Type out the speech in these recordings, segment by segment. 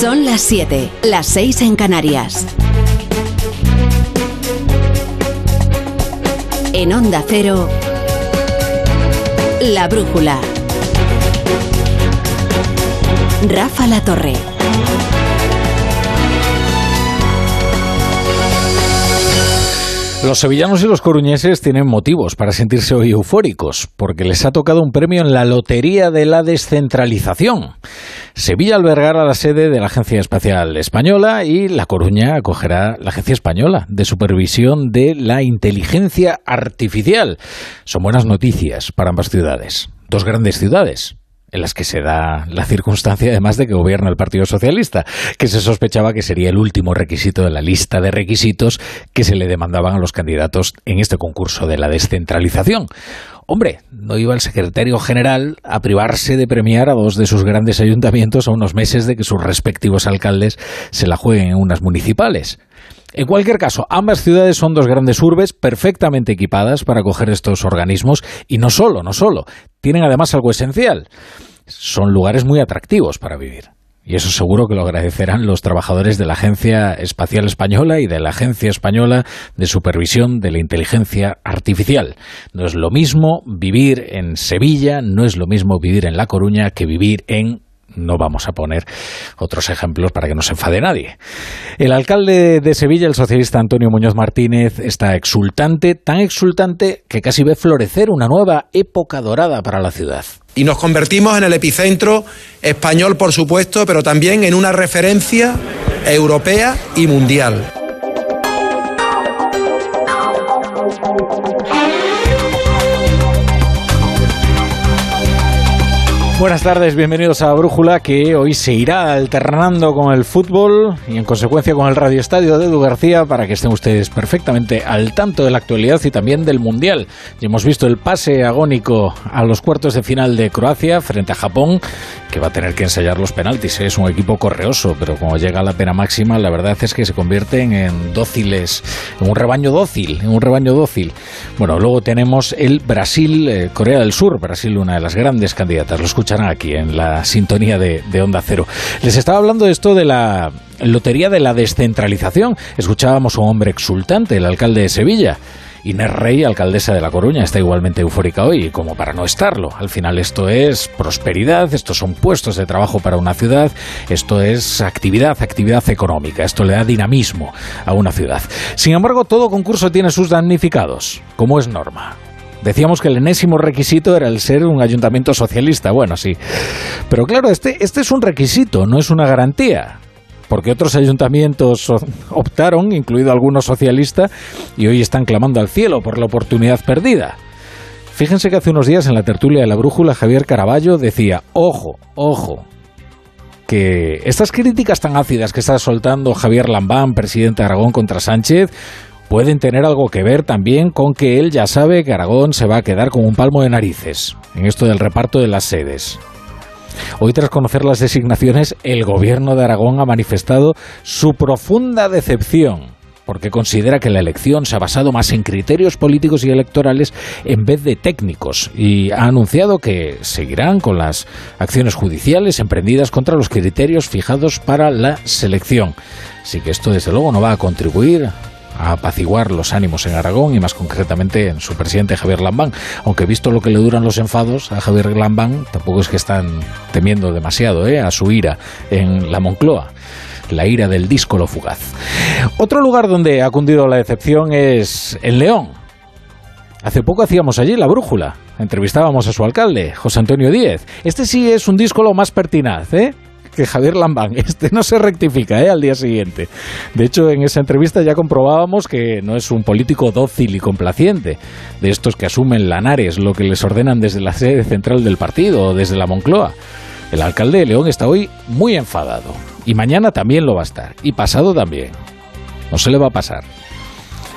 Son las 7, las 6 en Canarias. En Onda Cero, La Brújula. Rafa La Torre. Los sevillanos y los coruñeses tienen motivos para sentirse hoy eufóricos, porque les ha tocado un premio en la Lotería de la Descentralización. Sevilla albergará la sede de la Agencia Espacial Española y La Coruña acogerá la Agencia Española de Supervisión de la Inteligencia Artificial. Son buenas noticias para ambas ciudades. Dos grandes ciudades, en las que se da la circunstancia además de que gobierna el Partido Socialista, que se sospechaba que sería el último requisito de la lista de requisitos que se le demandaban a los candidatos en este concurso de la descentralización. Hombre, no iba el secretario general a privarse de premiar a dos de sus grandes ayuntamientos a unos meses de que sus respectivos alcaldes se la jueguen en unas municipales. En cualquier caso, ambas ciudades son dos grandes urbes perfectamente equipadas para acoger estos organismos y no solo, no solo, tienen además algo esencial. Son lugares muy atractivos para vivir. Y eso seguro que lo agradecerán los trabajadores de la Agencia Espacial Española y de la Agencia Española de Supervisión de la Inteligencia Artificial. No es lo mismo vivir en Sevilla, no es lo mismo vivir en La Coruña que vivir en no vamos a poner otros ejemplos para que no se enfade nadie. El alcalde de Sevilla, el socialista Antonio Muñoz Martínez, está exultante, tan exultante que casi ve florecer una nueva época dorada para la ciudad. Y nos convertimos en el epicentro español, por supuesto, pero también en una referencia europea y mundial. Buenas tardes, bienvenidos a Brújula, que hoy se irá alternando con el fútbol y en consecuencia con el Radio Estadio de Edu García para que estén ustedes perfectamente al tanto de la actualidad y también del Mundial. Ya hemos visto el pase agónico a los cuartos de final de Croacia frente a Japón, que va a tener que ensayar los penaltis. Es un equipo correoso, pero cuando llega a la pena máxima, la verdad es que se convierten en dóciles, en un rebaño dócil, en un rebaño dócil. Bueno, luego tenemos el Brasil, eh, Corea del Sur, Brasil, una de las grandes candidatas. Lo aquí en la sintonía de, de Onda Cero. Les estaba hablando de esto de la lotería de la descentralización. Escuchábamos a un hombre exultante, el alcalde de Sevilla. Inés Rey, alcaldesa de La Coruña, está igualmente eufórica hoy, como para no estarlo. Al final esto es prosperidad, estos son puestos de trabajo para una ciudad, esto es actividad, actividad económica, esto le da dinamismo a una ciudad. Sin embargo, todo concurso tiene sus damnificados, como es norma. Decíamos que el enésimo requisito era el ser un ayuntamiento socialista. Bueno, sí. Pero claro, este, este es un requisito, no es una garantía porque otros ayuntamientos optaron, incluido algunos socialistas, y hoy están clamando al cielo por la oportunidad perdida. Fíjense que hace unos días en la tertulia de la brújula Javier Caraballo decía, ojo, ojo, que estas críticas tan ácidas que está soltando Javier Lambán, presidente de Aragón contra Sánchez, pueden tener algo que ver también con que él ya sabe que Aragón se va a quedar con un palmo de narices en esto del reparto de las sedes. Hoy, tras conocer las designaciones, el gobierno de Aragón ha manifestado su profunda decepción porque considera que la elección se ha basado más en criterios políticos y electorales en vez de técnicos y ha anunciado que seguirán con las acciones judiciales emprendidas contra los criterios fijados para la selección. Así que esto desde luego no va a contribuir a apaciguar los ánimos en Aragón y más concretamente en su presidente Javier Lambán. Aunque visto lo que le duran los enfados a Javier Lambán, tampoco es que están temiendo demasiado ¿eh? a su ira en la Moncloa la ira del díscolo fugaz. Otro lugar donde ha cundido la decepción es en León. Hace poco hacíamos allí la brújula. Entrevistábamos a su alcalde, José Antonio Díez. Este sí es un díscolo más pertinaz, ¿eh? Que Javier Lambán. Este no se rectifica ¿eh? al día siguiente. De hecho, en esa entrevista ya comprobábamos que no es un político dócil y complaciente, de estos que asumen lanares lo que les ordenan desde la sede central del partido o desde la Moncloa. El alcalde de León está hoy muy enfadado. Y mañana también lo va a estar. Y pasado también. No se le va a pasar.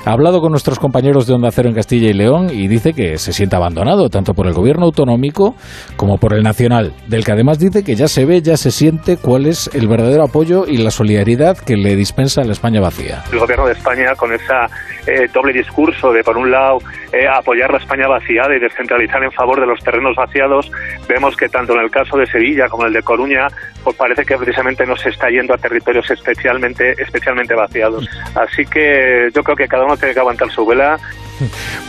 Ha hablado con nuestros compañeros de Onda Cero en Castilla y León y dice que se siente abandonado tanto por el gobierno autonómico como por el nacional, del que además dice que ya se ve, ya se siente cuál es el verdadero apoyo y la solidaridad que le dispensa la España vacía. El gobierno de España con ese eh, doble discurso de, por un lado, eh, apoyar la España vaciada y descentralizar en favor de los terrenos vaciados, vemos que tanto en el caso de Sevilla como en el de Coruña, pues parece que precisamente no se está yendo a territorios especialmente, especialmente vaciados. Así que yo creo que cada uno tiene que aguantar su vela.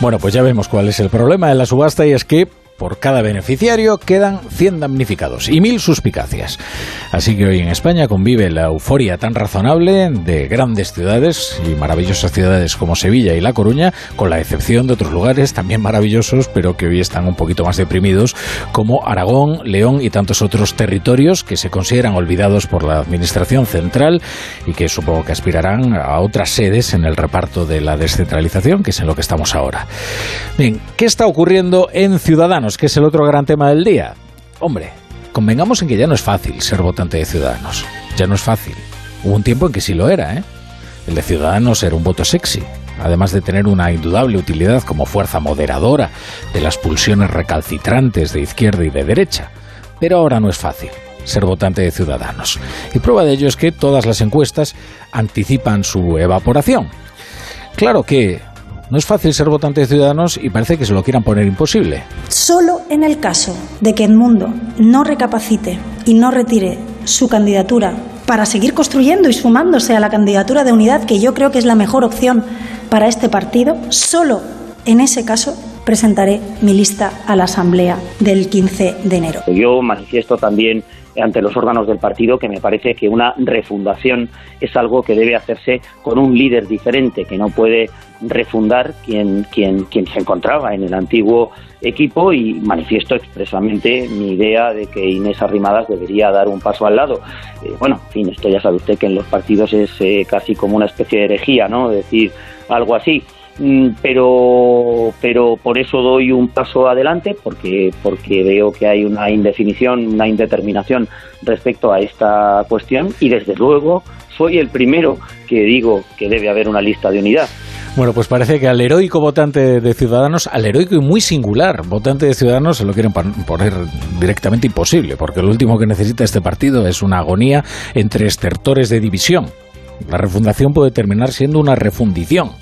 Bueno, pues ya vemos cuál es el problema de la subasta y es que por cada beneficiario quedan 100 damnificados y 1000 suspicacias. Así que hoy en España convive la euforia tan razonable de grandes ciudades y maravillosas ciudades como Sevilla y La Coruña, con la excepción de otros lugares también maravillosos, pero que hoy están un poquito más deprimidos, como Aragón, León y tantos otros territorios que se consideran olvidados por la Administración central y que supongo que aspirarán a otras sedes en el reparto de la descentralización, que es en lo que estamos ahora. Bien, ¿qué está ocurriendo en Ciudadanos? Que es el otro gran tema del día. Hombre, convengamos en que ya no es fácil ser votante de Ciudadanos. Ya no es fácil. Hubo un tiempo en que sí lo era, ¿eh? El de Ciudadanos era un voto sexy, además de tener una indudable utilidad como fuerza moderadora de las pulsiones recalcitrantes de izquierda y de derecha. Pero ahora no es fácil ser votante de Ciudadanos. Y prueba de ello es que todas las encuestas anticipan su evaporación. Claro que no es fácil ser votante de Ciudadanos y parece que se lo quieran poner imposible. Solo en el caso de que Edmundo no recapacite y no retire su candidatura para seguir construyendo y sumándose a la candidatura de unidad, que yo creo que es la mejor opción para este partido, solo en ese caso presentaré mi lista a la Asamblea del 15 de enero. Yo manifiesto también ante los órganos del partido que me parece que una refundación es algo que debe hacerse con un líder diferente, que no puede refundar quien, quien, quien se encontraba en el antiguo equipo y manifiesto expresamente mi idea de que Inés Arrimadas debería dar un paso al lado. Eh, bueno, en fin, esto ya sabe usted que en los partidos es eh, casi como una especie de herejía, ¿no? Decir algo así. Mm, pero pero por eso doy un paso adelante porque porque veo que hay una indefinición una indeterminación respecto a esta cuestión y desde luego soy el primero que digo que debe haber una lista de unidad bueno, pues parece que al heroico votante de Ciudadanos, al heroico y muy singular votante de Ciudadanos, se lo quieren poner directamente imposible, porque lo último que necesita este partido es una agonía entre estertores de división. La refundación puede terminar siendo una refundición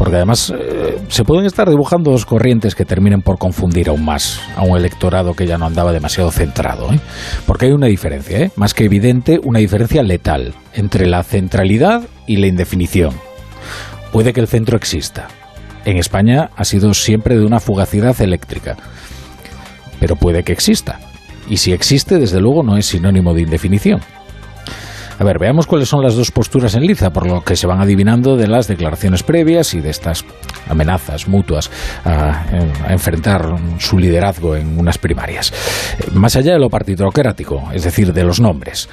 porque además eh, se pueden estar dibujando dos corrientes que terminen por confundir aún más a un electorado que ya no andaba demasiado centrado. ¿eh? Porque hay una diferencia, ¿eh? más que evidente, una diferencia letal entre la centralidad y la indefinición. Puede que el centro exista. En España ha sido siempre de una fugacidad eléctrica, pero puede que exista. Y si existe, desde luego no es sinónimo de indefinición. A ver, veamos cuáles son las dos posturas en liza, por lo que se van adivinando de las declaraciones previas y de estas amenazas mutuas a, enfrentar su liderazgo en unas primarias. Más allá de lo partidocrático, es decir, de los nombres.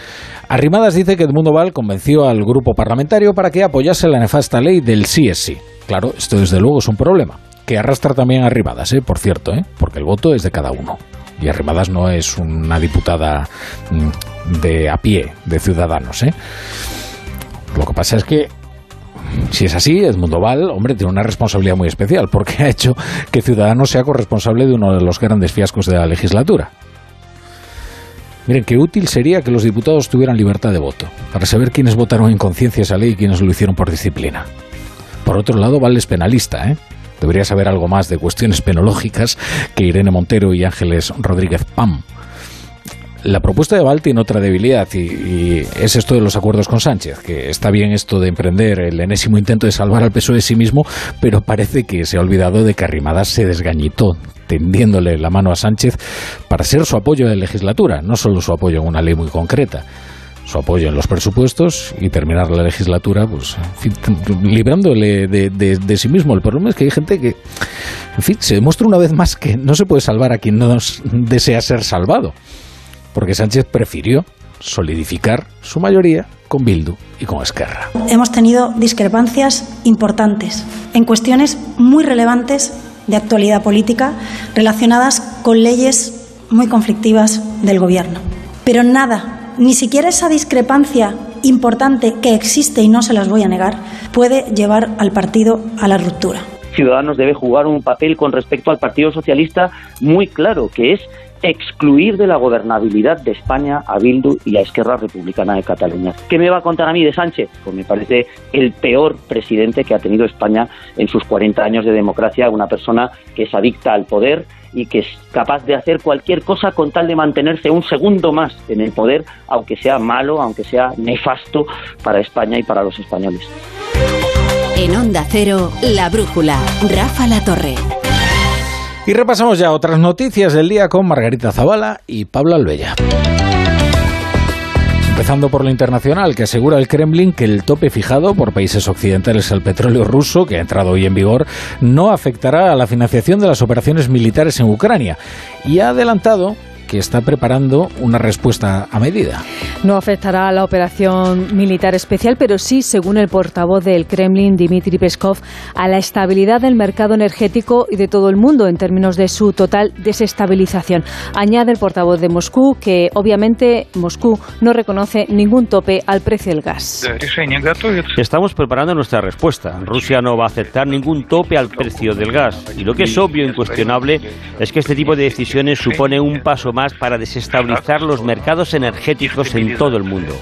Arrimadas dice que Edmundo Val convenció al grupo parlamentario para que apoyase la nefasta ley del sí es sí. Claro, esto desde luego es un problema, que arrastra también a Arrimadas, ¿eh? por cierto, ¿eh? porque el voto es de cada uno. Y Arrimadas no es una diputada mm, de a pie, de ciudadanos. ¿eh? Lo que pasa es que si es así, Edmundo Val, hombre, tiene una responsabilidad muy especial, porque ha hecho que Ciudadanos sea corresponsable de uno de los grandes fiascos de la legislatura. Miren, qué útil sería que los diputados tuvieran libertad de voto, para saber quiénes votaron en conciencia esa ley y quiénes lo hicieron por disciplina. Por otro lado, Val es penalista, ¿eh? Debería saber algo más de cuestiones penológicas que Irene Montero y Ángeles Rodríguez Pam. La propuesta de Val tiene otra debilidad y, es esto de los acuerdos con Sánchez, que está bien esto de emprender el enésimo intento de salvar al PSOE de sí mismo, pero parece que se ha olvidado de que Arrimadas se desgañitó tendiéndole la mano a Sánchez para ser su apoyo de legislatura, no solo su apoyo en una ley muy concreta su apoyo en los presupuestos y terminar la legislatura, pues, librándole de, sí mismo. El problema es que hay gente que, en fin, se demuestra una vez más que no se puede salvar a quien no desea ser salvado. Porque Sánchez prefirió solidificar su mayoría con Bildu y con Esquerra. Hemos tenido discrepancias importantes en cuestiones muy relevantes de actualidad política relacionadas con leyes muy conflictivas del Gobierno. Pero nada ni siquiera esa discrepancia importante que existe y no se las voy a negar, puede llevar al partido a la ruptura. Ciudadanos debe jugar un papel con respecto al Partido Socialista muy claro, que es excluir de la gobernabilidad de España a Bildu y a Esquerra Republicana de Cataluña. ¿Qué me va a contar a mí de Sánchez? Pues me parece el peor presidente que ha tenido España en sus 40 años de democracia, una persona que es adicta al poder y que es capaz de hacer cualquier cosa con tal de mantenerse un segundo más en el poder, aunque sea malo, aunque sea nefasto para España y para los españoles. En Onda Cero, La Brújula, Rafa La Torre. Y repasamos ya otras noticias del día con Margarita Zavala y Pablo Albella. Empezando por lo internacional, que asegura el Kremlin que el tope fijado por países occidentales al petróleo ruso, que ha entrado hoy en vigor, no afectará a la financiación de las operaciones militares en Ucrania. Y ha adelantado que está preparando una respuesta a medida. No afectará a la operación militar especial, pero sí, según el portavoz del Kremlin, Dmitry Peskov, a la estabilidad del mercado energético y de todo el mundo en términos de su total desestabilización. Añade el portavoz de Moscú que, obviamente, Moscú no reconoce ningún tope al precio del gas. Estamos preparando nuestra respuesta. Rusia no va a aceptar ningún tope al precio del gas. Y lo que es obvio e incuestionable es que este tipo de decisiones supone un paso más para desestabilizar los mercados energéticos en todo el mundo.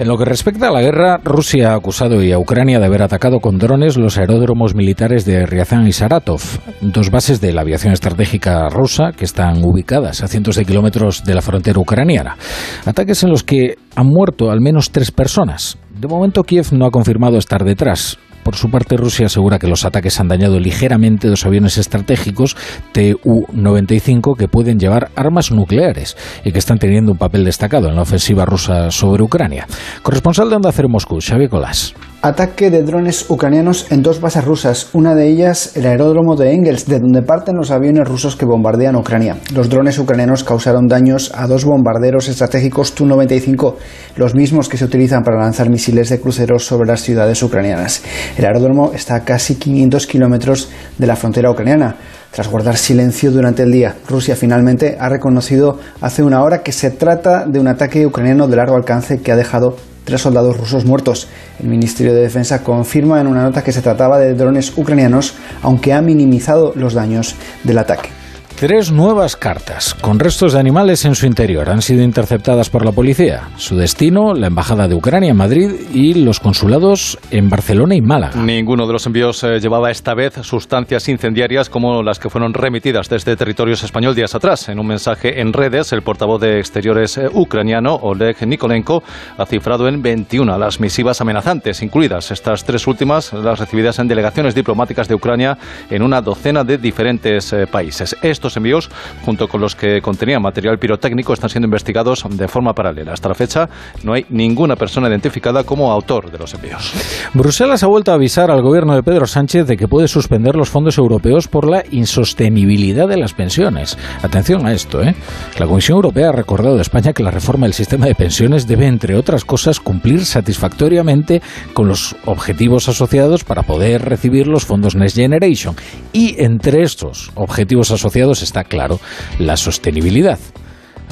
En lo que respecta a la guerra, Rusia ha acusado a Ucrania de haber atacado con drones los aeródromos militares de Ryazan y Saratov, dos bases de la aviación estratégica rusa que están ubicadas a cientos de kilómetros de la frontera ucraniana. Ataques en los que han muerto al menos tres personas. De momento Kiev no ha confirmado estar detrás. Por su parte, Rusia asegura que los ataques han dañado ligeramente dos aviones estratégicos Tu-95 que pueden llevar armas nucleares y que están teniendo un papel destacado en la ofensiva rusa sobre Ucrania. Corresponsal de Onda Cero Moscú, Xavier Colás. Ataque de drones ucranianos en dos bases rusas, una de ellas el aeródromo de Engels, de donde parten los aviones rusos que bombardean Ucrania. Los drones ucranianos causaron daños a dos bombarderos estratégicos Tu-95, los mismos que se utilizan para lanzar misiles de cruceros sobre las ciudades ucranianas. El aeródromo está a casi 500 kilómetros de la frontera ucraniana. Tras guardar silencio durante el día, Rusia finalmente ha reconocido hace una hora que se trata de un ataque ucraniano de largo alcance que ha dejado tres soldados rusos muertos. El Ministerio de Defensa confirma en una nota que se trataba de drones ucranianos, aunque ha minimizado los daños del ataque. Tres nuevas cartas con restos de animales en su interior han sido interceptadas por la policía. Su destino, la Embajada de Ucrania en Madrid y los consulados en Barcelona y Málaga. Ninguno de los envíos eh, llevaba esta vez sustancias incendiarias como las que fueron remitidas desde territorios español días atrás. En un mensaje en redes, el portavoz de Exteriores eh, ucraniano, Oleg Nikolenko, ha cifrado en 21 las misivas amenazantes, incluidas estas tres últimas, las recibidas en delegaciones diplomáticas de Ucrania en una docena de diferentes eh, países. Estos envíos, junto con los que contenían material pirotécnico, están siendo investigados de forma paralela. Hasta la fecha no hay ninguna persona identificada como autor de los envíos. Bruselas ha vuelto a avisar al gobierno de Pedro Sánchez de que puede suspender los fondos europeos por la insostenibilidad de las pensiones. Atención a esto, ¿eh? La Comisión Europea ha recordado a España que la reforma del sistema de pensiones debe, entre otras cosas, cumplir satisfactoriamente con los objetivos asociados para poder recibir los fondos Next Generation. Y entre estos objetivos asociados está claro la sostenibilidad.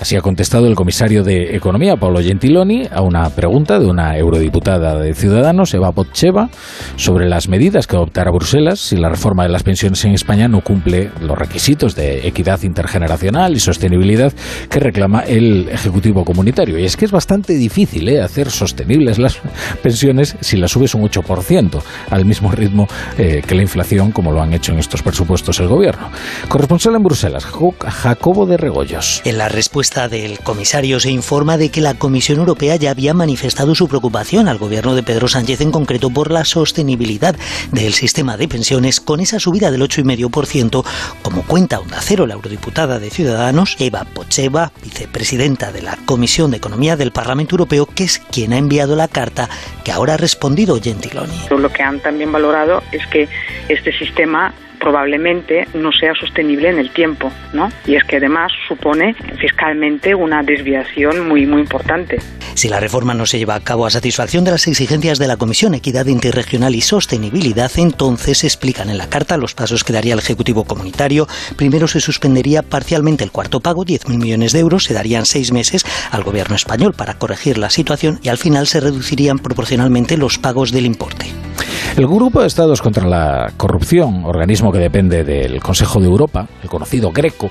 Así ha contestado el comisario de Economía, Pablo Gentiloni, a una pregunta de una eurodiputada de Ciudadanos, Eva Potcheva, sobre las medidas que adoptará Bruselas si la reforma de las pensiones en España no cumple los requisitos de equidad intergeneracional y sostenibilidad que reclama el Ejecutivo Comunitario. Y es que es bastante difícil ¿eh? hacer sostenibles las pensiones si las subes un 8% al mismo ritmo eh, que la inflación, como lo han hecho en estos presupuestos el Gobierno. Corresponsal en Bruselas, Jacobo de Regoyos. En la respuesta del comisario se informa de que la Comisión Europea ya había manifestado su preocupación al gobierno de Pedro Sánchez en concreto por la sostenibilidad del sistema de pensiones con esa subida del 8,5%, como cuenta Onda Cero, la eurodiputada de Ciudadanos, Eva Pocheva, vicepresidenta de la Comisión de Economía del Parlamento Europeo, que es quien ha enviado la carta que ahora ha respondido Gentiloni. Lo que han también valorado es que este sistema probablemente no sea sostenible en el tiempo, ¿no? Y es que además supone fiscalmente una desviación muy, muy importante. Si la reforma no se lleva a cabo a satisfacción de las exigencias de la Comisión Equidad Interregional y Sostenibilidad, entonces explican en la carta los pasos que daría el Ejecutivo Comunitario. Primero se suspendería parcialmente el cuarto pago, 10.000 millones de euros, se darían seis meses al Gobierno español para corregir la situación y al final se reducirían proporcionalmente los pagos del importe. El Grupo de Estados contra la Corrupción, organismo que depende del Consejo de Europa, el conocido Greco,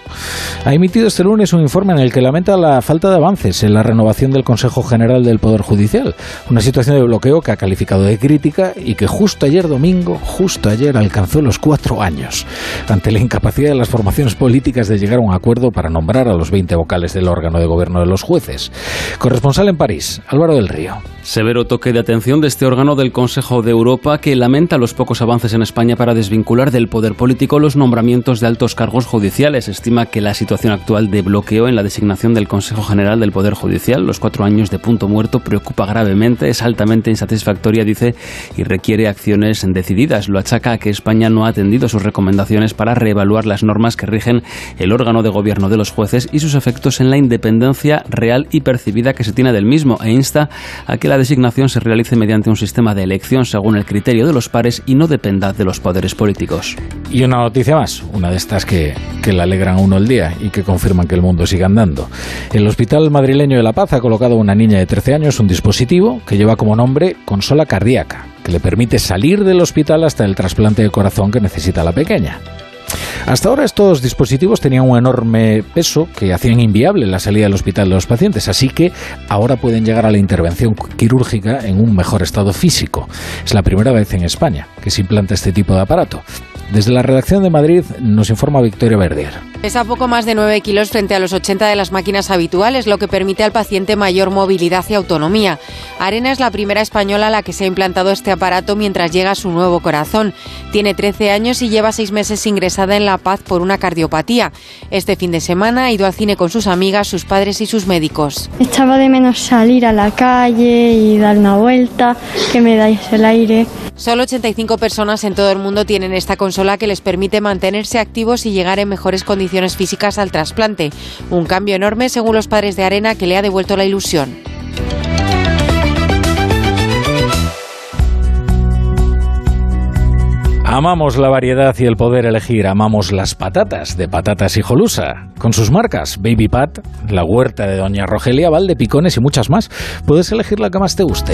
ha emitido este lunes un informe en el que lamenta la falta de avances en la renovación del Consejo General del Poder Judicial, una situación de bloqueo que ha calificado de crítica y que justo ayer domingo, justo ayer alcanzó los cuatro años, ante la incapacidad de las formaciones políticas de llegar a un acuerdo para nombrar a los 20 vocales del órgano de gobierno de los jueces. Corresponsal en París, Álvaro del Río. Severo toque de atención de este órgano del Consejo de Europa que lamenta los pocos avances en España para desvincular del poder político los nombramientos de altos cargos judiciales. Estima que la situación actual de bloqueo en la designación del Consejo General del Poder Judicial, los cuatro años de punto muerto, preocupa gravemente, es altamente insatisfactoria, dice, y requiere acciones decididas. Lo achaca a que España no ha atendido sus recomendaciones para reevaluar las normas que rigen el órgano de gobierno de los jueces y sus efectos en la independencia real y percibida que se tiene del mismo e insta a que la designación se realice mediante un sistema de elección según el criterio de los pares y no dependa de los poderes políticos. Y una noticia más, una de estas que, que le alegran a uno el día y que confirman que el mundo sigue andando. El Hospital Madrileño de La Paz ha colocado a una niña de 13 años un dispositivo que lleva como nombre consola cardíaca, que le permite salir del hospital hasta el trasplante de corazón que necesita la pequeña. Hasta ahora estos dispositivos tenían un enorme peso que hacían inviable la salida del hospital de los pacientes, así que ahora pueden llegar a la intervención quirúrgica en un mejor estado físico. Es la primera vez en España que se implanta este tipo de aparato. Desde la redacción de Madrid nos informa Victoria Verdier. Pesa poco más de 9 kilos frente a los 80 de las máquinas habituales, lo que permite al paciente mayor movilidad y autonomía. Arena es la primera española a la que se ha implantado este aparato mientras llega a su nuevo corazón. Tiene 13 años y lleva 6 meses ingresada en La Paz por una cardiopatía. Este fin de semana ha ido al cine con sus amigas, sus padres y sus médicos. Echaba de menos salir a la calle y dar una vuelta, que me dais el aire. Solo 85 personas en todo el mundo tienen esta consola que les permite mantenerse activos y llegar en mejores condiciones físicas al trasplante. Un cambio enorme según los padres de Arena que le ha devuelto la ilusión. Amamos la variedad y el poder elegir. Amamos las patatas de Patatas Hijolusa. Con sus marcas Baby Pat, La Huerta de Doña Rogelia, Valde Picones y muchas más. Puedes elegir la que más te guste.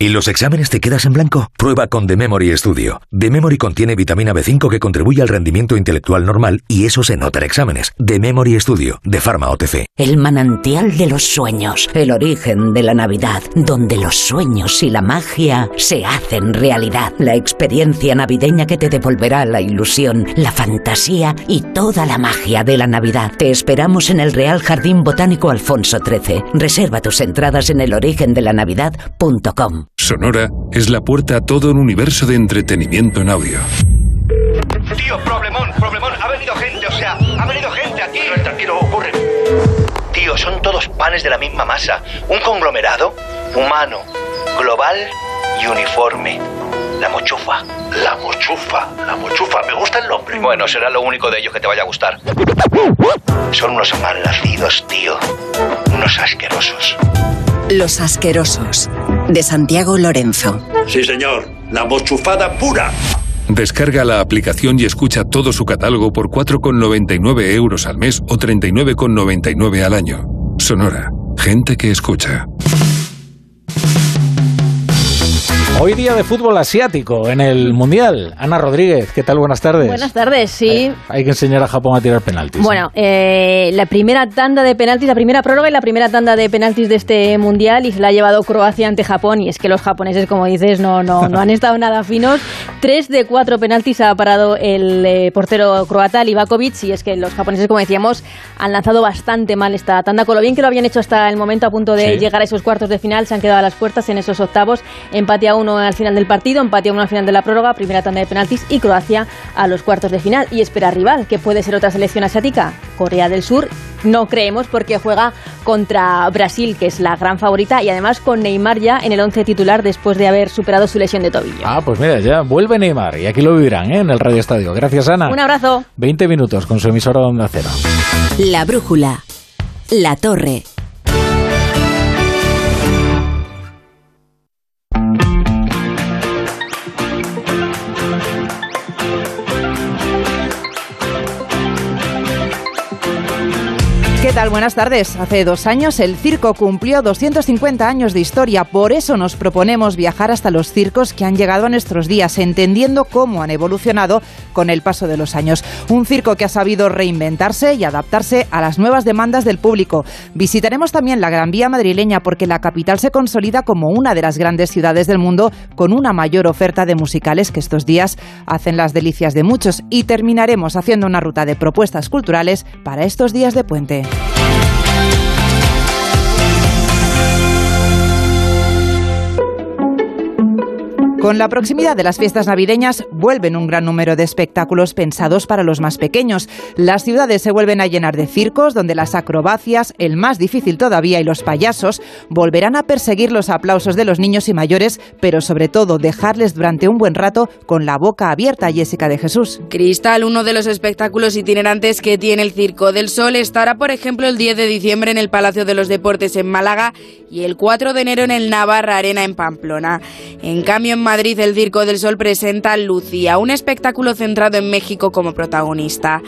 ¿Y los exámenes te quedas en blanco? Prueba con The Memory Studio. The Memory contiene vitamina B5 que contribuye al rendimiento intelectual normal y eso se nota en exámenes. The Memory Studio, de Pharma OTC. El manantial de los sueños, el origen de la Navidad, donde los sueños y la magia se hacen realidad. La experiencia navideña que te devolverá la ilusión, la fantasía y toda la magia de la Navidad. Te esperamos en el Real Jardín Botánico Alfonso XIII. Reserva tus entradas en elorigendelannavidad.com. Sonora es la puerta a todo un universo de entretenimiento en audio. Tío, problemón, problemón. Ha venido gente, o sea, ha venido gente aquí. Tranquilo, ocurre. Tío, son todos panes de la misma masa. Un conglomerado humano, global y uniforme. La mochufa. La mochufa, la mochufa. Me gusta el nombre. Bueno, será lo único de ellos que te vaya a gustar. Son unos malnacidos, tío. Unos asquerosos. Los asquerosos. De Santiago Lorenzo. Sí, señor. La mochufada pura. Descarga la aplicación y escucha todo su catálogo por 4,99 euros al mes o 39,99 al año. Sonora. Gente que escucha. Hoy día de fútbol asiático en el Mundial. Ana Rodríguez, ¿qué tal? Buenas tardes. Buenas tardes, sí. Hay, que enseñar a Japón a tirar penaltis. Bueno, eh, la primera tanda de penaltis, la primera prórroga y la primera tanda de penaltis de este Mundial y se la ha llevado Croacia ante Japón y es que los japoneses, como dices, no, no, no han estado nada finos. Tres de cuatro penaltis ha parado el eh, portero croata, Livakovic, y es que los japoneses, como decíamos, han lanzado bastante mal esta tanda, con lo bien que lo habían hecho hasta el momento a punto de Sí. llegar a esos cuartos de final, se han quedado a las puertas en esos octavos, empate a uno al final del partido, empate a uno al final de la prórroga, primera tanda de penaltis y Croacia a los cuartos de final. Y espera rival, que puede ser otra selección asiática, Corea del Sur. No creemos porque juega contra Brasil, que es la gran favorita, y además con Neymar ya en el once titular después de haber superado su lesión de tobillo. Ah, pues mira, ya vuelve Neymar y aquí lo vivirán ¿eh? en el Radio Estadio. Gracias, Ana. Un abrazo. 20 minutos con su emisora Onda Cero. La brújula. La torre. ¿Qué tal? Buenas tardes. Hace dos años el circo cumplió 250 años de historia. Por eso nos proponemos viajar hasta los circos que han llegado a nuestros días, entendiendo cómo han evolucionado con el paso de los años. Un circo que ha sabido reinventarse y adaptarse a las nuevas demandas del público. Visitaremos también la Gran Vía madrileña porque la capital se consolida como una de las grandes ciudades del mundo con una mayor oferta de musicales que estos días hacen las delicias de muchos. Y terminaremos haciendo una ruta de propuestas culturales para estos días de puente. Con la proximidad de las fiestas navideñas vuelven un gran número de espectáculos pensados para los más pequeños. Las ciudades se vuelven a llenar de circos donde las acrobacias, el más difícil todavía, y los payasos volverán a perseguir los aplausos de los niños y mayores, pero sobre todo dejarles durante un buen rato con la boca abierta, Jessica de Jesús. Cristal, uno de los espectáculos itinerantes que tiene el Circo del Sol, estará, por ejemplo, el 10 de diciembre en el Palacio de los Deportes en Málaga y el 4 de enero en el Navarra Arena en Pamplona. En cambio, en Madrid, el Circo del Sol presenta Lucía, un espectáculo centrado en México como protagonista.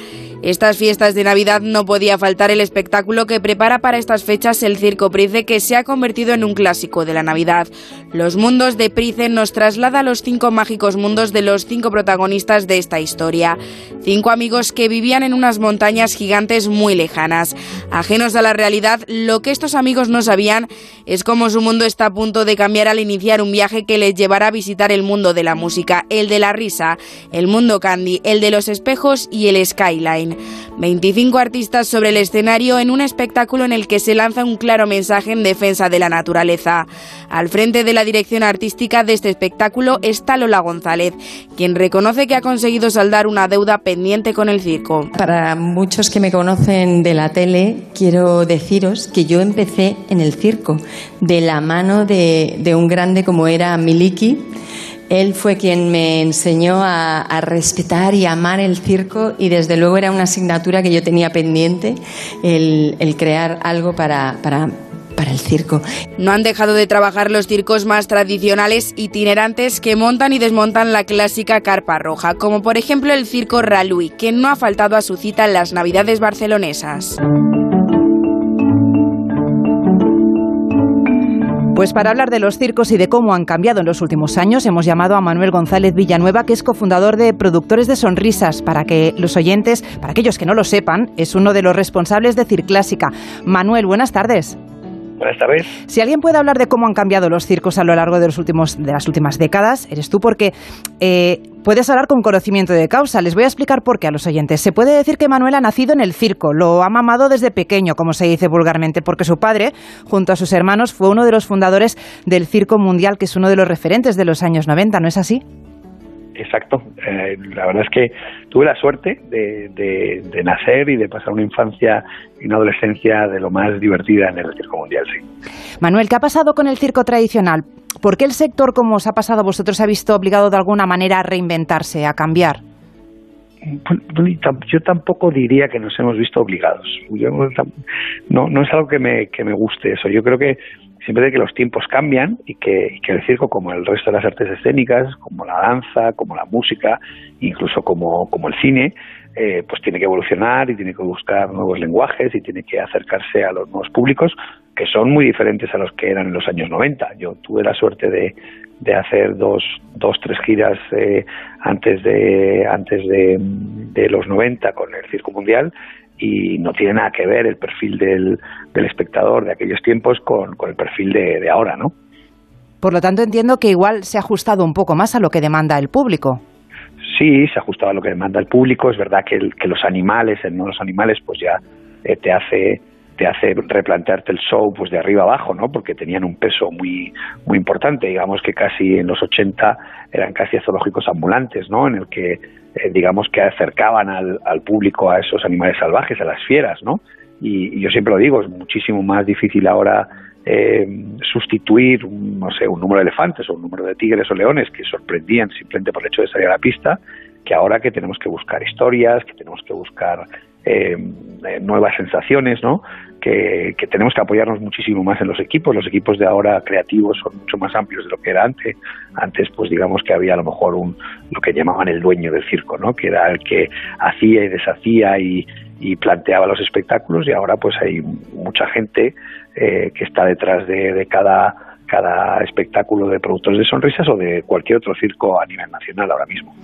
Estas fiestas de Navidad no podía faltar el espectáculo que prepara para estas fechas el Circo Price, que se ha convertido en un clásico de la Navidad. Los mundos de Price nos traslada a los cinco mágicos mundos de los cinco protagonistas de esta historia. Cinco amigos que vivían en unas montañas gigantes muy lejanas. Ajenos a la realidad, lo que estos amigos no sabían es cómo su mundo está a punto de cambiar al iniciar un viaje que les llevará a visitar el mundo de la música, el de la risa, el mundo candy, el de los espejos y el skyline. 25 artistas sobre el escenario en un espectáculo en el que se lanza un claro mensaje en defensa de la naturaleza. Al frente de la dirección artística de este espectáculo está Lola González, quien reconoce que ha conseguido saldar una deuda pendiente con el circo. Para muchos que me conocen de la tele, quiero deciros que yo empecé en el circo, de la mano de, de un grande como era Miliki. Él fue quien me enseñó a, respetar y amar el circo y desde luego era una asignatura que yo tenía pendiente, el, crear algo para el circo. No han dejado de trabajar los circos más tradicionales itinerantes que montan y desmontan la clásica carpa roja, como por ejemplo el circo Ralui, que no ha faltado a su cita en las Navidades barcelonesas. Pues para hablar de los circos y de cómo han cambiado en los últimos años, hemos llamado a Manuel González Villanueva, que es cofundador de Productores de Sonrisas, para que los oyentes, para aquellos que no lo sepan, es uno de los responsables de Circlásica. Manuel, buenas tardes. Si alguien puede hablar de cómo han cambiado los circos a lo largo de, los últimos, de las últimas décadas, eres tú, porque eh, puedes hablar con conocimiento de causa. Les voy a explicar por qué a los oyentes. Se puede decir que Manuel ha nacido en el circo, lo ha mamado desde pequeño, como se dice vulgarmente, porque su padre, junto a sus hermanos, fue uno de los fundadores del Circo Mundial, que es uno de los referentes de los años 90, ¿no es así? Exacto. Eh, la verdad es que tuve la suerte de, de, de, nacer y de pasar una infancia y una adolescencia de lo más divertida en el Circo Mundial, sí. Manuel, ¿qué ha pasado con el circo tradicional? ¿Por qué el sector, como os ha pasado a vosotros, se ha visto obligado de alguna manera a reinventarse, a cambiar? Yo tampoco diría que nos hemos visto obligados. Yo no, no es algo que me, que me guste eso. Yo creo que siempre de que los tiempos cambian y que, el circo, como el resto de las artes escénicas, como la danza, como la música, incluso como, como el cine, eh, pues tiene que evolucionar y tiene que buscar nuevos lenguajes y tiene que acercarse a los nuevos públicos que son muy diferentes a los que eran en los años 90. Yo tuve la suerte de, de hacer dos, dos tres giras eh, antes de antes de, de, los 90 con el Circo Mundial y no tiene nada que ver el perfil del, del espectador de aquellos tiempos con, con el perfil de, de ahora, ¿no? Por lo tanto, entiendo que igual se ha ajustado un poco más a lo que demanda el público. Sí, se ha ajustado a lo que demanda el público. Es verdad que, el, que los animales, el no los animales, pues ya eh, te hace te hace replantearte el show pues de arriba abajo, ¿no? Porque tenían un peso muy muy importante, digamos que casi en los 80 eran casi zoológicos ambulantes, ¿no? En el que eh, digamos que acercaban al, al, público a esos animales salvajes, a las fieras, ¿no? Y, y yo siempre lo digo, es muchísimo más difícil ahora eh, sustituir, no sé, un número de elefantes o un número de tigres o leones que sorprendían simplemente por el hecho de salir a la pista, que ahora que tenemos que buscar historias, que tenemos que buscar eh, nuevas sensaciones, ¿no? Que, que, tenemos que apoyarnos muchísimo más en los equipos. Los equipos de ahora creativos son mucho más amplios de lo que era antes. Antes, pues digamos que había a lo mejor un lo que llamaban el dueño del circo, ¿no? Que era el que hacía y deshacía y, planteaba los espectáculos y ahora pues hay mucha gente eh, que está detrás de, de cada cada espectáculo de productores de sonrisas o de cualquier otro circo a nivel nacional ahora mismo.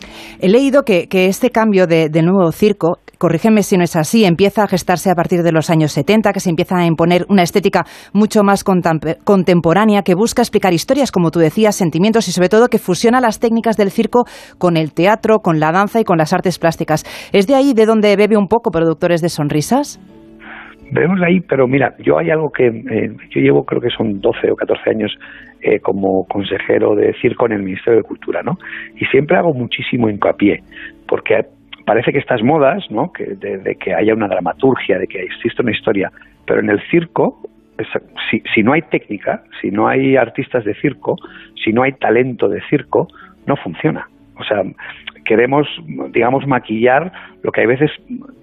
He leído que, que este cambio de, de, nuevo circo, corrígeme si no es así, empieza a gestarse a partir de los años 70, que se empieza a imponer una estética mucho más contemporánea, que busca explicar historias, como tú decías, sentimientos y sobre todo que fusiona las técnicas del circo con el teatro, con la danza y con las artes plásticas. ¿Es de ahí de donde bebe un poco productores de sonrisas? Vemos ahí, pero mira, yo hay algo que eh, yo llevo, creo que son 12 o 14 años eh, como consejero de circo en el Ministerio de Cultura, ¿no? Y siempre hago muchísimo hincapié, porque parece que estas modas, ¿no? Que de, que haya una dramaturgia, de que exista una historia, pero en el circo, si, si no hay técnica, si no hay artistas de circo, si no hay talento de circo, no funciona. O sea, queremos, digamos, maquillar lo que hay veces,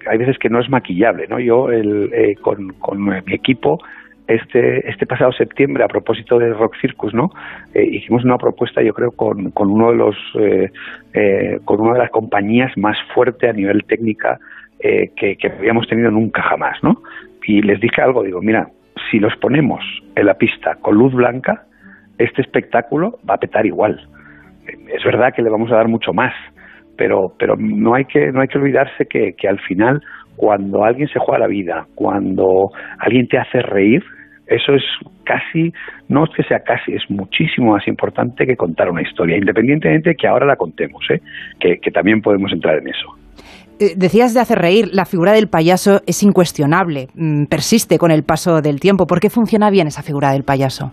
hay veces que no es maquillable, ¿no? Yo el, eh, con, con, mi equipo este, este pasado septiembre a propósito de Rock Circus, ¿no? Eh, hicimos una propuesta, yo creo, con, con uno de los, eh, eh, con una de las compañías más fuerte a nivel técnica eh, que, que habíamos tenido nunca jamás, ¿no? Y les dije algo, digo, mira, si los ponemos en la pista con luz blanca, este espectáculo va a petar igual. Es verdad que le vamos a dar mucho más, pero pero no hay que no hay que olvidarse que, que al final cuando alguien se juega la vida cuando alguien te hace reír eso es casi, no es que sea casi, es muchísimo más importante que contar una historia, independientemente de que ahora la contemos, ¿eh? que, que también podemos entrar en eso. Decías de hacer reír, la figura del payaso es incuestionable, persiste con el paso del tiempo. ¿Por qué funciona bien esa figura del payaso?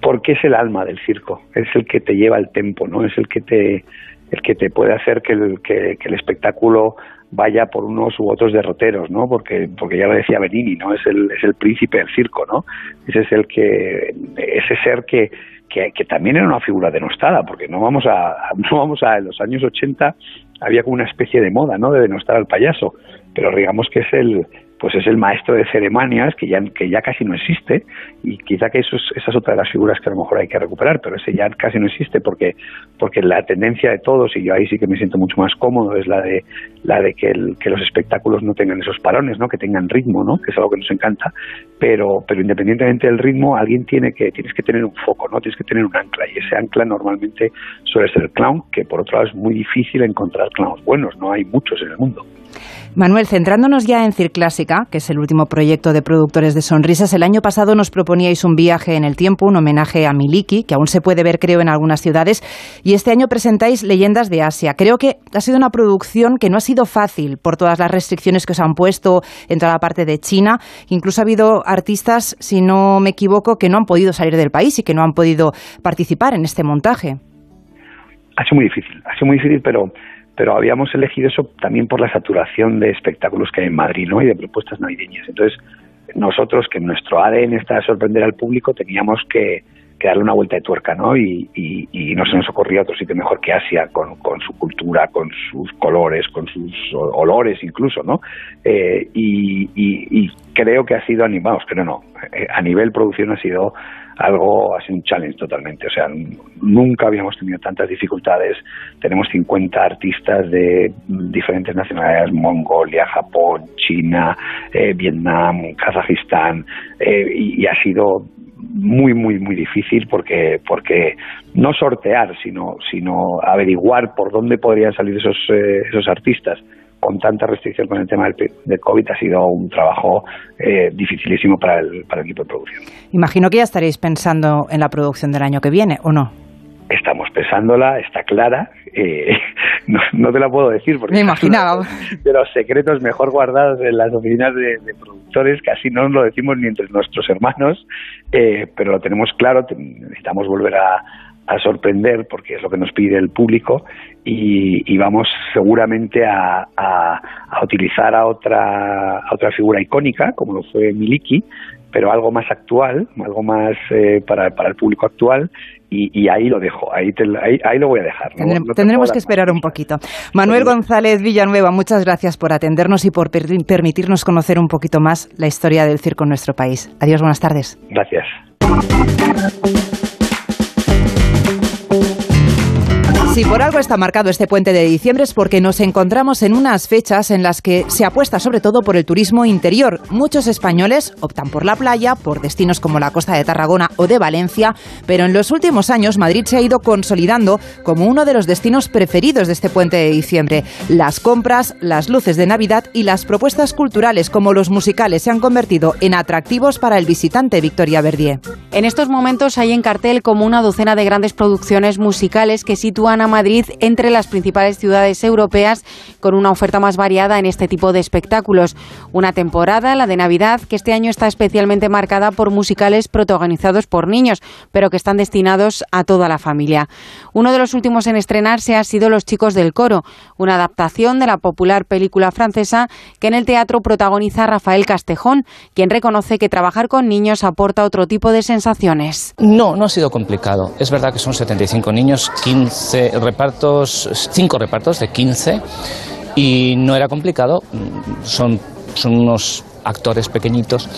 Porque es el alma del circo, es el que te lleva el tempo, ¿no? Es el que te, el que te puede hacer que el, que, que el espectáculo vaya por unos u otros derroteros, ¿no? Porque, porque ya lo decía Benini, ¿no? Es el, es el príncipe del circo, ¿no? Ese es el que, ese ser que, que, que también era una figura denostada, porque no vamos a, no vamos a, en los años 80 había como una especie de moda, ¿no? De denostar al payaso, pero digamos que es el, pues es el maestro de ceremonias que ya, que ya casi no existe y quizá que eso es, esa es otra de las figuras que a lo mejor hay que recuperar, pero ese ya casi no existe porque, porque la tendencia de todos, y yo ahí sí que me siento mucho más cómodo, es la de, la de que, el, que los espectáculos no tengan esos parones, ¿no? que tengan ritmo, ¿no? que es algo que nos encanta, pero, pero independientemente del ritmo, alguien tiene que, tienes que tener un foco, ¿no? tienes que tener un ancla y ese ancla normalmente suele ser el clown, que por otro lado es muy difícil encontrar clowns buenos, no hay muchos en el mundo. Manuel, centrándonos ya en Circlásica, que es el último proyecto de productores de sonrisas, el año pasado nos proponíais un viaje en el tiempo, un homenaje a Miliki, que aún se puede ver, creo, en algunas ciudades, y este año presentáis Leyendas de Asia. Creo que ha sido una producción que no ha sido fácil por todas las restricciones que os han puesto en toda la parte de China. Incluso ha habido artistas, si no me equivoco, que no han podido salir del país y que no han podido participar en este montaje. Ha sido muy difícil, ha sido muy difícil, pero pero habíamos elegido eso también por la saturación de espectáculos que hay en Madrid, ¿no? Y de propuestas navideñas. Entonces, nosotros, que nuestro ADN está a sorprender al público, teníamos que, darle una vuelta de tuerca, ¿no? Y, y, y, no se nos ocurría otro sitio mejor que Asia, con, su cultura, con sus colores, con sus olores incluso, ¿no? Eh, y, y, creo que ha sido animados, pero no, eh, a nivel producción ha sido algo, ha sido un challenge totalmente. O sea, nunca habíamos tenido tantas dificultades. Tenemos 50 artistas de diferentes nacionalidades, Mongolia, Japón, China, eh, Vietnam, Kazajistán, eh, y, y, ha sido muy, muy, muy difícil porque, porque no sortear, sino, sino averiguar por dónde podrían salir esos, eh, esos artistas con tanta restricción con el tema del, COVID ha sido un trabajo eh, dificilísimo para el, para el equipo de producción. Imagino que ya estaréis pensando en la producción del año que viene, ¿o no? Estamos pensándola, está clara. Eh, no, te la puedo decir porque me imaginaba de los secretos mejor guardados en las oficinas de, productores casi no lo decimos ni entre nuestros hermanos eh, pero lo tenemos claro necesitamos volver a, sorprender porque es lo que nos pide el público y, vamos seguramente a, utilizar a otra a otra figura icónica como lo fue Miliki pero algo más actual, algo más eh, para, para el público actual y, ahí lo dejo, ahí, ahí, lo voy a dejar. tendremos que esperar un poquito. Manuel González Villanueva, muchas gracias por atendernos y por permitirnos conocer un poquito más la historia del circo en nuestro país. Adiós, buenas tardes. Gracias. Si por algo está marcado este puente de diciembre es porque nos encontramos en unas fechas en las que se apuesta sobre todo por el turismo interior. Muchos españoles optan por la playa, por destinos como la costa de Tarragona o de Valencia, pero en los últimos años Madrid se ha ido consolidando como uno de los destinos preferidos de este puente de diciembre. Las compras, las luces de Navidad y las propuestas culturales como los musicales se han convertido en atractivos para el visitante Victoria Verdier. En estos momentos hay en cartel como una docena de grandes producciones musicales que sitúan a Madrid entre las principales ciudades europeas con una oferta más variada en este tipo de espectáculos. Una temporada, la de Navidad, que este año está especialmente marcada por musicales protagonizados por niños, pero que están destinados a toda la familia. Uno de los últimos en estrenarse ha sido Los chicos del coro, una adaptación de la popular película francesa que en el teatro protagoniza Rafael Castejón, quien reconoce que trabajar con niños aporta otro tipo de sensaciones. No, no ha sido complicado. Es verdad que son 75 niños, 15 repartos, cinco repartos de 15 y no era complicado. Son, son unos actores pequeñitos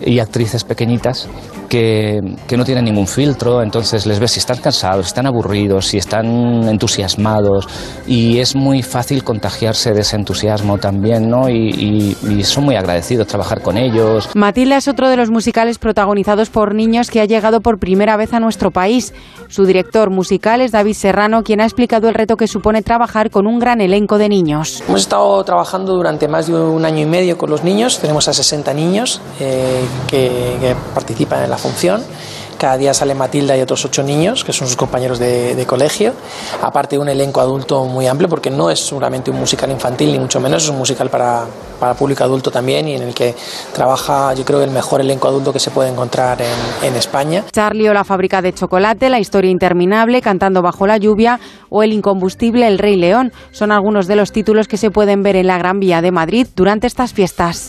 y actrices pequeñitas que, no tienen ningún filtro, entonces les ves si están cansados, si están aburridos, si están entusiasmados y es muy fácil contagiarse de ese entusiasmo también, ¿no? Y, y, son muy agradecidos trabajar con ellos. Matilda es otro de los musicales protagonizados por niños que ha llegado por primera vez a nuestro país. Su director musical es David Serrano, quien ha explicado el reto que supone trabajar con un gran elenco de niños. Hemos estado trabajando durante más de un año y medio con los niños, tenemos a 60 niños eh, que, que participan en la función. Cada día sale Matilda y otros ocho niños, que son sus compañeros de, colegio. Aparte, un elenco adulto muy amplio, porque no es solamente un musical infantil, ni mucho menos, es un musical para, para público adulto también y en el que trabaja, yo creo, el mejor elenco adulto que se puede encontrar en, en España. Charlie o la fábrica de chocolate, La historia interminable, Cantando bajo la lluvia o El incombustible El Rey León son algunos de los títulos que se pueden ver en la Gran Vía de Madrid durante estas fiestas.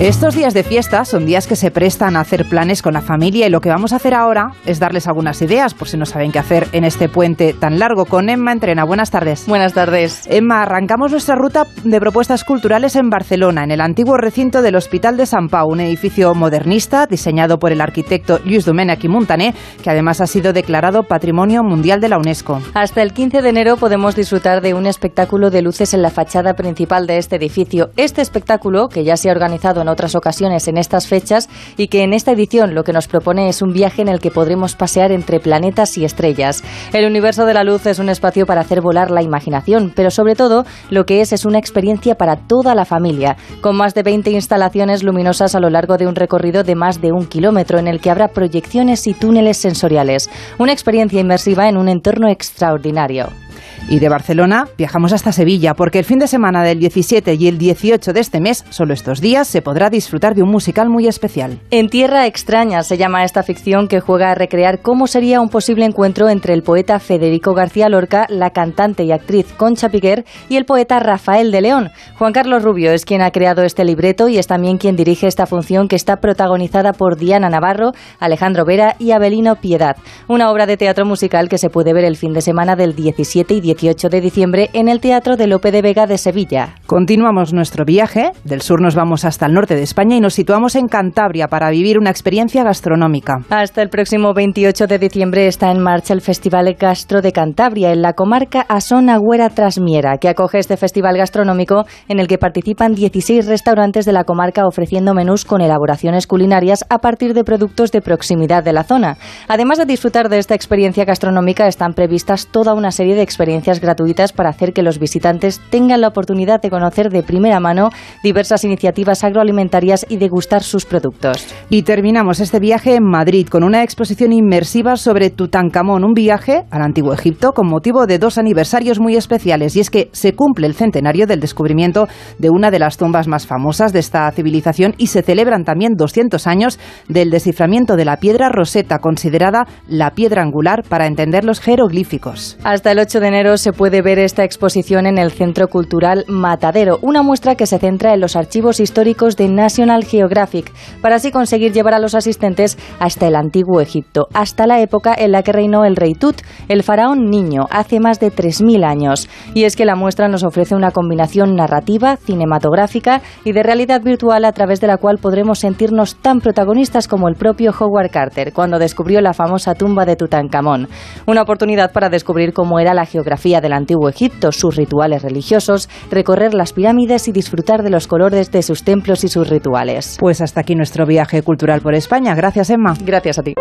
Estos días de fiesta son días que se prestan a hacer planes con la familia y lo que vamos a hacer ahora es darles algunas ideas por si no saben qué hacer en este puente tan largo con Emma Entrena. Buenas tardes. Buenas tardes. Emma, arrancamos nuestra ruta de propuestas culturales en Barcelona, en el antiguo recinto del Hospital de San Pau, un edificio modernista diseñado por el arquitecto Lluís Domènech y Montané, que además ha sido declarado Patrimonio Mundial de la UNESCO. Hasta el 15 de enero podemos disfrutar de un espectáculo de luces en la fachada principal de este edificio. Este espectáculo, que ya se ha organizado en otras ocasiones en estas fechas y que en esta edición lo que nos propone es un viaje en el que podremos pasear entre planetas y estrellas. El universo de la luz es un espacio para hacer volar la imaginación, pero sobre todo lo que es es una experiencia para toda la familia, con más de 20 instalaciones luminosas a lo largo de un recorrido de más de un kilómetro en el que habrá proyecciones y túneles sensoriales. Una experiencia inmersiva en un entorno extraordinario. Y de Barcelona viajamos hasta Sevilla, porque el fin de semana del 17 y el 18 de este mes, solo estos días, se podrá disfrutar de un musical muy especial. En Tierra Extraña se llama esta ficción que juega a recrear cómo sería un posible encuentro entre el poeta Federico García Lorca, la cantante y actriz Concha Piquer y el poeta Rafael de León. Juan Carlos Rubio es quien ha creado este libreto y es también quien dirige esta función que está protagonizada por Diana Navarro, Alejandro Vera y Abelino Piedad. Una obra de teatro musical que se puede ver el fin de semana del 17 17 y 18 de diciembre en el Teatro de Lope de Vega de Sevilla. Continuamos nuestro viaje. Del sur nos vamos hasta el norte de España y nos situamos en Cantabria para vivir una experiencia gastronómica. Hasta el próximo 28 de diciembre está en marcha el Festival Gastro de Cantabria en la comarca Asona Güera Trasmiera, que acoge este festival gastronómico en el que participan 16 restaurantes de la comarca ofreciendo menús con elaboraciones culinarias a partir de productos de proximidad de la zona. Además de disfrutar de esta experiencia gastronómica, están previstas toda una serie de experiencias gratuitas para hacer que los visitantes tengan la oportunidad de conocer de primera mano diversas iniciativas agroalimentarias y degustar sus productos. Y terminamos este viaje en Madrid con una exposición inmersiva sobre Tutankamón, un viaje al antiguo Egipto con motivo de dos aniversarios muy especiales y es que se cumple el centenario del descubrimiento de una de las tumbas más famosas de esta civilización y se celebran también 200 años del desciframiento de la piedra Rosetta, considerada la piedra angular para entender los jeroglíficos. Hasta el 8 de enero se puede ver esta exposición en el Centro Cultural Matadero, una muestra que se centra en los archivos históricos de National Geographic, para así conseguir llevar a los asistentes hasta el antiguo Egipto, hasta la época en la que reinó el rey Tut, el faraón niño, hace más de 3.000 años. Y es que la muestra nos ofrece una combinación narrativa, cinematográfica y de realidad virtual a través de la cual podremos sentirnos tan protagonistas como el propio Howard Carter cuando descubrió la famosa tumba de Tutankamón. Una oportunidad para descubrir cómo era la geografía del antiguo Egipto, sus rituales religiosos, recorrer las pirámides y disfrutar de los colores de sus templos y sus rituales. Pues hasta aquí nuestro viaje cultural por España. Gracias, Emma. Gracias a ti.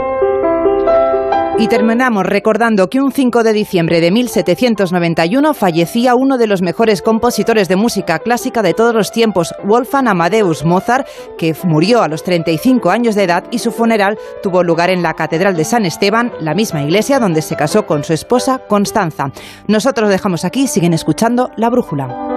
Y terminamos recordando que un 5 de diciembre de 1791 fallecía uno de los mejores compositores de música clásica de todos los tiempos, Wolfgang Amadeus Mozart, que murió a los 35 años de edad y su funeral tuvo lugar en la Catedral de San Esteban, la misma iglesia donde se casó con su esposa Constanza. Nosotros dejamos aquí, siguen escuchando La Brújula.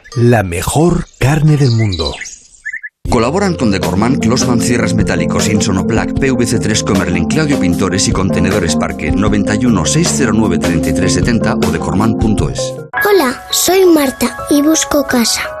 la mejor carne del mundo. Colaboran con Decorman, Closman Cierres Metálicos, Insonoplac, PVC3 Comerlin, Claudio Pintores y Contenedores Parque 91 609 3370 o decorman.es. Hola, soy Marta y busco casa.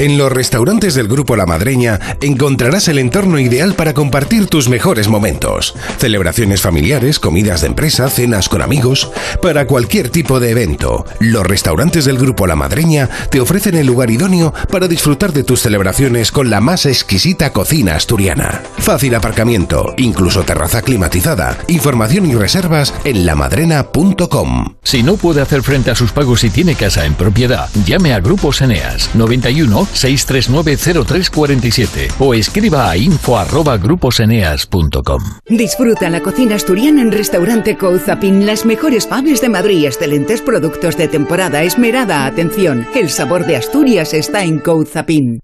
En los restaurantes del Grupo La Madreña encontrarás el entorno ideal para compartir tus mejores momentos. Celebraciones familiares, comidas de empresa, cenas con amigos, para cualquier tipo de evento. Los restaurantes del Grupo La Madreña te ofrecen el lugar idóneo para disfrutar de tus celebraciones con la más exquisita cocina asturiana. Fácil aparcamiento, incluso terraza climatizada. Información y reservas en lamadrena.com. Si no puede hacer frente a sus pagos y tiene casa en propiedad, llame a Grupos Eneas 91 639 0347 o escriba a info arroba. Disfruta la cocina asturiana en Restaurante Couzapin. Las mejores faves de Madrid excelentes productos de temporada. Esmerada atención. El sabor de Asturias está en Couzapin.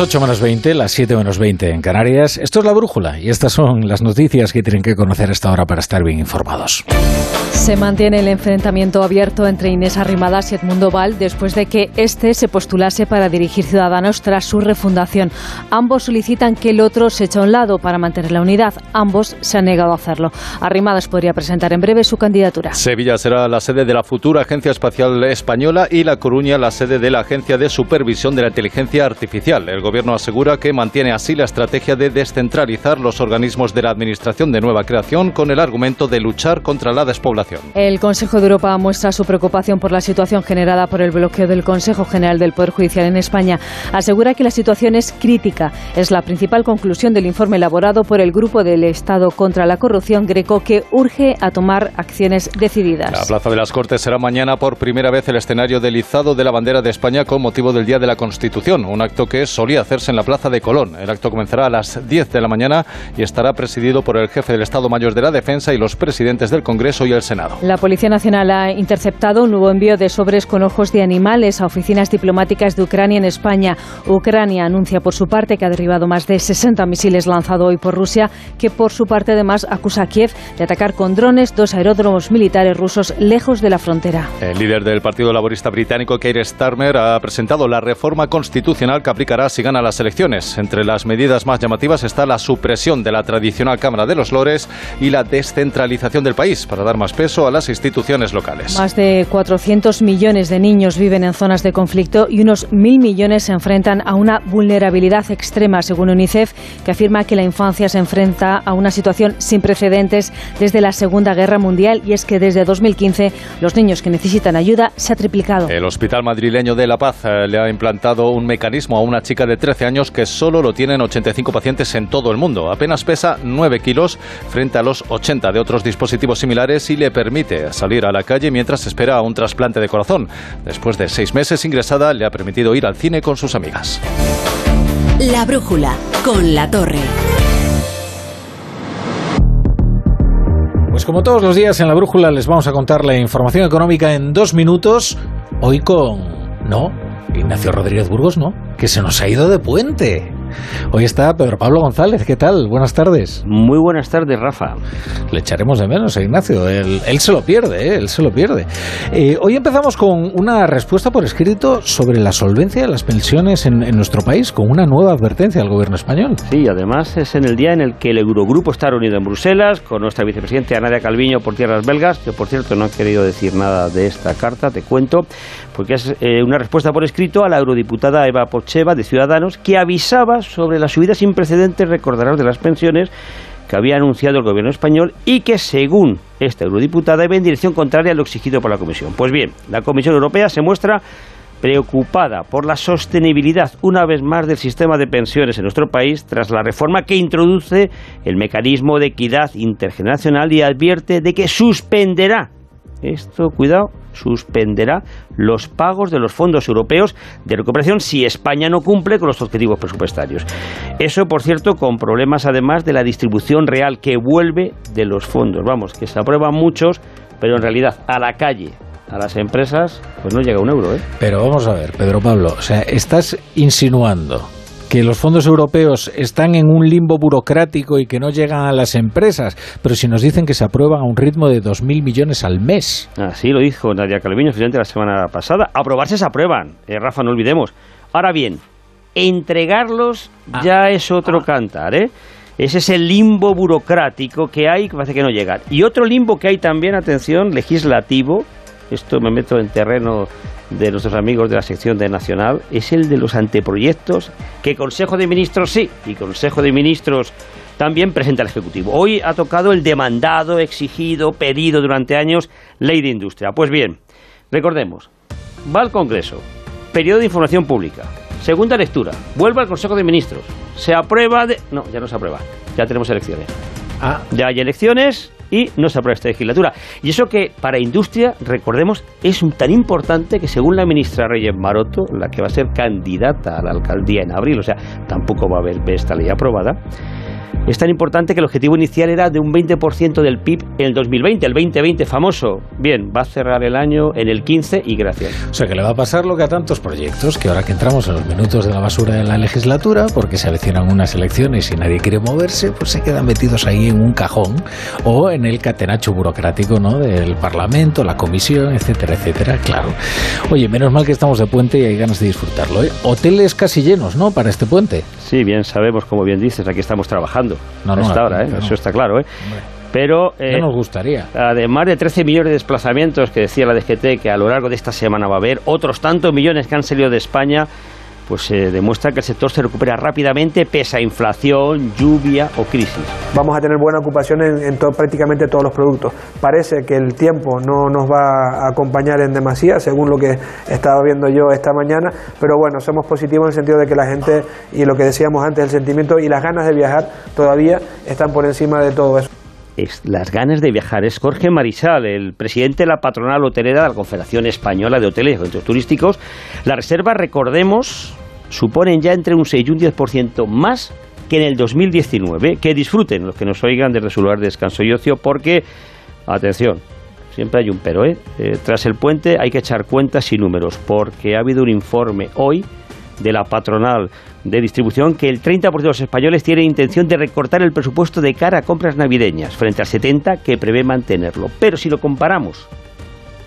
Las 8 menos 20, las 7 menos 20 en Canarias. Esto es la brújula y estas son las noticias que tienen que conocer a esta hora para estar bien informados. Se mantiene el enfrentamiento abierto entre Inés Arrimadas y Edmundo Val después de que éste se postulase para dirigir Ciudadanos tras su refundación. Ambos solicitan que el otro se eche a un lado para mantener la unidad. Ambos se han negado a hacerlo. Arrimadas podría presentar en breve su candidatura. Sevilla será la sede de la futura Agencia Espacial Española y La Coruña la sede de la Agencia de Supervisión de la Inteligencia Artificial. El Gobierno asegura que mantiene así la estrategia de descentralizar los organismos de la Administración de nueva creación con el argumento de luchar contra la despoblación. El Consejo de Europa muestra su preocupación por la situación generada por el bloqueo del Consejo General del Poder Judicial en España. Asegura que la situación es crítica. Es la principal conclusión del informe elaborado por el Grupo del Estado contra la Corrupción Greco que urge a tomar acciones decididas. La Plaza de las Cortes será mañana por primera vez el escenario del izado de la bandera de España con motivo del Día de la Constitución, un acto que solía hacerse en la Plaza de Colón. El acto comenzará a las 10 de la mañana y estará presidido por el jefe del Estado Mayor de la Defensa y los presidentes del Congreso y el Senado. La Policía Nacional ha interceptado un nuevo envío de sobres con ojos de animales a oficinas diplomáticas de Ucrania en España. Ucrania anuncia por su parte que ha derribado más de 60 misiles lanzados hoy por Rusia, que por su parte además acusa a Kiev de atacar con drones dos aeródromos militares rusos lejos de la frontera. El líder del Partido Laborista Británico, Keir Starmer, ha presentado la reforma constitucional que aplicará si gana las elecciones. Entre las medidas más llamativas está la supresión de la tradicional Cámara de los Lores y la descentralización del país para dar más peso a las instituciones locales. Más de 400 millones de niños viven en zonas de conflicto y unos mil millones se enfrentan a una vulnerabilidad extrema, según UNICEF, que afirma que la infancia se enfrenta a una situación sin precedentes desde la Segunda Guerra Mundial y es que desde 2015 los niños que necesitan ayuda se ha triplicado. El Hospital Madrileño de La Paz eh, le ha implantado un mecanismo a una chica de 13 años que solo lo tienen 85 pacientes en todo el mundo. Apenas pesa 9 kilos frente a los 80 de otros dispositivos similares y le permite salir a la calle mientras espera a un trasplante de corazón. Después de seis meses ingresada, le ha permitido ir al cine con sus amigas. La brújula con la torre. Pues como todos los días en la brújula les vamos a contar la información económica en dos minutos. Hoy con... No, Ignacio Rodríguez Burgos no, que se nos ha ido de puente. Hoy está Pedro Pablo González, ¿qué tal? Buenas tardes. Muy buenas tardes, Rafa. Le echaremos de menos a Ignacio, él, él se lo pierde, ¿eh? él se lo pierde. Eh, hoy empezamos con una respuesta por escrito sobre la solvencia de las pensiones en, en, nuestro país, con una nueva advertencia al gobierno español. Sí, además es en el día en el que el Eurogrupo está reunido en Bruselas, con nuestra vicepresidenta Nadia Calviño por tierras belgas, que por cierto no ha querido decir nada de esta carta, te cuento, porque es eh, una respuesta por escrito a la eurodiputada Eva Pocheva de Ciudadanos, que avisaba sobre la subida sin precedentes, recordarás, de las pensiones que había anunciado el gobierno español y que, según esta eurodiputada, iba en dirección contraria a lo exigido por la Comisión. Pues bien, la Comisión Europea se muestra preocupada por la sostenibilidad, una vez más, del sistema de pensiones en nuestro país tras la reforma que introduce el mecanismo de equidad intergeneracional y advierte de que suspenderá esto, cuidado, suspenderá los pagos de los fondos europeos de recuperación si España no cumple con los objetivos presupuestarios. Eso, por cierto, con problemas además de la distribución real que vuelve de los fondos. Vamos, que se aprueban muchos, pero en realidad a la calle, a las empresas, pues no llega un euro. ¿eh? Pero vamos a ver, Pedro Pablo, o sea, estás insinuando que los fondos europeos están en un limbo burocrático y que no llegan a las empresas, pero si nos dicen que se aprueban a un ritmo de 2.000 millones al mes. Así lo dijo Nadia Calviño, presidente la semana pasada. Aprobarse se aprueban, eh, Rafa, no olvidemos. Ahora bien, entregarlos Ah. ya es otro cantar, ¿eh? Ese es el limbo burocrático que hay, que parece que no llega. Y otro limbo que hay también, atención, legislativo, esto me meto en terreno de nuestros amigos de la sección de Nacional, es el de los anteproyectos que Consejo de Ministros sí y Consejo de Ministros también presenta al Ejecutivo. Hoy ha tocado el demandado, exigido, pedido durante años Ley de Industria. Pues bien, recordemos, va al Congreso, periodo de información pública, segunda lectura, vuelve al Consejo de Ministros, se aprueba de... No, ya no se aprueba, ya tenemos elecciones. Ah. Ya hay elecciones y no se aprueba esta legislatura. Y eso que para industria, recordemos, es tan importante que según la ministra Reyes Maroto, la que va a ser candidata a la alcaldía en abril, o sea, tampoco va a haber esta ley aprobada, es tan importante que el objetivo inicial era de un 20% del PIB en el 2020, el 2020 famoso. Bien, va a cerrar el año en el 15 y gracias. O sea que le va a pasar lo que a tantos proyectos, que ahora que entramos en los minutos de la basura de la legislatura, porque se avecinan unas elecciones y nadie quiere moverse, pues se quedan metidos ahí en un cajón o en el catenacho burocrático ¿no? del Parlamento, la comisión, etcétera, etcétera, claro. Oye, menos mal que estamos de puente y hay ganas de disfrutarlo. ¿eh? Hoteles casi llenos, ¿no? Para este puente. Sí, bien sabemos, como bien dices, aquí estamos trabajando. No, no, hasta ahora, ¿eh? no. eso está claro. ¿eh? Pero eh, nos gustaría. además de 13 millones de desplazamientos que decía la DGT que a lo largo de esta semana va a haber, otros tantos millones que han salido de España, pues se demuestra que el sector se recupera rápidamente pese a inflación, lluvia o crisis. vamos a tener buena ocupación en, en to- prácticamente todos los productos. Parece que el tiempo no nos va a acompañar en demasía, según lo que estaba viendo yo esta mañana, pero bueno, somos positivos en el sentido de que la gente, y lo que decíamos antes, el sentimiento y las ganas de viajar todavía están por encima de todo eso. Es las ganas de viajar. Es Jorge Marisal, el presidente de la patronal hotelera de la Confederación Española de Hoteles y Eventos Turísticos. Las reservas, recordemos, suponen ya entre un 6 y un 10% más que en el 2019. Que disfruten los que nos oigan desde su lugar de descanso y ocio, porque, atención, siempre hay un pero, ¿eh? Eh, Tras el puente hay que echar cuentas y números, porque ha habido un informe hoy de la patronal de distribución que el 30% de los españoles tiene intención de recortar el presupuesto de cara a compras navideñas, frente al 70% que prevé mantenerlo. Pero si lo comparamos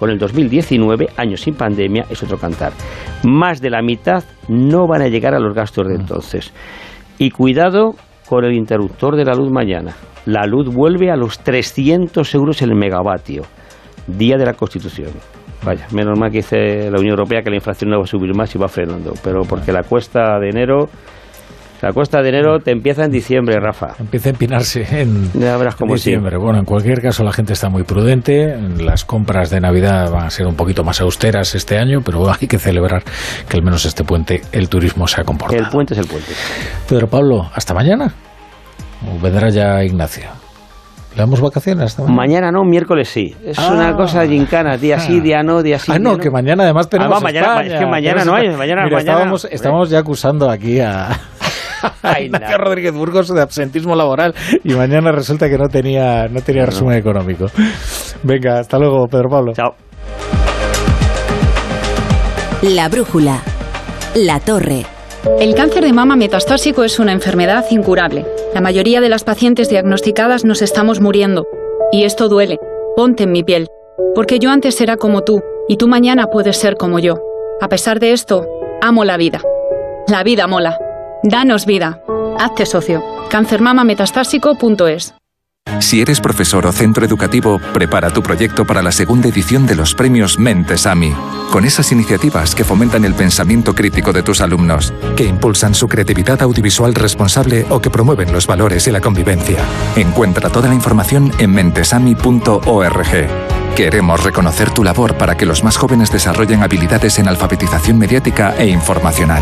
con el 2019, año sin pandemia, es otro cantar. Más de la mitad no van a llegar a los gastos de entonces. Y cuidado con el interruptor de la luz mañana. La luz vuelve a los 300 euros el megavatio, día de la Constitución. Vaya, menos mal que dice la Unión Europea que la inflación no va a subir más y va frenando, pero porque la cuesta de enero, la cuesta de enero te empieza en diciembre, Rafa. Empieza a empinarse en Ya verás cómo sí. diciembre. Bueno, en cualquier caso la gente está muy prudente. Las compras de Navidad van a ser un poquito más austeras este año, pero hay que celebrar que al menos este puente el turismo se ha comportado. El puente es el puente. Pedro Pablo, ¿hasta mañana? ¿O vendrá ya Ignacio? ¿Le damos vacaciones hasta mañana? Mañana no, miércoles sí. Es Ah. una cosa gincana, día sí, día no, día sí. Ah, no, día que mañana además tenemos Ah, va, mañana- España. es que mañana no hay, mañana- Mira, mañana- estábamos, estábamos ya acusando aquí a Ignacio Rodríguez Burgos de absentismo laboral y mañana resulta que no tenía, no tenía resumen económico. Venga, hasta luego, Pedro Pablo. Chao. La brújula. La torre. El cáncer de mama metastásico es una enfermedad incurable. La mayoría de las pacientes diagnosticadas nos estamos muriendo. Y esto duele. Ponte en mi piel. Porque yo antes era como tú, y tú mañana puedes ser como yo. A pesar de esto, amo la vida. La vida mola. Danos vida. Hazte socio. Cancermamametastásico.es Si eres profesor o centro educativo, prepara tu proyecto para la segunda edición de los premios Mentes AMI, con esas iniciativas que fomentan el pensamiento crítico de tus alumnos, que impulsan su creatividad audiovisual responsable o que promueven los valores y la convivencia. Encuentra toda la información en mentesami.org. Queremos reconocer tu labor para que los más jóvenes desarrollen habilidades en alfabetización mediática e informacional.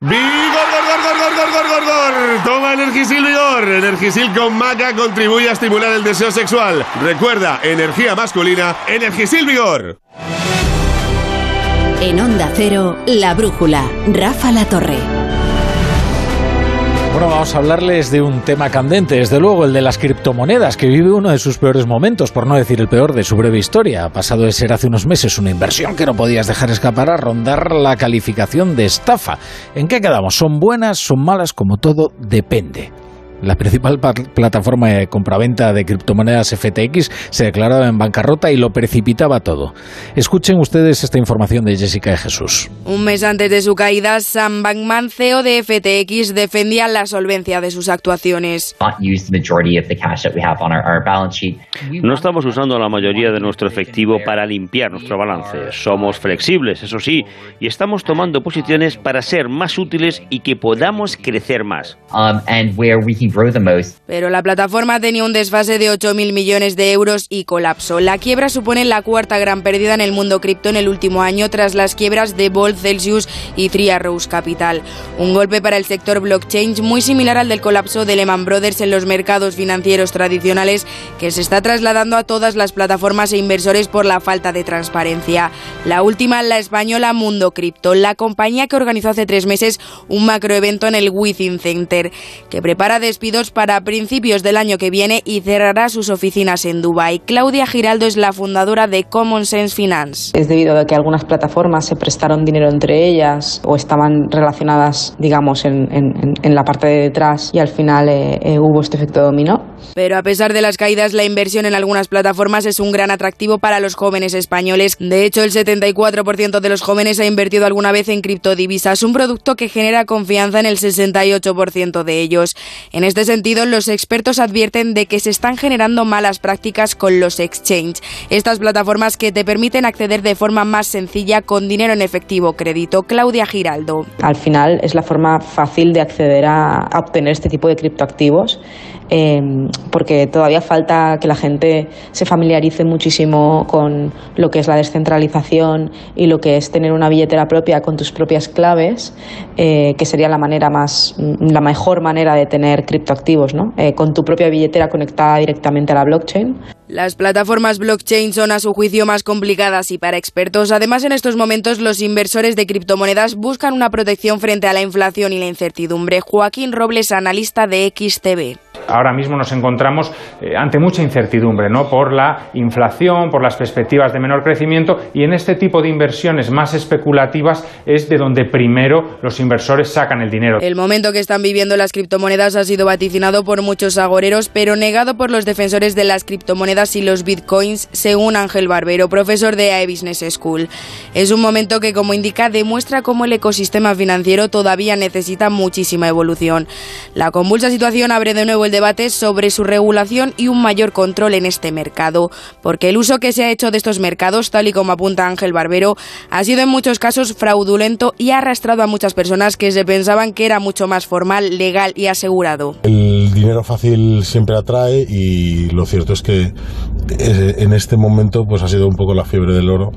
¡Vigor, gor, gor, gor, gor, gor, gor, gor! Toma Energisil Vigor. Energisil con maca contribuye a estimular el deseo sexual. Recuerda, energía masculina, Energisil Vigor. En Onda Cero, La Brújula, Rafa La Torre. Bueno, vamos a hablarles de un tema candente, desde luego el de las criptomonedas, que vive uno de sus peores momentos, por no decir el peor de su breve historia. Ha pasado de ser hace unos meses una inversión que no podías dejar escapar a rondar la calificación de estafa. ¿En qué quedamos? ¿Son buenas? ¿Son malas? Como todo, depende. La principal plataforma de compraventa de criptomonedas FTX se declaraba en bancarrota y lo precipitaba todo. Escuchen ustedes esta información de Jessica de Jesús. Un mes antes de su caída, Sam Bankman, CEO de FTX, defendía la solvencia de sus actuaciones. No estamos usando la mayoría de nuestro efectivo para limpiar nuestro balance. Somos flexibles, eso sí, y estamos tomando posiciones para ser más útiles y que podamos crecer más. Um, pero la plataforma tenía un desfase de 8.000 millones de euros y colapsó. La quiebra supone la cuarta gran pérdida en el mundo cripto en el último año tras las quiebras de Bolt, Celsius y Three Arrows Capital. Un golpe para el sector blockchain muy similar al del colapso de Lehman Brothers en los mercados financieros tradicionales que se está trasladando a todas las plataformas e inversores por la falta de transparencia. La última, la española Mundo Cripto, la compañía que organizó hace tres meses un macroevento en el Within Center, que prepara despidos para principios del año que viene y cerrará sus oficinas en Dubái. Claudia Giraldo es la fundadora de Common Sense Finance. Es debido a que algunas plataformas se prestaron dinero entre ellas o estaban relacionadas, digamos, en, la parte de detrás y al final eh, eh, hubo este efecto dominó. Pero a pesar de las caídas, la inversión en algunas plataformas es un gran atractivo para los jóvenes españoles. De hecho, el 74% de los jóvenes ha invertido alguna vez en criptodivisas, un producto que genera confianza en el 68% de ellos. En este sentido, los expertos advierten de que se están generando malas prácticas con los exchange, estas plataformas que te permiten acceder de forma más sencilla con dinero en efectivo crédito. Claudia Giraldo. Al final es la forma fácil de acceder a, obtener este tipo de criptoactivos. Eh, porque todavía falta que la gente se familiarice muchísimo con lo que es la descentralización y lo que es tener una billetera propia con tus propias claves, eh, que sería la manera más, la mejor manera de tener criptoactivos, ¿no? Eh, con tu propia billetera conectada directamente a la blockchain. Las plataformas blockchain son a su juicio más complicadas y para expertos. Además, en estos momentos los inversores de criptomonedas buscan una protección frente a la inflación y la incertidumbre. Joaquín Robles, analista de XTB. Ahora mismo nos encontramos eh, ante mucha incertidumbre, ¿no? Por la inflación, por las perspectivas de menor crecimiento y en este tipo de inversiones más especulativas es de donde primero los inversores sacan el dinero. El momento que están viviendo las criptomonedas ha sido vaticinado por muchos agoreros, pero negado por los defensores de las criptomonedas y los bitcoins, según Ángel Barbero, profesor de AE Business School. Es un momento que, como indica, demuestra cómo el ecosistema financiero todavía necesita muchísima evolución. La convulsa situación abre de nuevo el debate sobre su regulación y un mayor control en este mercado, porque el uso que se ha hecho de estos mercados, tal y como apunta Ángel Barbero, ha sido en muchos casos fraudulento y ha arrastrado a muchas personas que se pensaban que era mucho más formal, legal y asegurado. El dinero fácil siempre atrae y lo cierto es que en este momento pues ha sido un poco la fiebre del oro,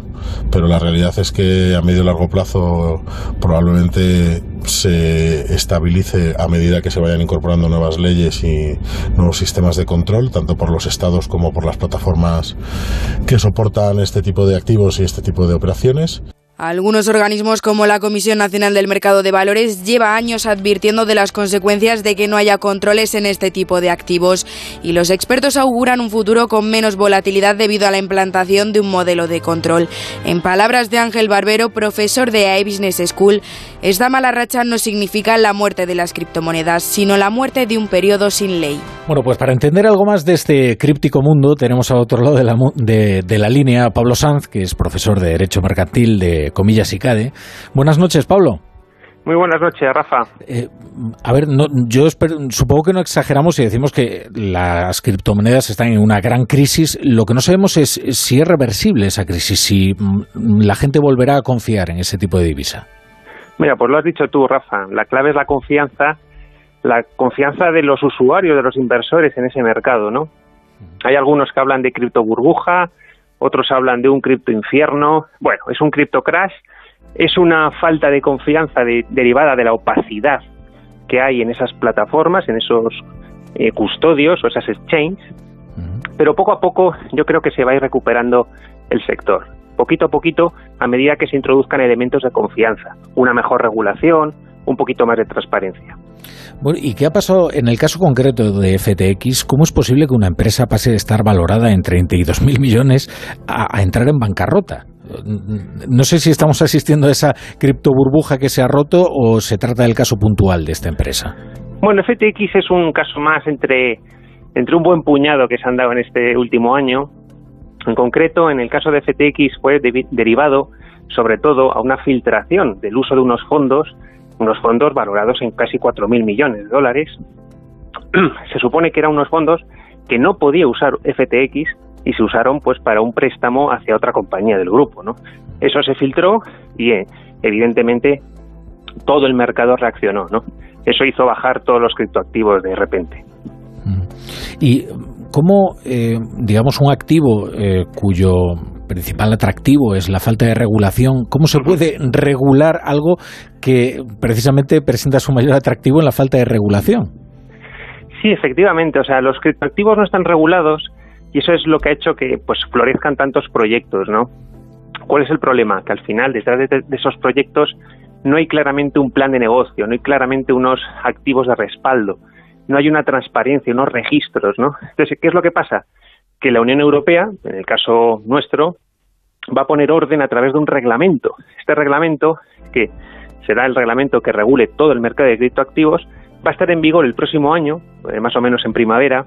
pero la realidad es que a medio y largo plazo probablemente se estabilice a medida que se vayan incorporando nuevas leyes y nuevos sistemas de control, tanto por los estados como por las plataformas que soportan este tipo de activos y este tipo de operaciones. Algunos organismos como la Comisión Nacional del Mercado de Valores lleva años advirtiendo de las consecuencias de que no haya controles en este tipo de activos y los expertos auguran un futuro con menos volatilidad debido a la implantación de un modelo de control. En palabras de Ángel Barbero, profesor de AE Business School, esta mala racha no significa la muerte de las criptomonedas, sino la muerte de un periodo sin ley. Bueno, pues para entender algo más de este críptico mundo, tenemos a otro lado de la, de, de la línea a Pablo Sanz, que es profesor de Derecho Mercantil de Comillas y CADE. Buenas noches, Pablo. Muy buenas noches, Rafa. Eh, a ver, no, yo supongo que no exageramos si decimos que las criptomonedas están en una gran crisis. Lo que no sabemos es si es reversible esa crisis, si mm, la gente volverá a confiar en ese tipo de divisa. Mira, pues lo has dicho tú, Rafa. La clave es la confianza, la confianza de los usuarios, de los inversores en ese mercado, ¿no? Hay algunos que hablan de cripto burbuja, otros hablan de un cripto infierno. Bueno, es un cripto crash, es una falta de confianza derivada de la opacidad que hay en esas plataformas, en esos eh, custodios o esas exchanges, pero poco a poco yo creo que se va a ir recuperando el sector. Poquito a poquito, a medida que se introduzcan elementos de confianza, una mejor regulación, un poquito más de transparencia. Bueno, ¿y qué ha pasado en el caso concreto de FTX? ¿Cómo es posible que una empresa pase de estar valorada en 32.000 millones a, entrar en bancarrota? No sé si estamos asistiendo a esa cripto burbuja que se ha roto o se trata del caso puntual de esta empresa. Bueno, FTX es un caso más entre, entre un buen puñado que se han dado en este último año. En concreto, en el caso de FTX fue derivado sobre todo a una filtración del uso de unos fondos, unos fondos valorados en casi 4.000 millones de dólares. se supone que eran unos fondos que no podía usar FTX y se usaron pues para un préstamo hacia otra compañía del grupo, ¿no? Eso se filtró y eh, evidentemente todo el mercado reaccionó, ¿no? Eso hizo bajar todos los criptoactivos de repente. ¿Y cómo, eh, digamos, un activo eh, cuyo principal atractivo es la falta de regulación, ¿cómo se puede regular algo que precisamente presenta su mayor atractivo en la falta de regulación? Sí, efectivamente. O sea, los criptoactivos no están regulados y eso es lo que ha hecho que pues florezcan tantos proyectos, ¿no? ¿Cuál es el problema? Que al final, detrás de, esos proyectos, no hay claramente un plan de negocio, no hay claramente unos activos de respaldo, no hay una transparencia, unos registros, ¿no? Entonces, ¿qué es lo que pasa? Que la Unión Europea, en el caso nuestro, va a poner orden a través de un reglamento. Este reglamento, que será el reglamento que regule todo el mercado de criptoactivos, va a estar en vigor el próximo año, eh, más o menos en primavera,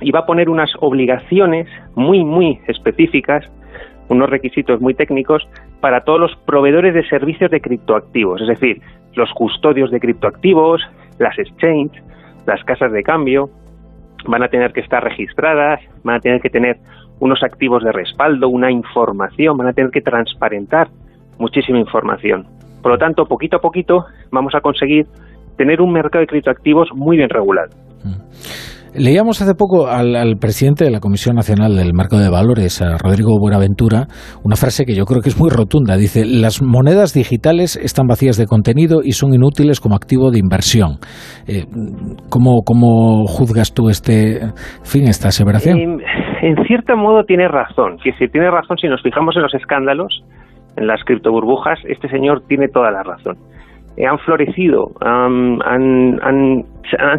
y va a poner unas obligaciones muy, muy específicas, unos requisitos muy técnicos para todos los proveedores de servicios de criptoactivos, es decir, los custodios de criptoactivos, las exchanges, las casas de cambio, van a tener que estar registradas, van a tener que tener unos activos de respaldo, una información, van a tener que transparentar muchísima información. Por lo tanto, poquito a poquito vamos a conseguir tener un mercado de criptoactivos muy bien regulado. Mm. Leíamos hace poco al, presidente de la Comisión Nacional del Marco de Valores, a Rodrigo Buenaventura, una frase que yo creo que es muy rotunda. Dice, las monedas digitales están vacías de contenido y son inútiles como activo de inversión. Eh, ¿cómo, juzgas tú este fin, esta aseveración? En, cierto modo tiene razón. Si, si tiene razón, si nos fijamos en los escándalos, en las criptoburbujas, este señor tiene toda la razón. Eh, han florecido, han, han,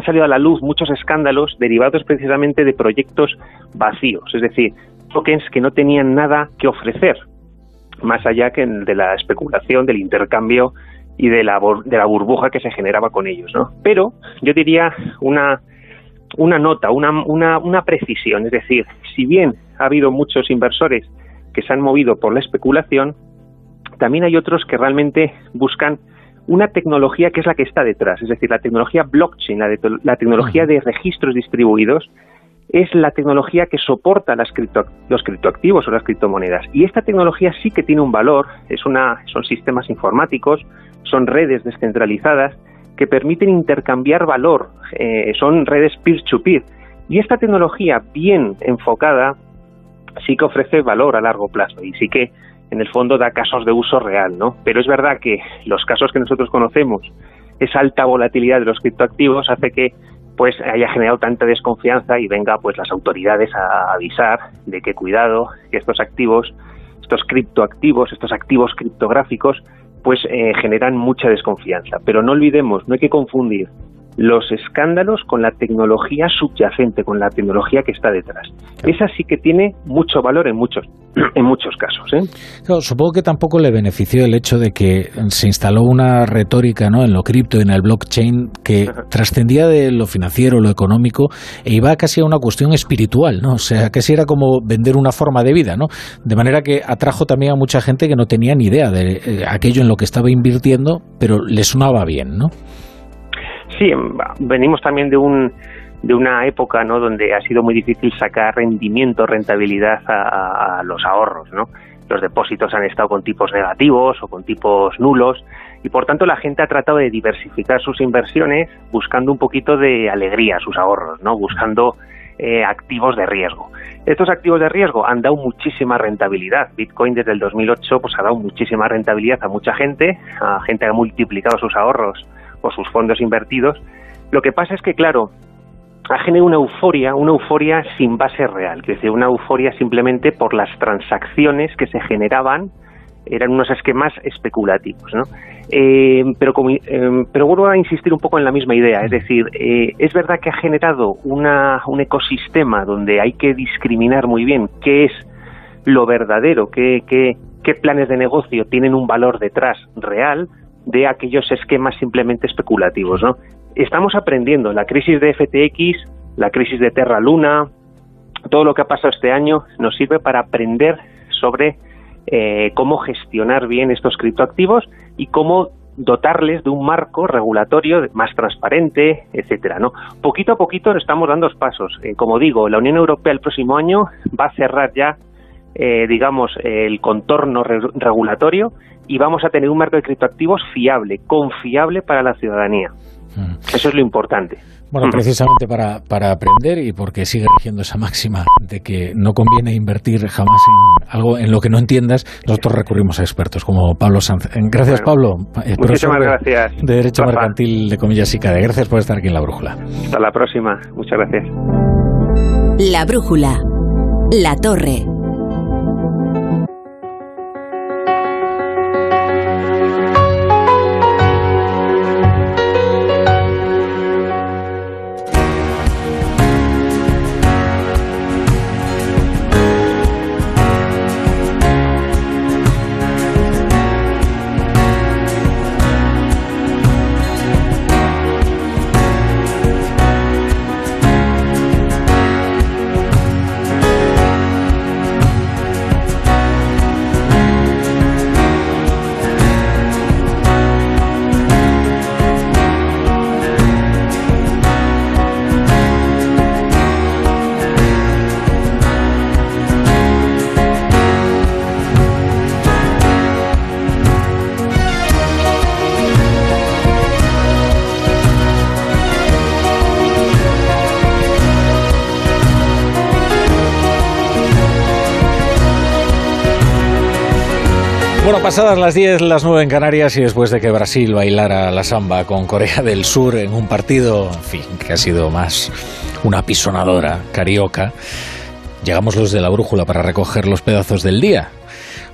salido a la luz muchos escándalos derivados precisamente de proyectos vacíos, es decir, tokens que no tenían nada que ofrecer, más allá que de la especulación, del intercambio y de la, de la burbuja que se generaba con ellos. ¿no? Pero yo diría una, una nota, una, una, una precisión, es decir, si bien ha habido muchos inversores que se han movido por la especulación, también hay otros que realmente buscan una tecnología que es la que está detrás, es decir, la tecnología blockchain, la, tecnología de registros distribuidos, es la tecnología que soporta las los criptoactivos o las criptomonedas. Y esta tecnología sí que tiene un valor, es una, son sistemas informáticos, son redes descentralizadas que permiten intercambiar valor, eh, son redes peer-to-peer. Y esta tecnología bien enfocada sí que ofrece valor a largo plazo y sí que en el fondo da casos de uso real, ¿no? Pero es verdad que los casos que nosotros conocemos, esa alta volatilidad de los criptoactivos hace que pues haya generado tanta desconfianza y venga pues las autoridades a avisar de que cuidado, que estos activos, estos criptoactivos, estos activos criptográficos, pues eh, generan mucha desconfianza. Pero no olvidemos, no hay que confundir los escándalos con la tecnología subyacente, con la tecnología que está detrás. Esa sí que tiene mucho valor en muchos, en muchos casos. ¿eh? supongo que tampoco le benefició el hecho de que se instaló una retórica ¿no? en lo cripto, en el blockchain, que trascendía de lo financiero, lo económico, e iba casi a una cuestión espiritual, ¿no? O sea, casi era como vender una forma de vida, ¿no? De manera que atrajo también a mucha gente que no tenía ni idea de eh, aquello en lo que estaba invirtiendo, pero le sonaba bien, ¿no? Sí, venimos también de un de una época ¿no? donde ha sido muy difícil sacar rendimiento, rentabilidad a, los ahorros. ¿no? Los depósitos han estado con tipos negativos o con tipos nulos y por tanto la gente ha tratado de diversificar sus inversiones buscando un poquito de alegría a sus ahorros, ¿no? buscando eh, activos de riesgo. Estos activos de riesgo han dado muchísima rentabilidad. Bitcoin desde el 2008 pues, ha dado muchísima rentabilidad a mucha gente, a gente que ha multiplicado sus ahorros o sus fondos invertidos. Lo que pasa es que, claro, ha generado una euforia, una euforia sin base real, es decir, una euforia simplemente por las transacciones que se generaban, eran unos esquemas especulativos, ¿no? Eh, pero, como, eh, pero vuelvo a insistir un poco en la misma idea, es decir, eh, es verdad que ha generado una, un ecosistema donde hay que discriminar muy bien qué es lo verdadero, qué, qué, qué planes de negocio tienen un valor detrás real, de aquellos esquemas simplemente especulativos. ¿no? Estamos aprendiendo, la crisis de FTX, la crisis de Terra Luna, todo lo que ha pasado este año nos sirve para aprender sobre eh, cómo gestionar bien estos criptoactivos y cómo dotarles de un marco regulatorio más transparente, etcétera, ¿no? Poquito a poquito estamos dando pasos. Eh, como digo, la Unión Europea el próximo año va a cerrar ya, eh, digamos, el contorno regulatorio y vamos a tener un marco de criptoactivos fiable, confiable para la ciudadanía. Mm. Eso es lo importante. Bueno, mm. precisamente para, para aprender y porque sigue rigiendo esa máxima de que no conviene invertir jamás en algo en lo que no entiendas, nosotros recurrimos a expertos como Pablo Sanz. Eh, gracias, Pablo. Eh, muchísimas gracias. De Derecho Mercantil de Comillas y CADE. Gracias por estar aquí en La Brújula. Hasta la próxima. Muchas gracias. La Brújula. La Torre. Pasadas las 10, las 9 en Canarias y después de que Brasil bailara la samba con Corea del Sur en un partido, en fin, que ha sido más una pisonadora carioca, llegamos los de la brújula para recoger los pedazos del día.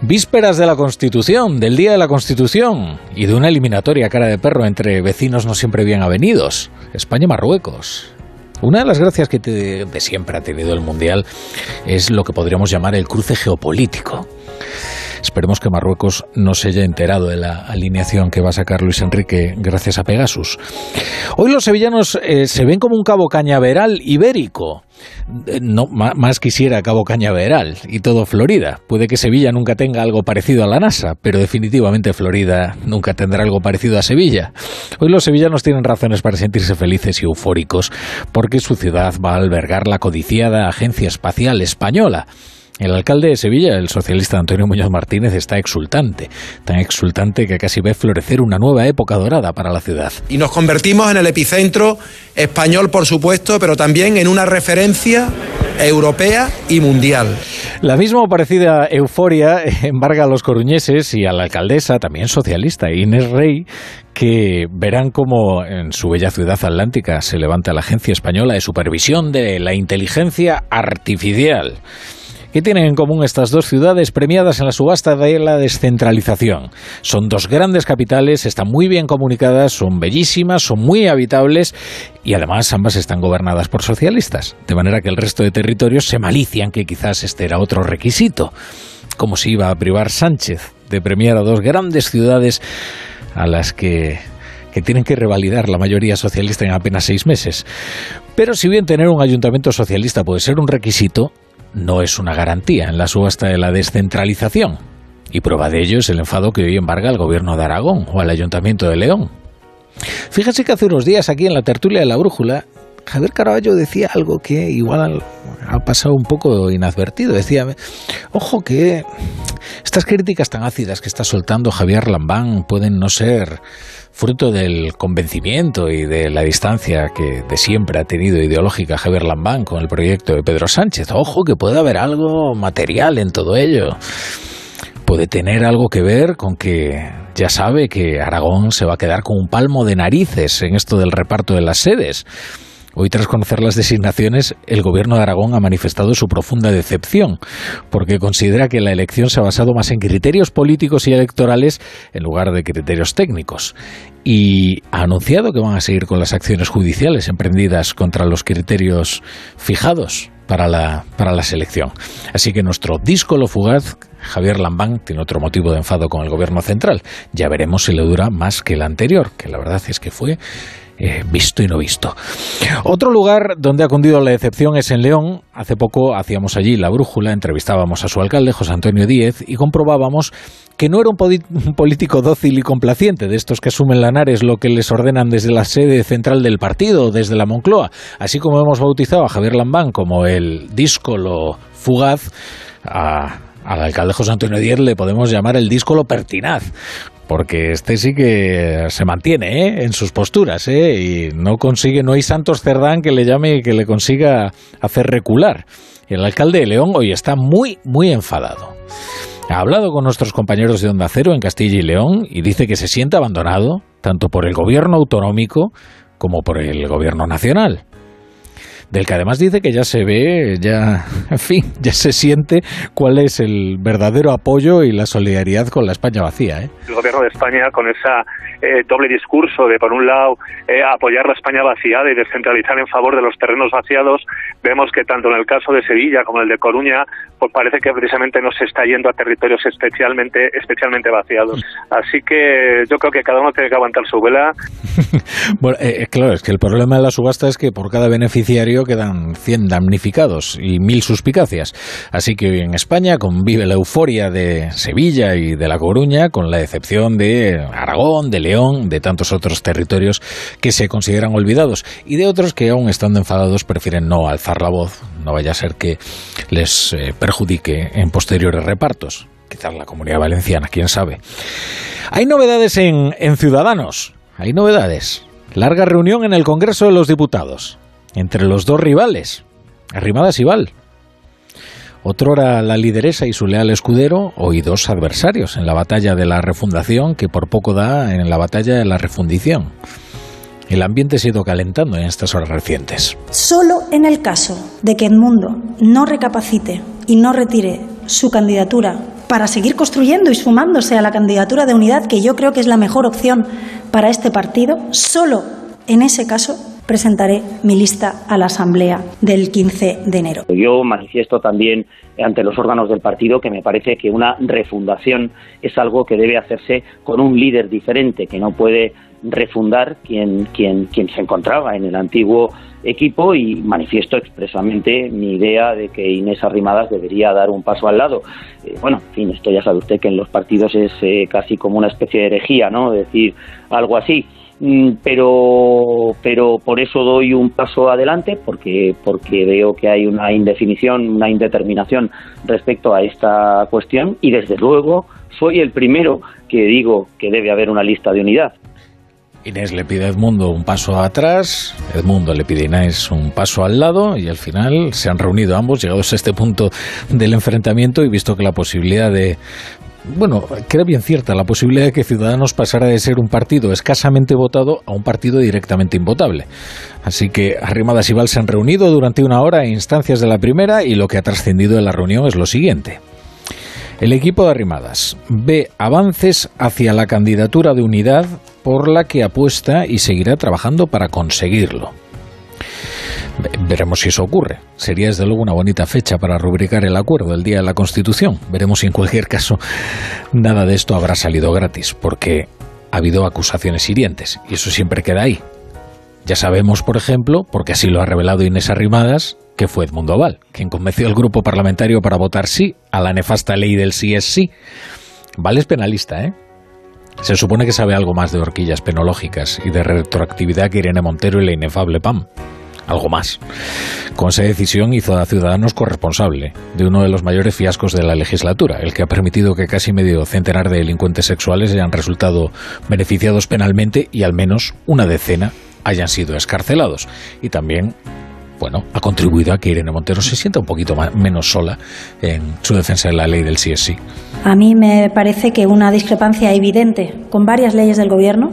Vísperas de la Constitución, del Día de la Constitución y de una eliminatoria cara de perro entre vecinos no siempre bien avenidos, España-Marruecos. Una de las gracias que de siempre ha tenido el Mundial es lo que podríamos llamar el cruce geopolítico. Esperemos que Marruecos no se haya enterado de la alineación que va a sacar Luis Enrique gracias a Pegasus. Hoy los sevillanos eh, se ven como un cabo cañaveral ibérico. Eh, no, más quisiera Cabo Cañaveral y todo Florida. Puede que Sevilla nunca tenga algo parecido a la NASA, pero definitivamente Florida nunca tendrá algo parecido a Sevilla. Hoy los sevillanos tienen razones para sentirse felices y eufóricos, porque su ciudad va a albergar la codiciada Agencia Espacial Española. El alcalde de Sevilla, el socialista Antonio Muñoz Martínez, está exultante, tan exultante que casi ve florecer una nueva época dorada para la ciudad. Y nos convertimos en el epicentro español, por supuesto, pero también en una referencia europea y mundial. La misma o parecida euforia embarga a los coruñeses y a la alcaldesa, también socialista, Inés Rey, que verán cómo en su bella ciudad atlántica se levanta la Agencia Española de Supervisión de la Inteligencia Artificial ¿Qué tienen en común estas dos ciudades premiadas en la subasta de la descentralización? Son dos grandes capitales, están muy bien comunicadas, son bellísimas, son muy habitables y además ambas están gobernadas por socialistas, de manera que el resto de territorios se malician que quizás este era otro requisito. Como si iba a privar Sánchez de premiar a dos grandes ciudades a las que que tienen que revalidar la mayoría socialista en apenas seis meses. Pero si bien tener un ayuntamiento socialista puede ser un requisito, no es una garantía en la subasta de la descentralización. Y prueba de ello es el enfado que hoy embarga al gobierno de Aragón o al ayuntamiento de León. Fíjese que hace unos días aquí en la tertulia de la brújula, Javier Caraballo decía algo que igual ha pasado un poco inadvertido. Decía, ojo que estas críticas tan ácidas que está soltando Javier Lambán pueden no ser fruto del convencimiento y de la distancia que de siempre ha tenido ideológica Javier Lambán con el proyecto de Pedro Sánchez. Ojo que puede haber algo material en todo ello. Puede tener algo que ver con que ya sabe que Aragón se va a quedar con un palmo de narices en esto del reparto de las sedes. Hoy, tras conocer las designaciones, el gobierno de Aragón ha manifestado su profunda decepción, porque considera que la elección se ha basado más en criterios políticos y electorales en lugar de criterios técnicos. Y ha anunciado que van a seguir con las acciones judiciales emprendidas contra los criterios fijados para la, para la selección. Así que nuestro lo fugaz, Javier Lambán, tiene otro motivo de enfado con el gobierno central. Ya veremos si le dura más que el anterior, que la verdad es que fue eh, visto y no visto. Otro lugar donde ha cundido la decepción es en León. Hace poco hacíamos allí la brújula, entrevistábamos a su alcalde, José Antonio Díez, y comprobábamos que no era un, político dócil y complaciente, de estos que asumen lanares lo que les ordenan desde la sede central del partido, desde la Moncloa. Así como hemos bautizado a Javier Lambán como el díscolo fugaz, al alcalde José Antonio Díez le podemos llamar el díscolo pertinaz, porque este sí que se mantiene ¿eh? en sus posturas ¿eh? y no consigue, no hay Santos Cerdán que le llame y que le consiga hacer recular. El alcalde de León hoy está muy, muy enfadado. Ha hablado con nuestros compañeros de Onda Cero en Castilla y León y dice que se siente abandonado tanto por el gobierno autonómico como por el gobierno nacional del que además dice que ya se ve, ya, en fin, ya se siente cuál es el verdadero apoyo y la solidaridad con la España vacía. ¿eh? El gobierno de España con esa eh, doble discurso de, por un lado, eh, apoyar la España vaciada y descentralizar en favor de los terrenos vaciados, vemos que tanto en el caso de Sevilla como en el de Coruña, pues parece que precisamente no se está yendo a territorios especialmente, especialmente vaciados. Así que yo creo que cada uno tiene que aguantar su vela. bueno, claro, es que el problema de la subasta es que por cada beneficiario quedan 100 damnificados y mil suspicacias. Así que hoy en España convive la euforia de Sevilla y de La Coruña con la decepción de Aragón, de León, de tantos otros territorios que se consideran olvidados y de otros que aún estando enfadados prefieren no alzar la voz, no vaya a ser que les eh, perjudique en posteriores repartos. Quizás la comunidad valenciana, quién sabe. Hay novedades en, en Ciudadanos. Hay novedades. Larga reunión en el Congreso de los Diputados entre los dos rivales, Arrimadas y Val. Otro era la lideresa y su leal escudero, hoy dos adversarios en la batalla de la refundación, que por poco da en la batalla de la refundición. El ambiente se ha ido calentando en estas horas recientes. Solo en el caso de que Edmundo no recapacite y no retire su candidatura para seguir construyendo y sumándose a la candidatura de unidad, que yo creo que es la mejor opción para este partido, solo en ese caso presentaré mi lista a la Asamblea del 15 de enero. Yo manifiesto también ante los órganos del partido que me parece que una refundación es algo que debe hacerse con un líder diferente, que no puede refundar quien, quien, quien se encontraba en el antiguo equipo y manifiesto expresamente mi idea de que Inés Arrimadas debería dar un paso al lado. Eh, bueno, en fin, esto ya sabe usted que en los partidos es eh, casi como una especie de herejía, ¿no? Decir algo así. Mm, pero pero por eso doy un paso adelante porque porque veo que hay una indefinición una indeterminación respecto a esta cuestión y desde luego soy el primero que digo que debe haber una lista de unidad. Inés le pide a Edmundo un paso atrás, Edmundo le pide a Inés un paso al lado y al final se han reunido ambos, llegados a este punto del enfrentamiento y visto que la posibilidad de bueno, era bien cierta la posibilidad de que Ciudadanos pasara de ser un partido escasamente votado a un partido directamente invotable. Así que Arrimadas y Val se han reunido durante una hora en instancias de la primera y lo que ha trascendido de la reunión es lo siguiente. El equipo de Arrimadas ve avances hacia la candidatura de unidad por la que apuesta y seguirá trabajando para conseguirlo. Veremos si eso ocurre. Sería desde luego una bonita fecha para rubricar el acuerdo, el Día de la Constitución. Veremos si en cualquier caso nada de esto habrá salido gratis, porque ha habido acusaciones hirientes y eso siempre queda ahí. Ya sabemos, por ejemplo, porque así lo ha revelado Inés Arrimadas, que fue Edmundo Val, quien convenció al grupo parlamentario para votar sí a la nefasta ley del sí es sí. Val es penalista, ¿eh? Se supone que sabe algo más de horquillas penológicas y de retroactividad que Irene Montero y la inefable PAM. Algo más. Con esa decisión hizo a Ciudadanos corresponsable de uno de los mayores fiascos de la legislatura, el que ha permitido que casi medio centenar de delincuentes sexuales hayan resultado beneficiados penalmente y al menos una decena hayan sido escarcelados. Y también bueno, ha contribuido a que Irene Montero se sienta un poquito menos sola en su defensa de la ley del sí A mí me parece que una discrepancia evidente con varias leyes del Gobierno,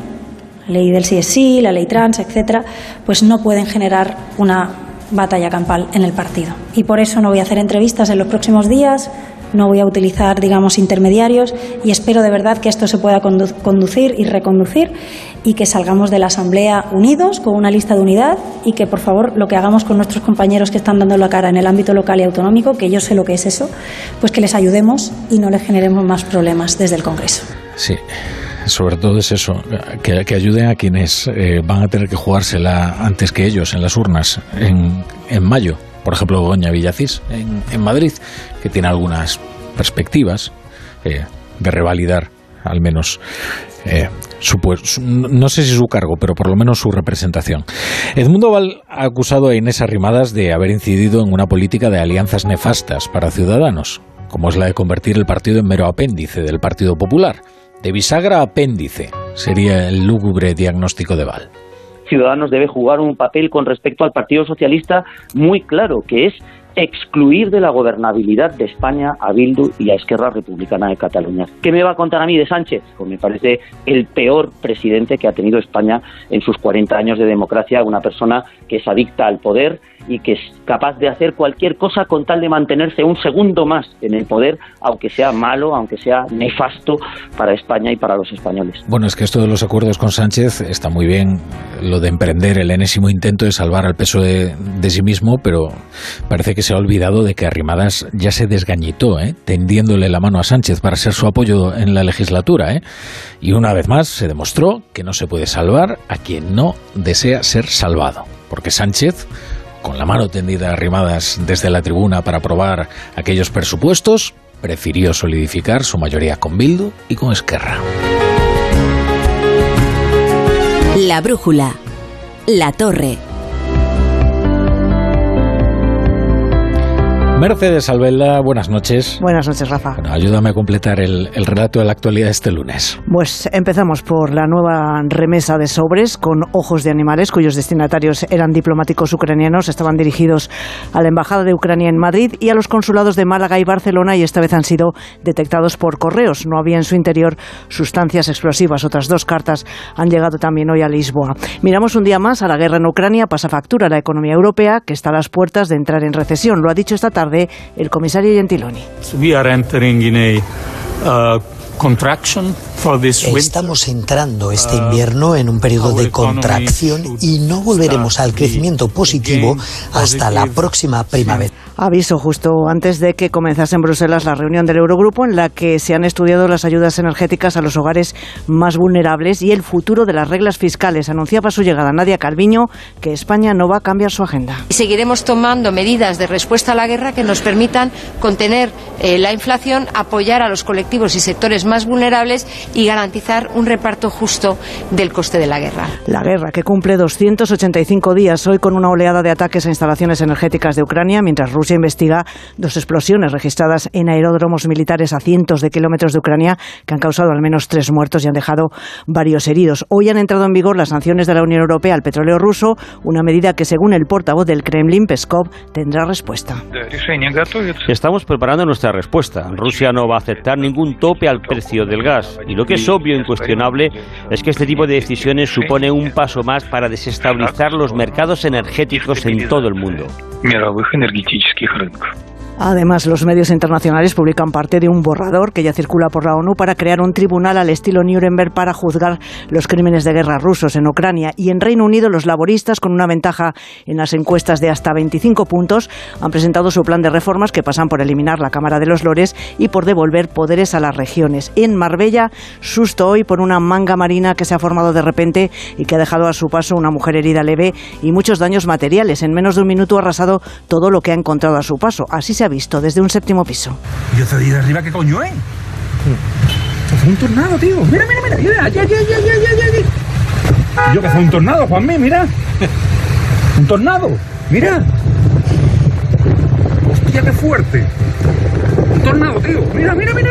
ley del sí la ley trans, etcétera, pues no pueden generar una batalla campal en el partido. Y por eso no voy a hacer entrevistas en los próximos días, no voy a utilizar, digamos, intermediarios y espero de verdad que esto se pueda conducir y reconducir y que salgamos de la Asamblea unidos con una lista de unidad y que, por favor, lo que hagamos con nuestros compañeros que están dando la cara en el ámbito local y autonómico, que yo sé lo que es eso, pues que les ayudemos y no les generemos más problemas desde el Congreso. Sí sobre todo es eso, que, ayuden a quienes eh, van a tener que jugársela antes que ellos en las urnas en, en mayo por ejemplo, Doña Villacís en, Madrid, que tiene algunas perspectivas eh, de revalidar al menos eh, su, no sé si su cargo, pero por lo menos su representación. Edmundo Val ha acusado a Inés Arrimadas de haber incidido en una política de alianzas nefastas para ciudadanos, como es la de convertir el partido en mero apéndice del Partido Popular. De bisagra apéndice sería el lúgubre diagnóstico de Val. Ciudadanos debe jugar un papel con respecto al Partido Socialista muy claro, que es excluir de la gobernabilidad de España a Bildu y a Esquerra Republicana de Cataluña. ¿Qué me va a contar a mí de Sánchez? Pues me parece el peor presidente que ha tenido España en sus 40 años de democracia, una persona que es adicta al poder y que es capaz de hacer cualquier cosa con tal de mantenerse un segundo más en el poder, aunque sea malo, aunque sea nefasto para España y para los españoles. Bueno, es que esto de los acuerdos con Sánchez está muy bien, lo de emprender el enésimo intento de salvar al peso de, sí mismo, pero parece que se ha olvidado de que Arrimadas ya se desgañitó, ¿eh? tendiéndole la mano a Sánchez para ser su apoyo en la legislatura. ¿eh? Y una vez más se demostró que no se puede salvar a quien no desea ser salvado, porque Sánchez con la mano tendida arrimadas desde la tribuna para aprobar aquellos presupuestos, prefirió solidificar su mayoría con Bildu y con Esquerra. La brújula. La torre. Mercedes Albelda, buenas noches. Buenas noches, Rafa. ayúdame a completar el, relato de la actualidad este lunes. Pues empezamos por la nueva remesa de sobres con ojos de animales cuyos destinatarios eran diplomáticos ucranianos. Estaban dirigidos a la Embajada de Ucrania en Madrid y a los consulados de Málaga y Barcelona y esta vez han sido detectados por correos. No había en su interior sustancias explosivas. Otras dos cartas han llegado también hoy a Lisboa. Miramos un día más a la guerra en Ucrania. Pasa factura a la economía europea que está a las puertas de entrar en recesión. Lo ha dicho esta tarde el comisario Gentiloni. Estamos entrando este invierno en un periodo de contracción y no volveremos al crecimiento positivo hasta la próxima primavera. Aviso justo antes de que comenzase en Bruselas la reunión del Eurogrupo en la que se han estudiado las ayudas energéticas a los hogares más vulnerables y el futuro de las reglas fiscales. Anunciaba su llegada Nadia Calviño que España no va a cambiar su agenda. Seguiremos tomando medidas de respuesta a la guerra que nos permitan contener eh, la inflación, apoyar a los colectivos y sectores más vulnerables y garantizar un reparto justo del coste de la guerra. La guerra que cumple 285 días hoy con una oleada de ataques a instalaciones energéticas de Ucrania, mientras Rusia investiga dos explosiones registradas en aeródromos militares a cientos de kilómetros de Ucrania que han causado al menos tres muertos y han dejado varios heridos. Hoy han entrado en vigor las sanciones de la Unión Europea al petróleo ruso, una medida que según el portavoz del Kremlin, Peskov, tendrá respuesta. Estamos preparando nuestra respuesta. Rusia no va a aceptar ningún tope al del gas. Y lo que es obvio e incuestionable es que este tipo de decisiones supone un paso más para desestabilizar los mercados energéticos en todo el mundo. Además, los medios internacionales publican parte de un borrador que ya circula por la ONU para crear un tribunal al estilo Nuremberg para juzgar los crímenes de guerra rusos en Ucrania. Y en Reino Unido, los laboristas, con una ventaja en las encuestas de hasta 25 puntos, han presentado su plan de reformas que pasan por eliminar la Cámara de los Lores y por devolver poderes a las regiones. En Marbella, susto hoy por una manga marina que se ha formado de repente y que ha dejado a su paso una mujer herida leve y muchos daños materiales. En menos de un minuto ha arrasado todo lo que ha encontrado a su paso. Así se visto desde un séptimo piso. Yo te de arriba, ¿qué coño, eh? Es un tornado, tío. Mira, mira, mira. mira. Ya, ya, ya, ya, ya, Yo que soy un tornado, Juanmi, mira. Un tornado. Mira. Hostia, qué fuerte. Un tornado, tío. Mira, mira, mira.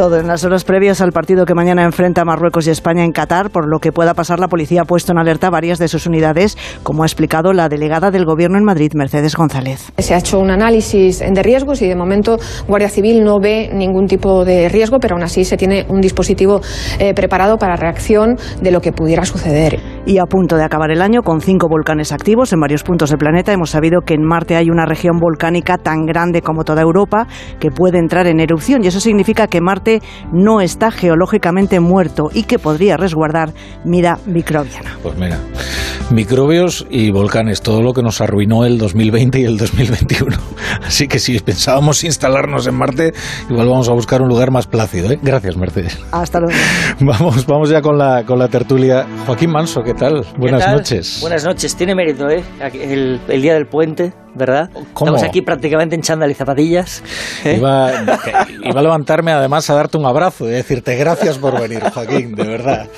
Todo en las horas previas al partido que mañana enfrenta Marruecos y España en Qatar, por lo que pueda pasar la policía ha puesto en alerta varias de sus unidades, como ha explicado la delegada del Gobierno en Madrid, Mercedes González. Se ha hecho un análisis de riesgos y de momento Guardia Civil no ve ningún tipo de riesgo, pero aún así se tiene un dispositivo eh, preparado para reacción de lo que pudiera suceder. Y a punto de acabar el año con cinco volcanes activos en varios puntos del planeta, hemos sabido que en Marte hay una región volcánica tan grande como toda Europa que puede entrar en erupción y eso significa que Marte no está geológicamente muerto y que podría resguardar vida microbiana. Pues mira, microbios y volcanes, todo lo que nos arruinó el 2020 y el 2021. Así que si pensábamos instalarnos en Marte, igual vamos a buscar un lugar más plácido. ¿eh? Gracias, Mercedes. Hasta luego. Vamos, vamos ya con la, con la tertulia. Joaquín Manso, ¿qué tal? Buenas noches. Buenas noches. Tiene mérito, ¿eh? El, el día del puente ¿verdad? Estamos aquí prácticamente en chándal y zapatillas. ¿eh? Iba, a levantarme además a darte un abrazo y decirte gracias por venir, Joaquín, de verdad.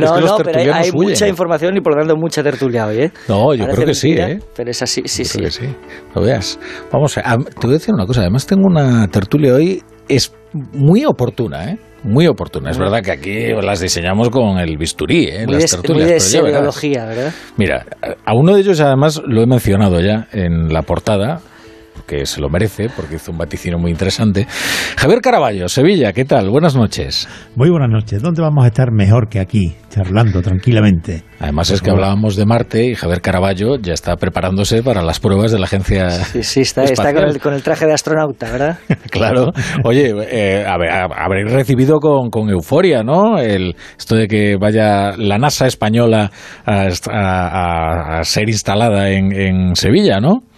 No, no, pero hay, mucha información y por lo tanto mucha tertulia hoy, ¿eh? No, yo creo que sí, ¿eh? Pero es así, sí, sí. Que sí. Lo veas. Vamos, a, te voy a decir una cosa, además tengo una tertulia hoy, es muy oportuna, ¿eh? Muy oportuna. Es verdad que aquí las diseñamos con el bisturí, ¿eh? las tertulias. Muy de ¿verdad? Mira, a uno de ellos además lo he mencionado ya en la portada, que se lo merece porque hizo un vaticino muy interesante. Javier Caraballo, Sevilla, ¿qué tal? Buenas noches. Muy buenas noches. ¿Dónde vamos a estar mejor que aquí, charlando tranquilamente? Además es que hablábamos de Marte y Javier Caraballo ya está preparándose para las pruebas de la agencia. Sí, sí está, con, el, traje de astronauta, ¿verdad? claro. Oye, eh, habréis recibido con, euforia, ¿no? El, esto de que vaya la NASA española a, ser instalada en, en Sevilla, ¿no?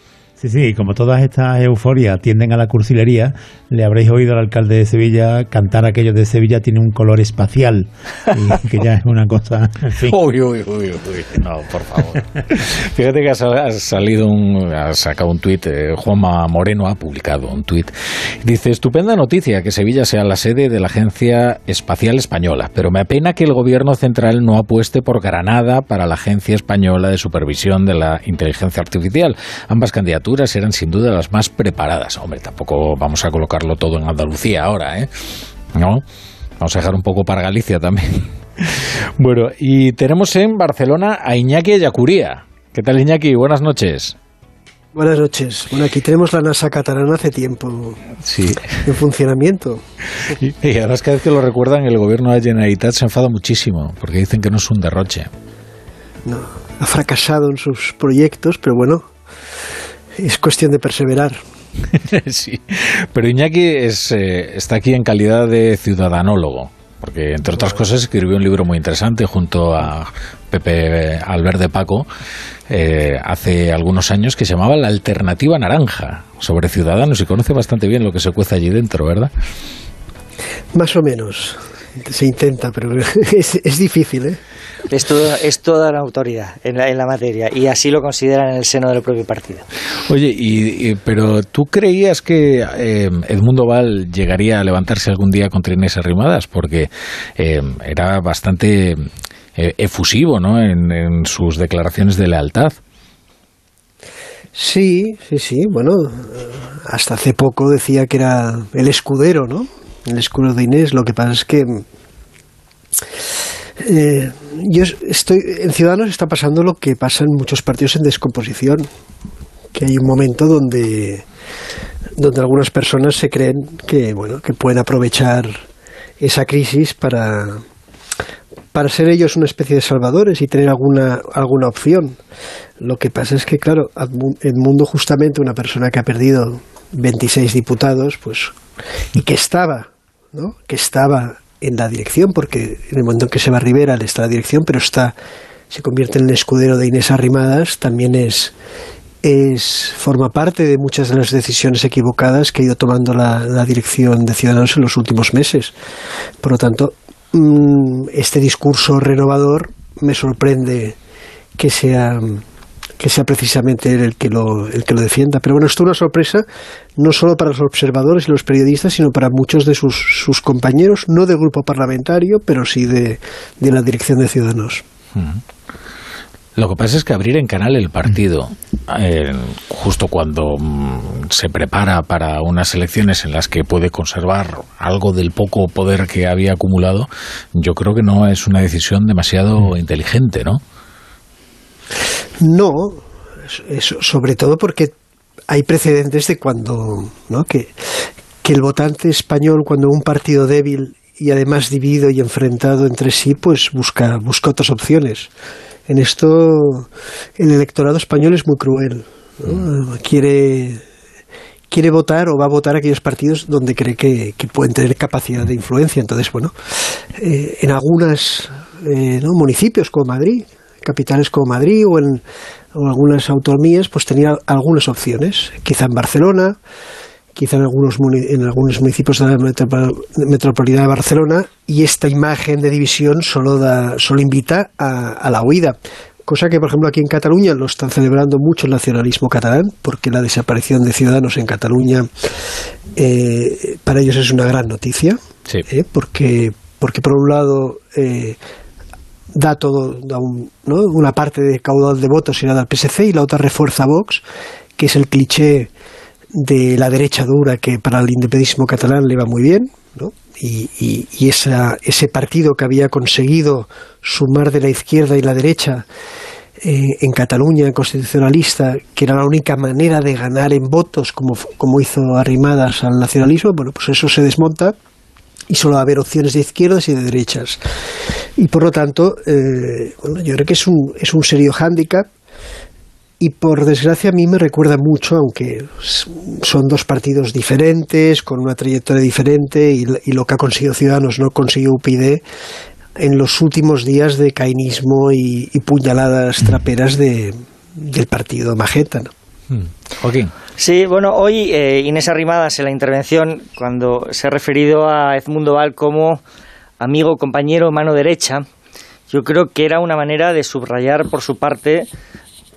Sí, sí, como todas estas euforias tienden a la cursilería, le habréis oído al alcalde de Sevilla cantar aquello de Sevilla tiene un color espacial, y que ya es una cosa... Uy, uy, uy, uy, no, por favor. Fíjate que ha salido un, ha sacado un tuit, eh, Juanma Moreno ha publicado un tuit, dice, estupenda noticia que Sevilla sea la sede de la Agencia Espacial Española, pero me apena que el gobierno central no apueste por Granada para la Agencia Española de Supervisión de la Inteligencia Artificial. Ambas candidaturas eran sin duda las más preparadas. Hombre, tampoco vamos a colocarlo todo en Andalucía ahora, ¿eh? ¿No? Vamos a dejar un poco para Galicia también. bueno, y tenemos en Barcelona a Iñaki Ayacuría. ¿Qué tal, Iñaki? Buenas noches. Buenas noches. Bueno, aquí tenemos la NASA catalana hace tiempo sí. en funcionamiento. Y, y, además cada vez que lo recuerdan, el gobierno de Generalitat se enfada muchísimo, porque dicen que no es un derroche. No, ha fracasado en sus proyectos, pero bueno, es cuestión de perseverar. sí, pero Iñaki es, eh, está aquí en calidad de ciudadanólogo, porque entre otras cosas escribió un libro muy interesante junto a Pepe Albert Paco eh, hace algunos años que se llamaba La Alternativa Naranja, sobre ciudadanos y conoce bastante bien lo que se cuece allí dentro, ¿verdad? Más o menos. Se intenta, pero es, difícil, ¿eh? Es, es toda la autoridad en la, en la, materia y así lo consideran en el seno del propio partido. Oye, y, pero ¿tú creías que eh, Edmundo Val llegaría a levantarse algún día contra Inés Arrimadas? Porque eh, era bastante eh, efusivo ¿no? en sus declaraciones de lealtad. Sí, sí, sí. Bueno, hasta hace poco decía que era el escudero, ¿no? El escudero de Inés. Lo que pasa es que eh, yo estoy en Ciudadanos está pasando lo que pasa en muchos partidos en descomposición, que hay un momento donde donde algunas personas se creen que bueno que pueden aprovechar esa crisis para para ser ellos una especie de salvadores y tener alguna, alguna opción. Lo que pasa es que, claro, el mundo justamente una persona que ha perdido 26 diputados, pues, y que estaba, ¿no? que estaba en la dirección, porque en el momento en que se va a Rivera le está la dirección, pero está, se convierte en el escudero de Inés Arrimadas, también es, es forma parte de muchas de las decisiones equivocadas que ha ido tomando la, la dirección de Ciudadanos en los últimos meses. Por lo tanto, Mm, este discurso renovador me sorprende que sea que sea precisamente él el que lo el que lo defienda. Pero bueno esto es una sorpresa no solo para los observadores y los periodistas sino para muchos de sus, sus compañeros no del grupo parlamentario pero sí de, de la dirección de Ciudadanos. Lo que pasa es que abrir en canal el partido, eh, justo cuando mm, se prepara para unas elecciones en las que puede conservar algo del poco poder que había acumulado, yo creo que no es una decisión demasiado inteligente, ¿no? No, sobre todo porque hay precedentes de cuando, ¿no? Que, que el votante español, cuando un partido débil y además dividido y enfrentado entre sí, pues busca, busca otras opciones en esto el electorado español es muy cruel. Quiere, quiere votar o va a votar aquellos partidos donde cree que, pueden tener capacidad de influencia. Entonces, bueno, eh, en algunos eh, municipios como Madrid, capitales como Madrid o en algunas autonomías, pues tenía algunas opciones. Quizá en Barcelona, quizá en algunos, en algunos municipios de la metropolitana de Barcelona, y esta imagen de división solo, da, solo invita a, la huida. Cosa que, por ejemplo, aquí en Cataluña lo están celebrando mucho el nacionalismo catalán, porque la desaparición de ciudadanos en Cataluña eh, para ellos es una gran noticia, eh, porque, porque por un lado eh, da todo, da una parte de caudal de votos y nada al PSC y la otra refuerza a Vox, que es el cliché de la derecha dura que para el independentismo catalán le va muy bien, ¿no? y, y, esa, ese partido que había conseguido sumar de la izquierda y la derecha eh, en Cataluña, constitucionalista, que era la única manera de ganar en votos, como, como hizo Arrimadas al nacionalismo, bueno, pues eso se desmonta y solo va a haber opciones de izquierdas y de derechas. Y por lo tanto, eh, bueno, yo creo que es un, es un serio hándicap y por desgracia a mí me recuerda mucho, aunque son dos partidos diferentes, con una trayectoria diferente, y, lo que ha conseguido Ciudadanos no consiguió UPyD en los últimos días de cainismo y, puñaladas traperas de, del partido Mageta. Mm. Joaquín. Sí, bueno, hoy eh, Inés Arrimadas en la intervención, cuando se ha referido a Edmundo Val como amigo, compañero, mano derecha, yo creo que era una manera de subrayar por su parte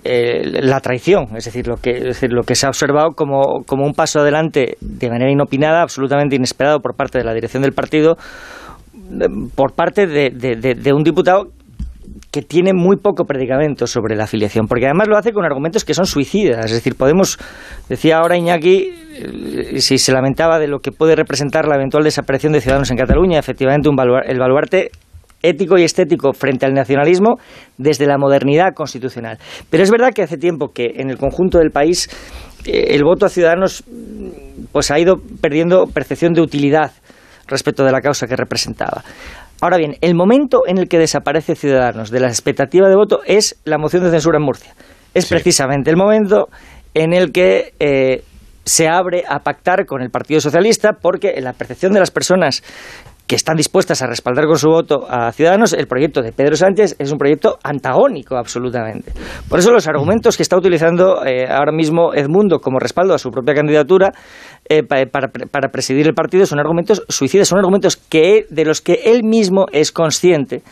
eh, la traición, es decir, lo que, lo que se ha observado como, como un paso adelante de manera inopinada, absolutamente inesperado por parte de la dirección del partido, eh, por parte de, de, un diputado que tiene muy poco predicamento sobre la afiliación, porque además lo hace con argumentos que son suicidas. Es decir, podemos, decía ahora Iñaki, eh, si se lamentaba de lo que puede representar la eventual desaparición de ciudadanos en Cataluña, efectivamente un el baluarte ético y estético frente al nacionalismo desde la modernidad constitucional. Pero es verdad que hace tiempo que en el conjunto del país eh, el voto a Ciudadanos pues ha ido perdiendo percepción de utilidad respecto de la causa que representaba. Ahora bien, el momento en el que desaparece Ciudadanos de la expectativa de voto es la moción de censura en Murcia. Es precisamente el momento en el que eh, se abre a pactar con el Partido Socialista porque en la percepción de las personas que están dispuestas a respaldar con su voto a Ciudadanos, el proyecto de Pedro Sánchez es un proyecto antagónico absolutamente. Por eso los argumentos que está utilizando eh, ahora mismo Edmundo como respaldo a su propia candidatura eh, para, para, presidir el partido son argumentos suicidas, son argumentos que, de los que él mismo es consciente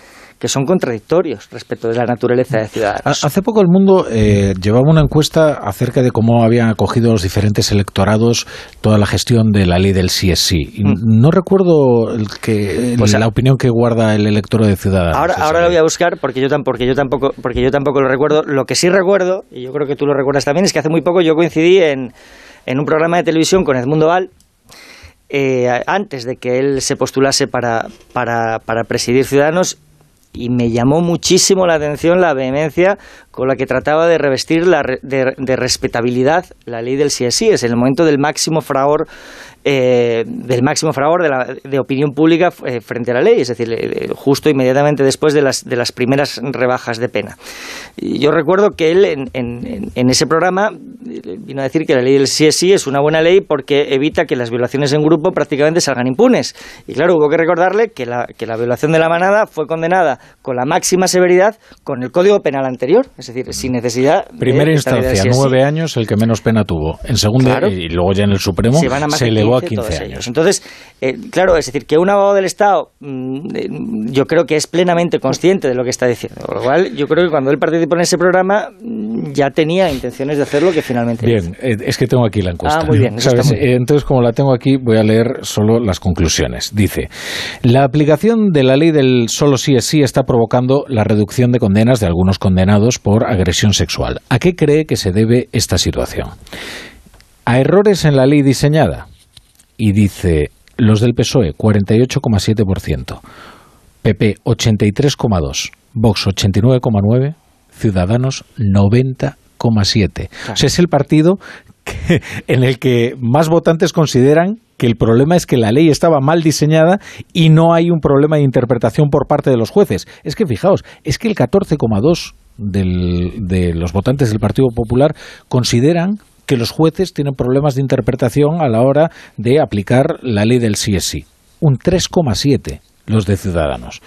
que son contradictorios respecto de la naturaleza de Ciudadanos. Hace poco el mundo eh, llevaba una encuesta acerca de cómo habían acogido los diferentes electorados toda la gestión de la ley del CSI. Mm. No recuerdo el que, pues la opinión que guarda el electorado de Ciudadanos. Ahora, ahora lo voy a buscar porque yo, porque, yo tampoco, porque yo tampoco lo recuerdo. Lo que sí recuerdo, y yo creo que tú lo recuerdas también, es que hace muy poco yo coincidí en, en un programa de televisión con Edmundo Val, eh, antes de que él se postulase para, para, para presidir Ciudadanos y me llamó muchísimo la atención la vehemencia con la que trataba de revestir la, de, respetabilidad la ley del CSI. Es el momento del máximo fragor eh, del máximo fragor de, la, de opinión pública eh, frente a la ley, es decir, eh, justo inmediatamente después de las, de las primeras rebajas de pena. Y yo recuerdo que él en, en, en, ese programa vino a decir que la ley del CSI es una buena ley porque evita que las violaciones en grupo prácticamente salgan impunes. Y claro, hubo que recordarle que la, que la violación de la manada fue condenada con la máxima severidad con el Código Penal anterior, es decir, sin necesidad. Primera instancia, nueve años, el que menos pena tuvo. En segunda, y luego ya en el Supremo, se, elevó a 15 años. Entonces, eh, claro, es decir, que un abogado del Estado, mm, eh, yo creo que es plenamente consciente de lo que está diciendo. Lo cual, yo creo que cuando él participó en ese programa, mm, ya tenía intenciones de hacer lo que finalmente Bien, eh, es que tengo aquí la encuesta. Ah, muy bien. Entonces, como la tengo aquí, voy a leer solo las conclusiones. Dice, la aplicación de la ley del solo sí es sí está provocando la reducción de condenas de algunos condenados por agresión sexual. ¿A qué cree que se debe esta situación? ¿A errores en la ley diseñada? Y dice, los del PSOE 48,7%, PP 83,2%, Vox 89,9%, Ciudadanos 90,7%. O sea, es el partido en el que más votantes consideran que el problema es que la ley estaba mal diseñada y no hay un problema de interpretación por parte de los jueces. Es que fijaos, es que el 14,2 de los votantes del Partido Popular consideran que los jueces tienen problemas de interpretación a la hora de aplicar la ley del CSI. Un 3,7 los de Ciudadanos.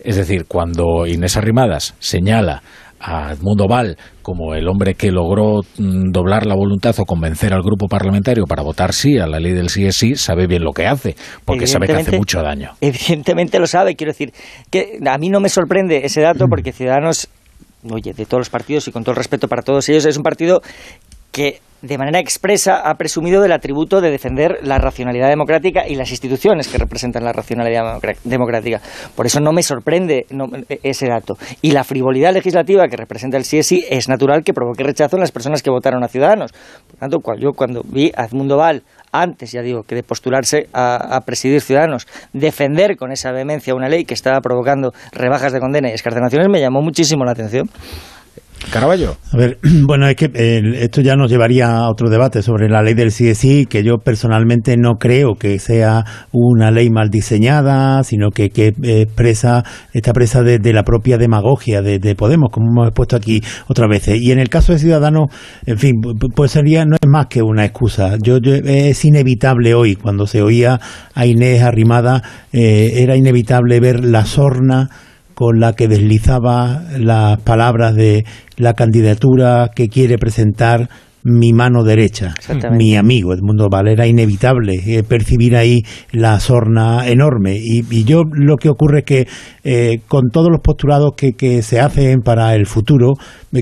Es decir, cuando Inés Arrimadas señala a Edmundo Val como el hombre que logró mm, doblar la voluntad o convencer al grupo parlamentario para votar sí a la ley del sí es sí, sabe bien lo que hace, porque sabe que hace mucho daño. Evidentemente lo sabe, quiero decir, que a mí no me sorprende ese dato mm. porque Ciudadanos, oye, de todos los partidos y con todo el respeto para todos ellos, es un partido que de manera expresa ha presumido del atributo de defender la racionalidad democrática y las instituciones que representan la racionalidad democrática. Por eso no me sorprende ese dato. Y la frivolidad legislativa que representa el CSI es natural que provoque rechazo en las personas que votaron a Ciudadanos. Por tanto, yo cuando vi a Edmundo Val, antes, ya digo, que de postularse a, a presidir Ciudadanos, defender con esa vehemencia una ley que estaba provocando rebajas de condena y escarcelaciones, me llamó muchísimo la atención. Caraballo. A ver, bueno, es que esto ya nos llevaría a otro debate sobre la ley del CSI, que yo personalmente no creo que sea una ley mal diseñada, sino que, que expresa, está presa de, la propia demagogia de, Podemos, como hemos expuesto aquí otras veces. Y en el caso de Ciudadanos, en fin, pues sería, no es más que una excusa. Yo, es inevitable hoy, cuando se oía a Inés arrimada, eh, era inevitable ver la sorna con la que deslizaba las palabras de la candidatura que quiere presentar mi mano derecha, mi amigo Edmundo Val. Era inevitable eh, percibir ahí la sorna enorme. Y, yo lo que ocurre es que eh, con todos los postulados que, se hacen para el futuro,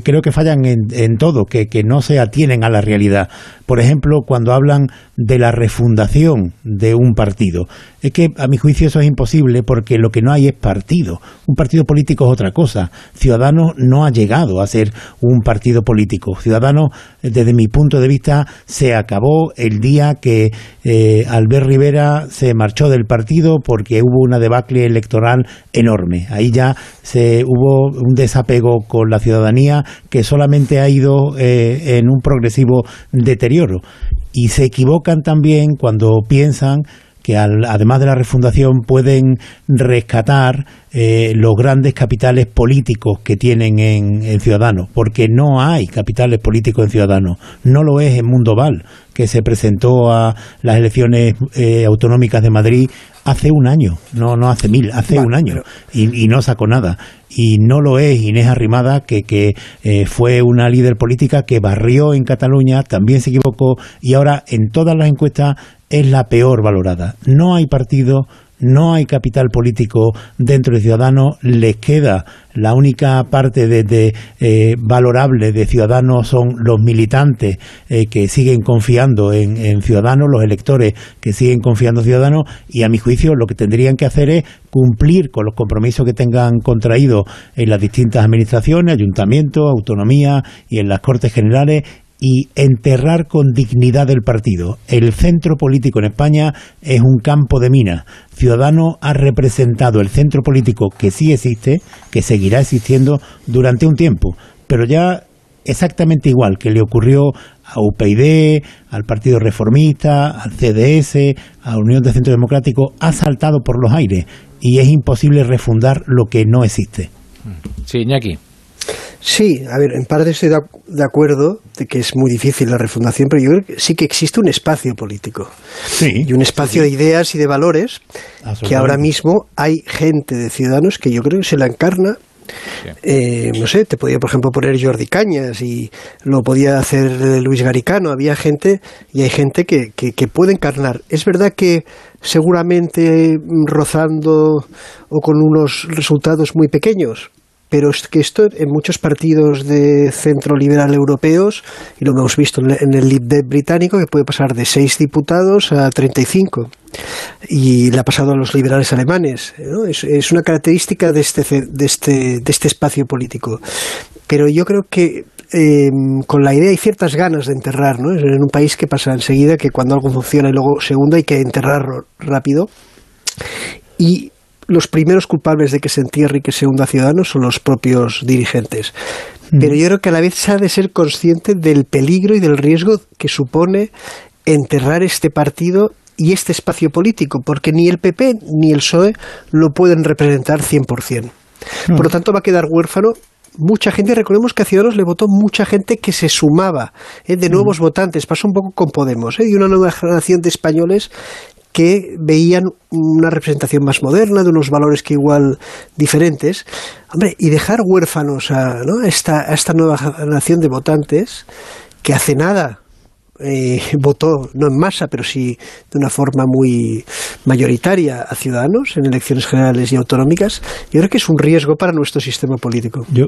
creo que fallan en, en todo, que, que, no se atienen a la realidad. Por ejemplo, cuando hablan de la refundación de un partido. Es que a mi juicio eso es imposible porque lo que no hay es partido. Un partido político es otra cosa. Ciudadanos no ha llegado a ser un partido político. Ciudadanos, desde mi punto de vista, se acabó el día que eh, Albert Rivera se marchó del partido porque hubo una debacle electoral enorme. Ahí ya se hubo un desapego con la ciudadanía que solamente ha ido eh, en un progresivo deterioro. Y se equivocan también cuando piensan que además de la refundación pueden rescatar eh, los grandes capitales políticos que tienen en, Ciudadanos, porque no hay capitales políticos en Ciudadanos, no lo es en Mundo Val, que se presentó a las elecciones eh, autonómicas de Madrid hace un año, no, no hace mil, hace un año, y, no sacó nada. Y no lo es Inés Arrimada, que, que eh, fue una líder política que barrió en Cataluña, también se equivocó, y ahora en todas las encuestas es la peor valorada. No hay partido no hay capital político dentro de Ciudadanos, les queda. La única parte de, eh, valorable de Ciudadanos son los militantes eh, que siguen confiando en, Ciudadanos, los electores que siguen confiando en Ciudadanos, y a mi juicio lo que tendrían que hacer es cumplir con los compromisos que tengan contraídos en las distintas administraciones, ayuntamientos, autonomía y en las Cortes Generales y enterrar con dignidad el partido. El centro político en España es un campo de minas. Ciudadano ha representado el centro político que sí existe, que seguirá existiendo durante un tiempo, pero ya exactamente igual que le ocurrió a UPyD, al Partido Reformista, al CDS, a Unión de Centro Democrático, ha saltado por los aires y es imposible refundar lo que no existe. Sí, Iñaki. Sí, a ver, en parte estoy de acuerdo de que es muy difícil la refundación, pero yo creo que sí que existe un espacio político. Sí, y un espacio de ideas y de valores que ahora mismo hay gente de ciudadanos que yo creo que se la encarna eh, no sé, te podía, por ejemplo, poner Jordi Cañas y lo podía hacer Luis Garicano. Había gente y hay gente que, que, que puede encarnar. Es verdad que seguramente rozando o con unos resultados muy pequeños, pero es que esto en muchos partidos de centro liberal europeos, y lo hemos visto en el Lib británico, que puede pasar de seis diputados a 35. Y le ha pasado a los liberales alemanes. Es, una característica de este, de, este, de este espacio político. Pero yo creo que em, con la idea hay ciertas ganas de enterrar, ¿no? En un país que pasa enseguida que cuando algo funciona y luego segundo hay que enterrarlo rápido. Y los primeros culpables de que se entierre y que se hunda Ciudadanos son los propios dirigentes. Pero yo creo que a la vez se ha de ser consciente del peligro y del riesgo que supone enterrar este partido y este espacio político, porque ni el PP ni el PSOE lo pueden representar 100%. Por lo tanto, va a quedar huérfano mucha gente, recordemos que a Ciudadanos le votó mucha gente que se sumaba ¿eh? de nuevos mm. votantes, pasó un poco con Podemos, ¿eh? y una nueva generación de españoles que veían una representación más moderna, de unos valores que igual diferentes. Hombre, y dejar huérfanos a, esta, a esta nueva generación de votantes que hace nada eh, votó, no en masa, pero sí de una forma muy mayoritaria a ciudadanos en elecciones generales y autonómicas, yo creo que es un riesgo para nuestro sistema político. Yo,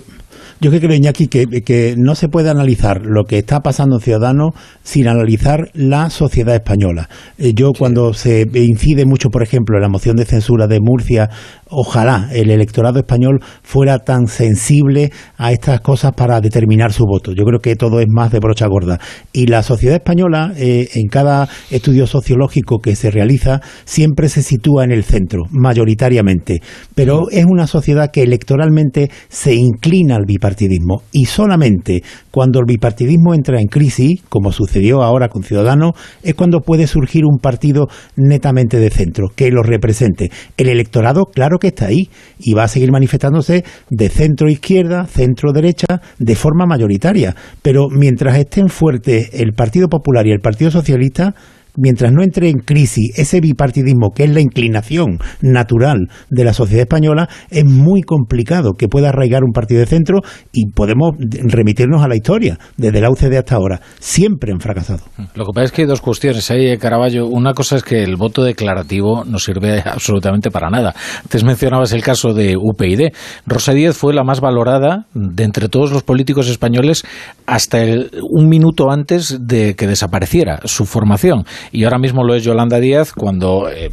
yo creo, Iñaki, que, que no se puede analizar lo que está pasando en Ciudadanos sin analizar la sociedad española. Eh, yo, cuando se incide mucho, por ejemplo, en la moción de censura de Murcia, ojalá el electorado español fuera tan sensible a estas cosas para determinar su voto. Yo creo que todo es más de brocha gorda. Y la sociedad española, eh, en cada estudio sociológico que se realiza, siempre se sitúa en el centro, mayoritariamente. Pero es una sociedad que electoralmente se inclina al bipartidismo. Y solamente cuando el bipartidismo entra en crisis, como sucedió ahora con Ciudadanos, es cuando puede surgir un partido netamente de centro, que lo represente. El electorado, claro que está ahí, y va a seguir manifestándose de centro izquierda, centro derecha, de forma mayoritaria. Pero mientras estén fuertes el Partido Popular y el Partido Socialista, mientras no entre en crisis ese bipartidismo que es la inclinación natural de la sociedad española, es muy complicado que pueda arraigar un partido de centro y podemos remitirnos a la historia, desde la UCD hasta ahora. Siempre han fracasado. Lo que pasa es que hay dos cuestiones ahí, eh, Caraballo. Una cosa es que el voto declarativo no sirve absolutamente para nada. Antes mencionabas el caso de UPyD. Rosa Díez fue la más valorada de entre todos los políticos españoles hasta un minuto antes de que desapareciera su formación y ahora mismo lo es Yolanda Díaz cuando eh,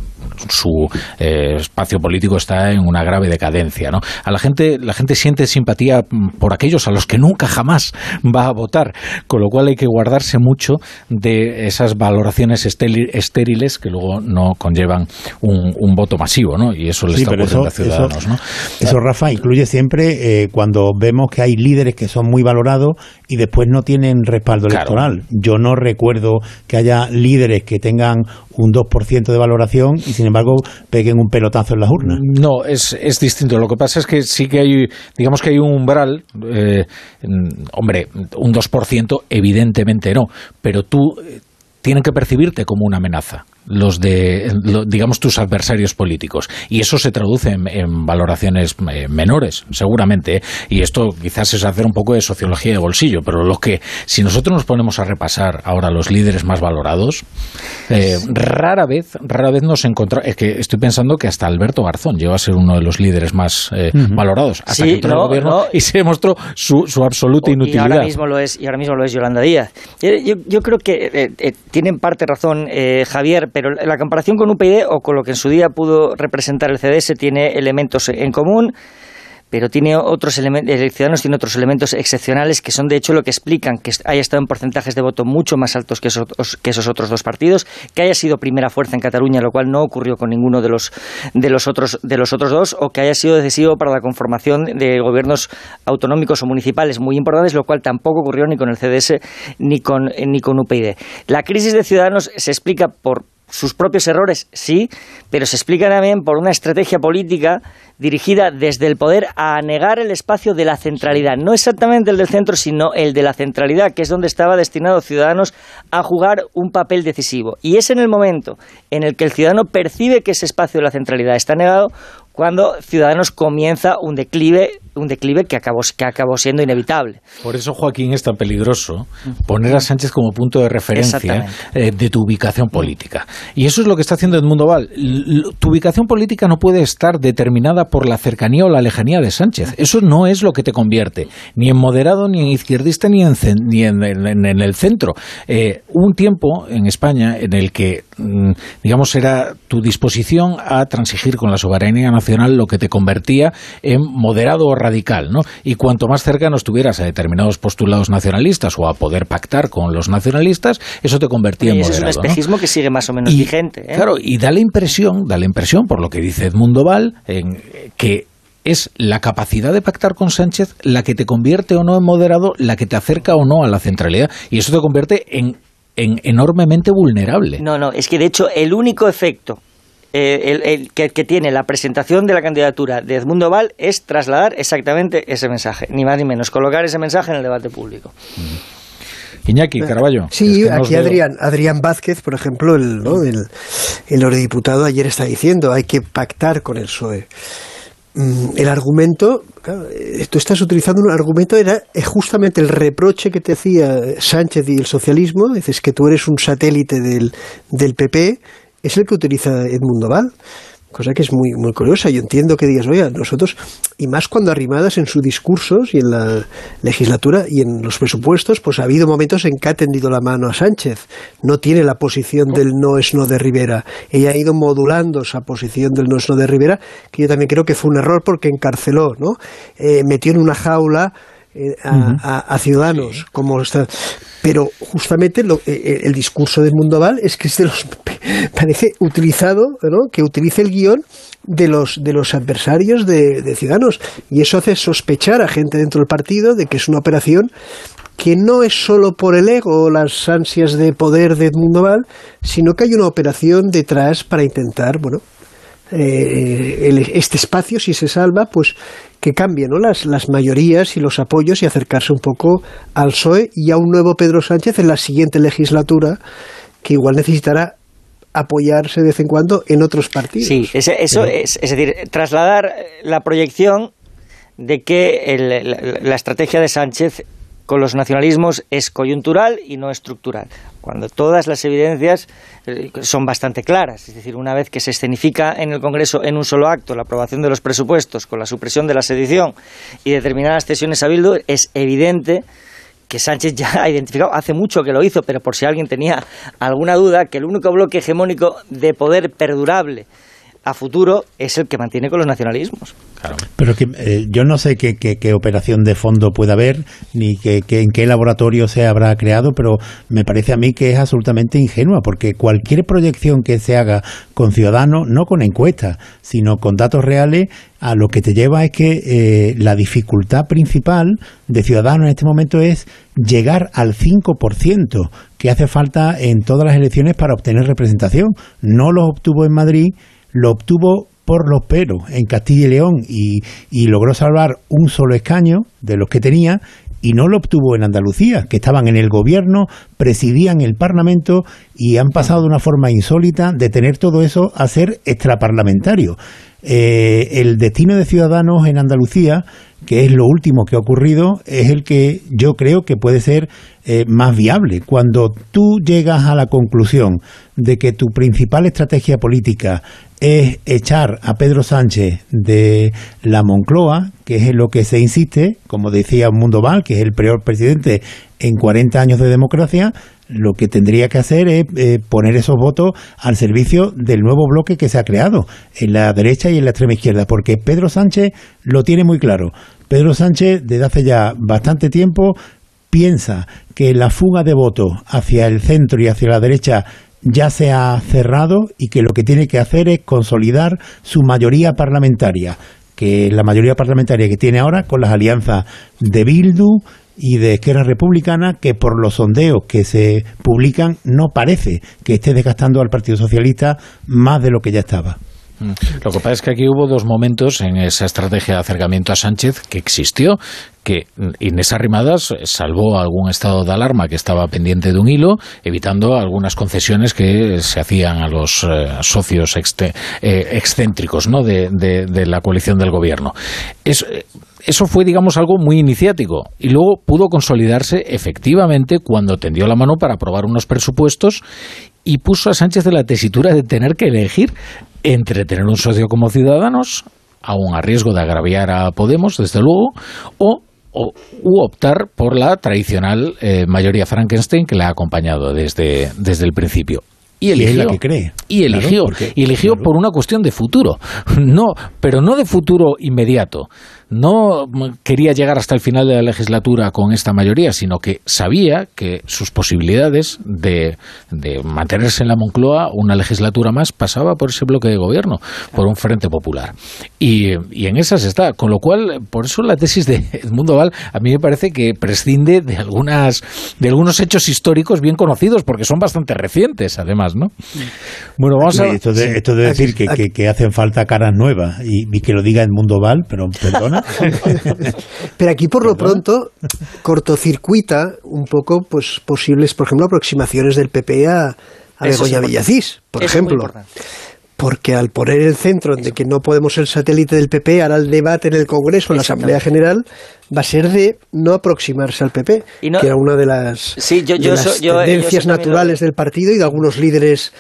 su eh, espacio político está en una grave decadencia. ¿no? A la gente, la gente siente simpatía por aquellos a los que nunca jamás va a votar, con lo cual hay que guardarse mucho de esas valoraciones estériles que luego no conllevan un, voto masivo, ¿no? Y eso le está ocurriendo a Ciudadanos, ¿no? Eso, Rafa, incluye siempre eh, cuando vemos que hay líderes que son muy valorados y después no tienen respaldo electoral. Yo no recuerdo que haya líderes que tengan un 2% de valoración y sin embargo peguen un pelotazo en las urnas. No, es, es distinto. Lo que pasa es que sí que hay, digamos que hay un umbral, eh, hombre, un 2% evidentemente no, pero tú tienen que percibirte como una amenaza los de, digamos, tus adversarios políticos. Y eso se traduce en, valoraciones eh, menores, seguramente. ¿eh? Y esto quizás es hacer un poco de sociología de bolsillo, pero lo que, si nosotros nos ponemos a repasar ahora los líderes más valorados, eh, rara vez, rara vez nos encontramos, es que estoy pensando que hasta Alberto Garzón llegó a ser uno de los líderes más valorados, hasta que entró el gobierno y se demostró su, su absoluta inutilidad. Y ahora mismo lo es, y ahora mismo lo es Yolanda Díaz. Yo, yo creo que tiene en parte razón Javier, pero la comparación con UPyD o con lo que en su día pudo representar el CDS tiene elementos en común pero tiene otros elementos, el Ciudadanos tiene otros elementos excepcionales que son de hecho lo que explican que haya estado en porcentajes de voto mucho más altos que esos, que esos otros dos partidos, que haya sido primera fuerza en Cataluña, lo cual no ocurrió con ninguno de los, de los, otros, de los otros dos, o que haya sido decisivo para la conformación de gobiernos autonómicos o municipales muy importantes, lo cual tampoco ocurrió ni con el CDS ni con, ni con UPyD. La crisis de Ciudadanos se explica por sus propios errores, sí, pero se explica también por una estrategia política dirigida desde el poder a negar el espacio de la centralidad, no exactamente el del centro, sino el de la centralidad, que es donde estaba destinado Ciudadanos a jugar un papel decisivo. Y es en el momento en el que el ciudadano percibe que ese espacio de la centralidad está negado cuando Ciudadanos comienza un declive, un declive que acabó, que acabó siendo inevitable. Por eso, Joaquín, es tan peligroso poner a Sánchez como punto de referencia eh, de tu ubicación política. Y eso es lo que está haciendo Edmundo Val. Tu ubicación política no puede estar determinada por la cercanía o la lejanía de Sánchez. Eso no es lo que te convierte, ni en moderado, ni en izquierdista, ni en, ni en, el centro. Eh, hubo un tiempo en España en el que, mm, digamos, era tu disposición a transigir con la soberanía nacional lo que te convertía en moderado o radical, ¿no? Y cuanto más cercano estuvieras a determinados postulados nacionalistas o a poder pactar con los nacionalistas, eso te convertía en moderado. es un espejismo que sigue más o menos vigente. ¿eh? Claro, y da la impresión, da la impresión, por lo que dice Edmundo Val, en, que es la capacidad de pactar con Sánchez la que te convierte o no en moderado, la que te acerca o no a la centralidad. Y eso te convierte en, en enormemente vulnerable. No, no, es que de hecho el único efecto eh, el, que, tiene la presentación de la candidatura de Edmundo Val es trasladar exactamente ese mensaje, ni más ni menos, colocar ese mensaje en el debate público. Iñaki, Caraballo. Sí, aquí Adrián, Adrián Vázquez, por ejemplo, el, ¿no? el, el eurodiputado ayer está diciendo hay que pactar con el PSOE. Mm, el argumento, eh, tú estás utilizando un argumento, era justamente el reproche que te hacía Sánchez y el socialismo, dices que tú eres un satélite del, del PP es el que utiliza Edmundo Val cosa que es muy, muy curiosa. Yo entiendo que digas, oye, nosotros, y más cuando arrimadas en sus discursos y en la legislatura y en los presupuestos, pues ha habido momentos en que ha tendido la mano a Sánchez. No tiene la posición del no es no de Rivera. Ella ha ido modulando esa posición del no es no de Rivera, que yo también creo que fue un error porque encarceló, ¿no? Eh, metió en una jaula eh, a, Ciudadanos, como está. Pero justamente lo, eh, eh, el discurso del Mundo Val es que es de los, parece utilizado, ¿no? que utilice el guion de los, de los adversarios de, Ciudadanos. Y eso hace sospechar a gente dentro del partido de que es una operación que no es solo por el ego o las ansias de poder de Edmundo Val, sino que hay una operación detrás para intentar, bueno, este espacio, si se salva, pues que cambie ¿no? las, las mayorías y los apoyos y acercarse un poco al PSOE y a un nuevo Pedro Sánchez en la siguiente legislatura, que igual necesitará apoyarse de vez en cuando en otros partidos. Sí, eso es, es decir, trasladar la proyección de que la, estrategia de Sánchez con los nacionalismos es coyuntural y no estructural, cuando todas las evidencias eh, son bastante claras. Es decir, una vez que se escenifica en el Congreso en un solo acto la aprobación de los presupuestos con la supresión de la sedición y determinadas cesiones a Bildu, es evidente que Sánchez ya ha identificado, hace mucho que lo hizo, pero por si alguien tenía alguna duda, que el único bloque hegemónico de poder perdurable a futuro es el que mantiene con los nacionalismos. Pero que eh, yo no sé qué, qué, operación de fondo puede haber, ni que, en qué laboratorio se habrá creado, pero me parece a mí que es absolutamente ingenua, porque cualquier proyección que se haga con ciudadanos, no con encuestas, sino con datos reales, a lo que te lleva es que eh, la dificultad principal de Ciudadanos en este momento es llegar al 5% que hace falta en todas las elecciones para obtener representación. No lo obtuvo en Madrid lo obtuvo por los pelos en Castilla y León y, logró salvar un solo escaño de los que tenía y no lo obtuvo en Andalucía, que estaban en el gobierno, presidían el Parlamento y han pasado de una forma insólita de tener todo eso a ser extraparlamentario. Eh, el destino de Ciudadanos en Andalucía, que es lo último que ha ocurrido, es el que yo creo que puede ser eh, más viable. Cuando tú llegas a la conclusión de que tu principal estrategia política es echar a Pedro Sánchez de la Moncloa, que es en lo que se insiste, como decía Mundo Val, que es el peor presidente en 40 años de democracia, lo que tendría que hacer es eh, poner esos votos al servicio del nuevo bloque que se ha creado en la derecha y en la extrema izquierda, porque Pedro Sánchez lo tiene muy claro. Pedro Sánchez, desde hace ya bastante tiempo, piensa que la fuga de votos hacia el centro y hacia la derecha ya se ha cerrado y que lo que tiene que hacer es consolidar su mayoría parlamentaria, que la mayoría parlamentaria que tiene ahora con las alianzas de Bildu y de Esquerra Republicana, que por los sondeos que se publican no parece que esté desgastando al Partido Socialista más de lo que ya estaba. Mm. Lo que pasa es que aquí hubo dos momentos en esa estrategia de acercamiento a Sánchez que existió, que Inés Arrimadas salvó algún estado de alarma que estaba pendiente de un hilo, evitando algunas concesiones que se hacían a los eh, socios eh, excéntricos ¿no? de, la coalición del gobierno. eso fue, digamos, algo muy iniciático. Y luego pudo consolidarse efectivamente cuando tendió la mano para aprobar unos presupuestos y puso a Sánchez de la tesitura de tener que elegir entre tener un socio como Ciudadanos, aún a riesgo de agraviar a Podemos, desde luego, o, u optar por la tradicional eh, mayoría Frankenstein que le ha acompañado desde, desde el principio. Y eligió, la que cree. Y eligió, y eligió por una cuestión de futuro. No, pero no de futuro inmediato, no quería llegar hasta el final de la legislatura con esta mayoría, sino que sabía que sus posibilidades de, mantenerse en la Moncloa una legislatura más pasaba por ese bloque de gobierno, por un frente popular. Y, en esas está. Con lo cual, por eso la tesis de Edmundo Val a mí me parece que prescinde de, algunas, de algunos hechos históricos bien conocidos, porque son bastante recientes, además. ¿no? Bueno, vamos a... Esto de, esto de decir que, que, hacen falta caras nuevas y, y que lo diga Edmundo Val, pero perdona. Pero aquí por lo pronto cortocircuita un poco pues posibles, por ejemplo, aproximaciones del PP a, a Begoña Villacís, por ejemplo. Porque al poner el centro de que no podemos ser satélite del PP, ahora el debate en el Congreso, en la Asamblea General, va a ser de no aproximarse al PP, que era una de las, tendencias naturales del partido y de algunos líderes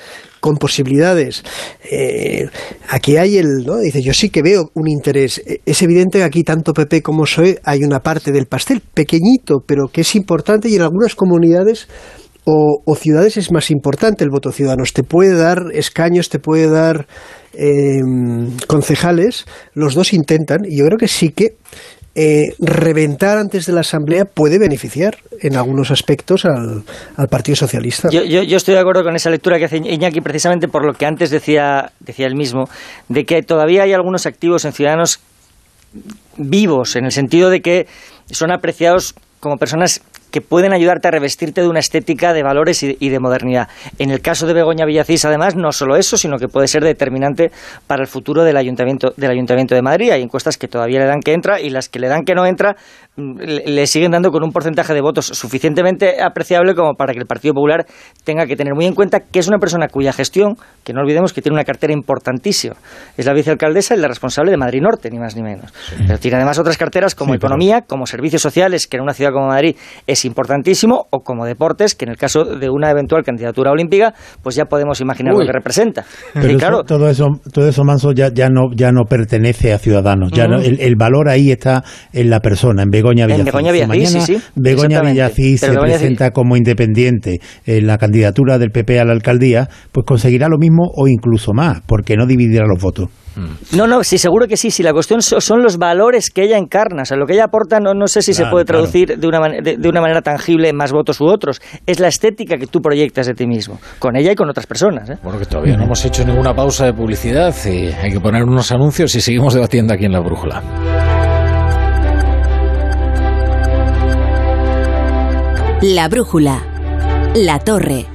con posibilidades. Eh, aquí hay el, ¿no? Dice, yo sí que veo un interés. E, es evidente que aquí tanto PP como PSOE hay una parte del pastel, pequeñito, pero que es importante y en algunas comunidades o, ciudades es más importante el voto ciudadano. Te puede dar escaños, te puede dar em, concejales. Los dos intentan y yo creo que sí que eh, reventar antes de la Asamblea puede beneficiar en algunos aspectos al, Partido Socialista. Yo, yo, estoy de acuerdo con esa lectura que hace Iñaki precisamente por lo que antes decía, decía él mismo, de que todavía hay algunos activos en Ciudadanos vivos, en el sentido de que son apreciados como personas que pueden ayudarte a revestirte de una estética de valores y, de modernidad. En el caso de Begoña Villacís, además, no solo eso, sino que puede ser determinante para el futuro del Ayuntamiento, del Ayuntamiento de Madrid. Hay encuestas que todavía le dan que entra y las que le dan que no entra mm, le siguen dando con un porcentaje de votos suficientemente apreciable como para que el Partido Popular tenga que tener muy en cuenta que es una persona cuya gestión, que no olvidemos que tiene una cartera importantísima, es la vicealcaldesa y la responsable de Madrid Norte, ni más ni menos. Pero tiene además otras carteras como economía, como servicios sociales, que en una ciudad como Madrid es importantísimo, o como deportes, que en el caso de una eventual candidatura olímpica, pues ya podemos imaginar lo que representa. Pero claro, todo eso, todo eso Manso ya, ya no ya no pertenece a Ciudadanos, ya el, valor ahí está en la persona, en Begoña Villacís. En Begoña Villacís, sí, sí. Begoña Villacís se presenta como independiente en la candidatura del PP a la alcaldía, pues conseguirá lo mismo o incluso más, porque no dividirá los votos. No, no, sí, seguro que sí. Si la cuestión son los valores que ella encarna, o sea, lo que ella aporta, no, no sé si se puede traducir de, una de, una manera tangible en más votos u otros. Es la estética que tú proyectas de ti mismo, con ella y con otras personas. ¿eh? Bueno, que todavía no hemos hecho ninguna pausa de publicidad y hay que poner unos anuncios y seguimos debatiendo aquí en la brújula. La brújula. La torre.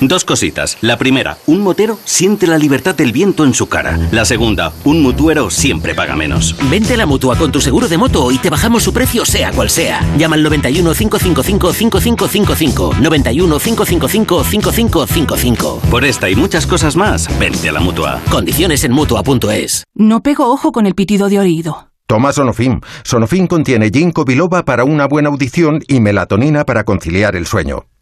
Dos cositas. La primera, un motero siente la libertad del viento en su cara. La segunda, un mutuero siempre paga menos. Vente a la mutua con tu seguro de moto y te bajamos su precio sea cual sea. Llama al 91 555 5555. 91 555 5555. Por esta y muchas cosas más, vente a la mutua. Condiciones en mutua.es. No pego ojo con el pitido de oído. Toma Sonofim. Sonofim contiene ginkgo biloba para una buena audición y melatonina para conciliar el sueño.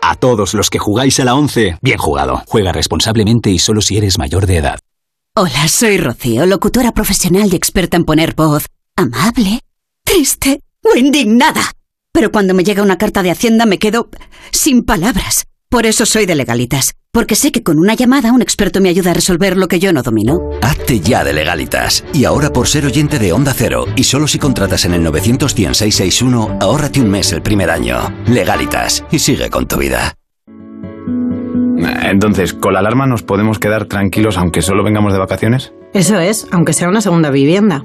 A todos los que jugáis a la 11, bien jugado. Juega responsablemente y solo si eres mayor de edad. Hola, soy Rocío, locutora profesional y experta en poner voz amable, triste o indignada. Pero cuando me llega una carta de Hacienda me quedo sin palabras. Por eso soy de legalitas, porque sé que con una llamada un experto me ayuda a resolver lo que yo no domino. Hazte ya de legalitas. Y ahora por ser oyente de Onda Cero, y solo si contratas en el 91661, ahórrate un mes el primer año. Legalitas, y sigue con tu vida. Entonces, ¿con la alarma nos podemos quedar tranquilos aunque solo vengamos de vacaciones? Eso es, aunque sea una segunda vivienda.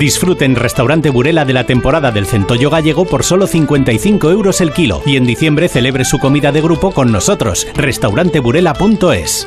Disfruten en Restaurante Burela de la temporada del centollo gallego por solo 55 euros el kilo y en diciembre celebre su comida de grupo con nosotros. Restauranteburela.es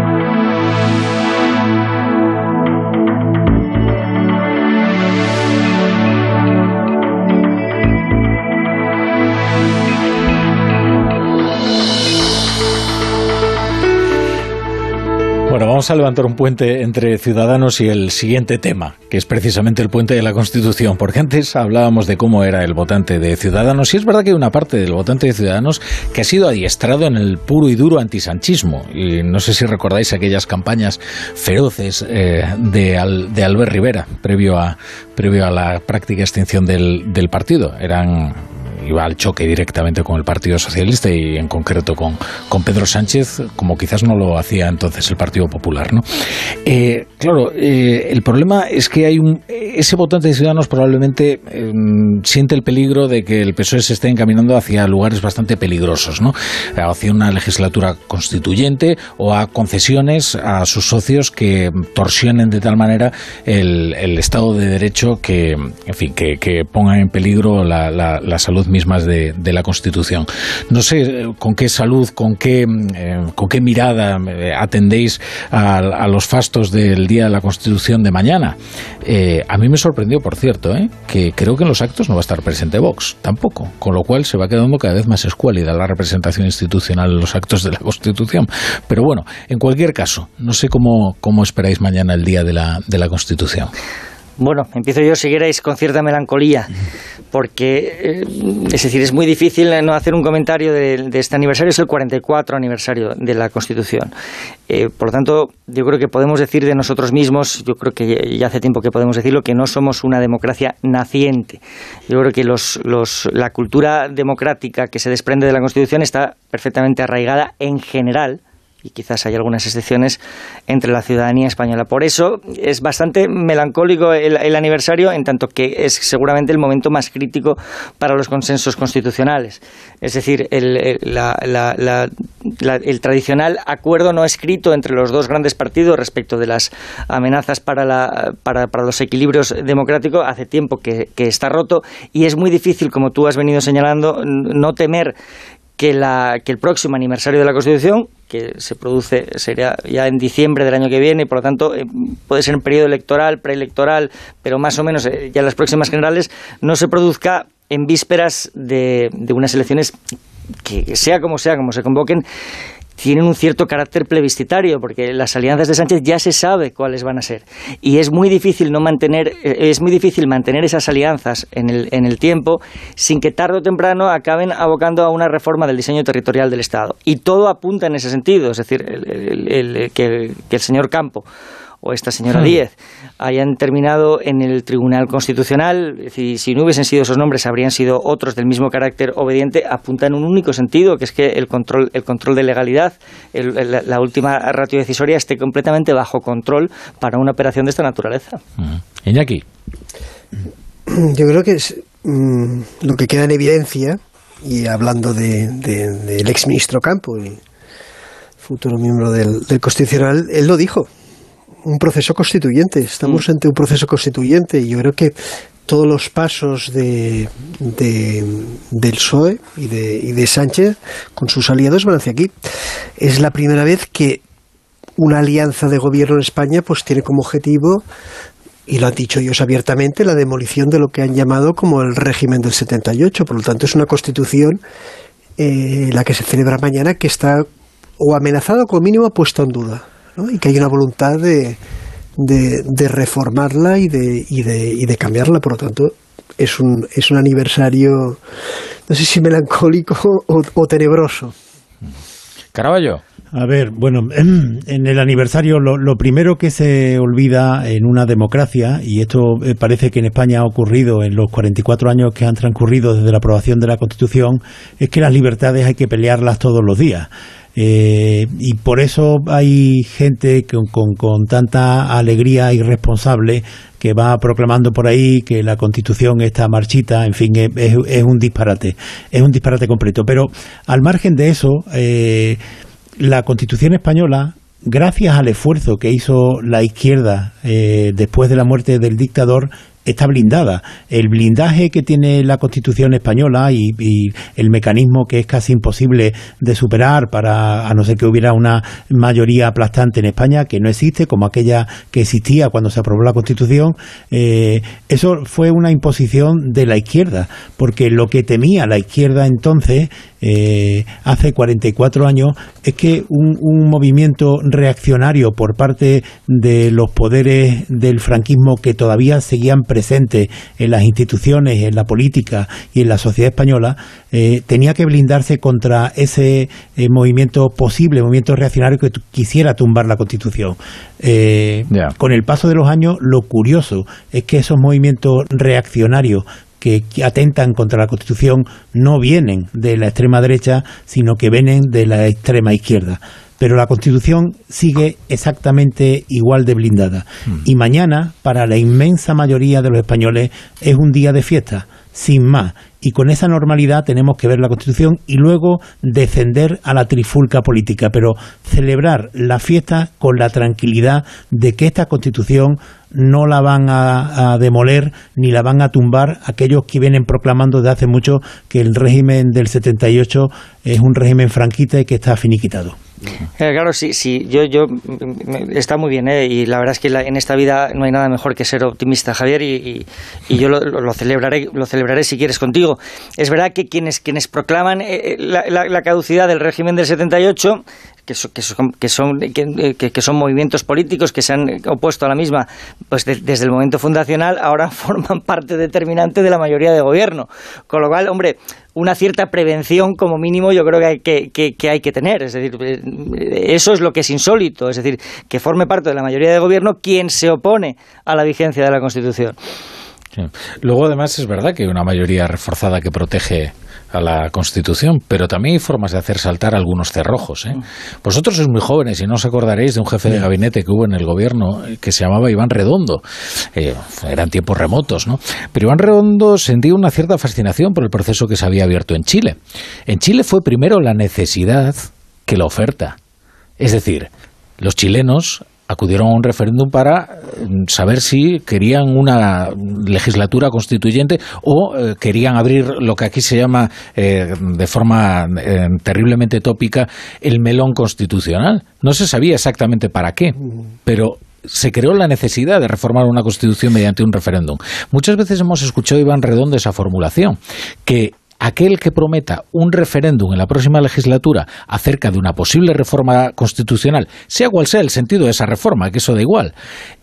Vamos a levantar un puente entre Ciudadanos y el siguiente tema, que es precisamente el puente de la Constitución, porque antes hablábamos de cómo era el votante de Ciudadanos, y es verdad que hay una parte del votante de Ciudadanos que ha sido adiestrado en el puro y duro antisanchismo, y no sé si recordáis aquellas campañas feroces eh, de, de Albert Rivera, previo a, previo a la práctica extinción del, del partido. Eran iba al choque directamente con el Partido Socialista y en concreto con, con Pedro Sánchez, como quizás no lo hacía entonces el Partido Popular. ¿no? Eh, claro, eh, el problema es que hay un, ese votante de Ciudadanos probablemente em, siente el peligro de que el PSOE se esté encaminando hacia lugares bastante peligrosos, ¿no? hacia una legislatura constituyente o a concesiones a sus socios que torsionen de tal manera el, Estado de Derecho que, en fin, que pongan en peligro la, la, la salud mismas de, la Constitución. No sé eh, con qué salud, con qué, eh, con qué mirada eh, atendéis a, los fastos del Día de la Constitución de mañana. a mí me sorprendió, por cierto, que creo que en los actos no va a estar presente Vox, tampoco, con lo cual se va quedando cada vez más escuálida la representación institucional en los actos de la Constitución. Pero bueno, en cualquier caso, no sé cómo, cómo esperáis mañana el Día de la, de la Constitución. Bueno, empiezo yo si con cierta melancolía, porque eh, es decir, es muy difícil no hacer un comentario de, este aniversario, es el 44 aniversario de la Constitución. Eh, por lo tanto, yo creo que podemos decir de nosotros mismos, yo creo que ya hace tiempo que podemos decirlo, que no somos una democracia naciente. Yo creo que la cultura democrática que se desprende de la Constitución está perfectamente arraigada en general y quizás hay algunas excepciones entre la ciudadanía española. Por eso es bastante melancólico el, aniversario, en tanto que es seguramente el momento más crítico para los consensos constitucionales. Es decir, el, tradicional acuerdo no escrito entre los dos grandes partidos respecto de las amenazas para, para, los equilibrios democráticos hace tiempo que está roto y es muy difícil, como tú has venido señalando, no temer que, la, que el próximo aniversario de la Constitución, que se produce, sería ya en diciembre del año que viene, por lo tanto eh, puede ser en periodo electoral, preelectoral, pero más o menos eh, ya en las próximas generales, no se produzca en vísperas de, de unas elecciones que sea como sea, como se convoquen, tienen un cierto carácter plebiscitario, porque las alianzas de Sánchez ya se sabe cuáles van a ser. Y es muy difícil no mantener, eh, es muy difícil mantener esas alianzas en el, en el tiempo sin que tarde o temprano acaben abocando a una reforma del diseño territorial del Estado. Y todo apunta en ese sentido, es decir, el, que, que el señor Campo o esta señora hmm. Díez hayan terminado en el Tribunal Constitucional, si, si no hubiesen sido esos nombres, habrían sido otros del mismo carácter obediente, apunta en un único sentido, que es que el control, el control de legalidad, la última ratio decisoria esté completamente bajo control para una operación de esta naturaleza. Hmm. Iñaki. Yo creo que es mm, lo que queda en evidencia, y hablando del de, ex exministro Campo y futuro miembro del, del Constitucional, él lo dijo, un proceso constituyente, estamos mm. ante un proceso constituyente y yo creo que todos los pasos de, del PSOE y de, y de Sánchez con sus aliados van hacia aquí. Es la primera vez que una alianza de gobierno en España pues tiene como objetivo y lo han dicho ellos abiertamente, la demolición de lo que han llamado como el régimen del 78. Por lo tanto, es una constitución, eh, la que se celebra mañana, que está o amenazada o como mínimo puesta en duda y que hay una voluntad de, de, reformarla y de, y, de, y de cambiarla. Por lo tanto, es un, es un aniversario, no sé si melancólico o, tenebroso. Caraballo. A ver, bueno, en el aniversario lo, lo, primero que se olvida en una democracia, y esto eh, parece que en España ha ocurrido en los 44 años que han transcurrido desde la aprobación de la Constitución, es que las libertades hay que pelearlas todos los días. Eh, y por eso hay gente con, con, tanta alegría irresponsable que va proclamando por ahí que la constitución está marchita, en fin, es, un disparate, es un disparate completo. Pero al margen de eso, eh, la constitución española gracias al esfuerzo que hizo la izquierda eh, después de la muerte del dictador, está blindada. El blindaje que tiene la Constitución española y, el mecanismo que es casi imposible de superar para, a no ser que hubiera una mayoría aplastante en España, que no existe, como aquella que existía cuando se aprobó la Constitución, eh, eso fue una imposición de la izquierda, porque lo que temía la izquierda entonces eh, hace 44 años es que un, movimiento reaccionario por parte de los poderes del franquismo que todavía seguían presentes en las instituciones, en la política y en la sociedad española, eh, tenía que blindarse contra ese eh, movimiento posible, movimiento reaccionario que quisiera tumbar la Constitución. Con el paso de los años, lo curioso es que esos movimientos reaccionarios que atentan contra la Constitución no vienen de la extrema derecha, sino que vienen de la extrema izquierda. Pero la Constitución sigue exactamente igual de blindada. Hmm. Y mañana, para la inmensa mayoría de los españoles, es un día de fiesta, sin más y con esa normalidad tenemos que ver la Constitución y luego descender a la trifulca política, pero celebrar la fiesta con la tranquilidad de que esta Constitución no la van a, demoler ni la van a tumbar aquellos que vienen proclamando desde hace mucho que el régimen del 78 es un régimen franquista y que está finiquitado. Eh, claro, sí, sí, yo, yo, está muy bien, ¿eh? y la verdad es que en esta vida no hay nada mejor que ser optimista, Javier, y, yo lo, celebraré, lo celebraré si quieres contigo. Es verdad que quienes, quienes proclaman eh, la, caducidad del régimen del 78 que, que, son, que, son, que, son movimientos políticos que se han opuesto a la misma pues desde el momento fundacional, ahora forman parte determinante de la mayoría de gobierno. Con lo cual, hombre, una cierta prevención como mínimo yo creo que hay que, que, hay que tener. Es decir, eh, eso es lo que es insólito. Es decir, que forme parte de la mayoría de gobierno quien se opone a la vigencia de la Constitución. Luego, además, es verdad que hay una mayoría reforzada que protege a la Constitución, pero también hay formas de hacer saltar algunos cerrojos. ¿eh? Vosotros sois muy jóvenes y no os acordaréis de un jefe de gabinete que hubo en el gobierno eh, que se llamaba Iván Redondo. Eh, eran tiempos remotos, ¿no? Pero Iván Redondo sentía una cierta fascinación por el proceso que se había abierto en Chile. En Chile fue primero la necesidad que la oferta. Es decir, los chilenos acudieron a un referéndum para mm, saber si querían una legislatura constituyente o eh, querían abrir lo que aquí se llama eh, de forma eh, terriblemente tópica el melón constitucional. No se sabía exactamente para qué, pero se creó la necesidad de reformar una constitución mediante un referéndum. Muchas veces hemos escuchado Iván Redondo esa formulación, que aquel que prometa un referéndum en la próxima legislatura acerca de una posible reforma constitucional, sea cual sea el sentido de esa reforma, que eso da igual,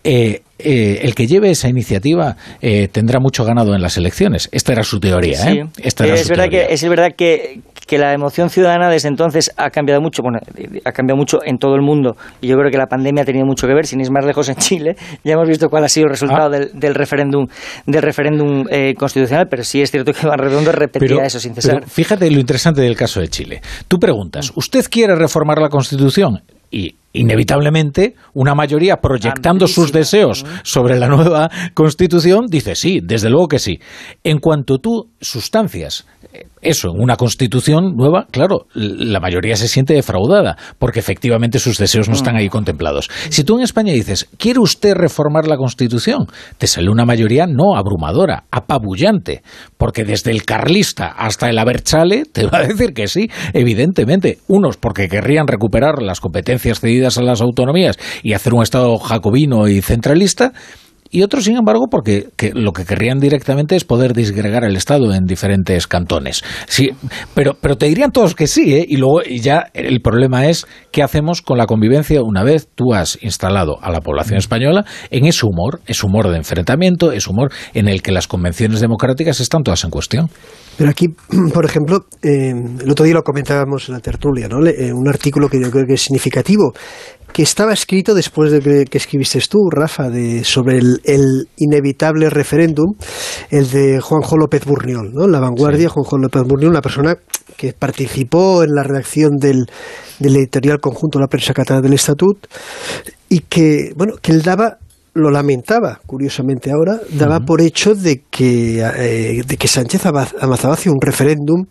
eh, eh, el que lleve esa iniciativa eh, tendrá mucho ganado en las elecciones. Esta era su teoría. es, verdad Que, es verdad que, que la emoción ciudadana desde entonces ha cambiado mucho, bueno, ha cambiado mucho en todo el mundo y yo creo que la pandemia ha tenido mucho que ver, sin ir más lejos en Chile, ya hemos visto cuál ha sido el resultado ah. del, referéndum del referéndum eh, constitucional, pero sí es cierto que Iván Redondo repetía eso sin cesar. fíjate lo interesante del caso de Chile. Tú preguntas, ¿usted quiere reformar la Constitución? Y inevitablemente una mayoría proyectando sus deseos sobre la nueva constitución dice sí, desde luego que sí. En cuanto tú sustancias eso, en una constitución nueva, claro, la mayoría se siente defraudada, porque efectivamente sus deseos no están ahí contemplados. Si tú en España dices, ¿quiere usted reformar la constitución? Te sale una mayoría no abrumadora, apabullante, porque desde el carlista hasta el aberchale te va a decir que sí, evidentemente. Unos porque querrían recuperar las competencias cedidas a las autonomías y hacer un Estado jacobino y centralista, y otros, sin embargo, porque lo que querrían directamente es poder disgregar el Estado en diferentes cantones. Sí, pero, pero te dirían todos que sí, ¿eh? y luego ya el problema es qué hacemos con la convivencia una vez tú has instalado a la población española en ese humor, ese humor de enfrentamiento, ese humor en el que las convenciones democráticas están todas en cuestión. Pero aquí, por ejemplo, eh, el otro día lo comentábamos en la tertulia, ¿no? Eh, un artículo que yo creo que es significativo que estaba escrito después de que, escribiste tú, Rafa, de, sobre el, inevitable referéndum, el de Juanjo López Burniol, ¿no? La vanguardia, Juanjo López Burniol, una persona que participó en la redacción del, del editorial conjunto de la prensa catalana del Estatut y que, bueno, que él daba lo lamentaba, curiosamente ahora, daba por hecho de que, eh, de que Sánchez avanzaba hacia un referéndum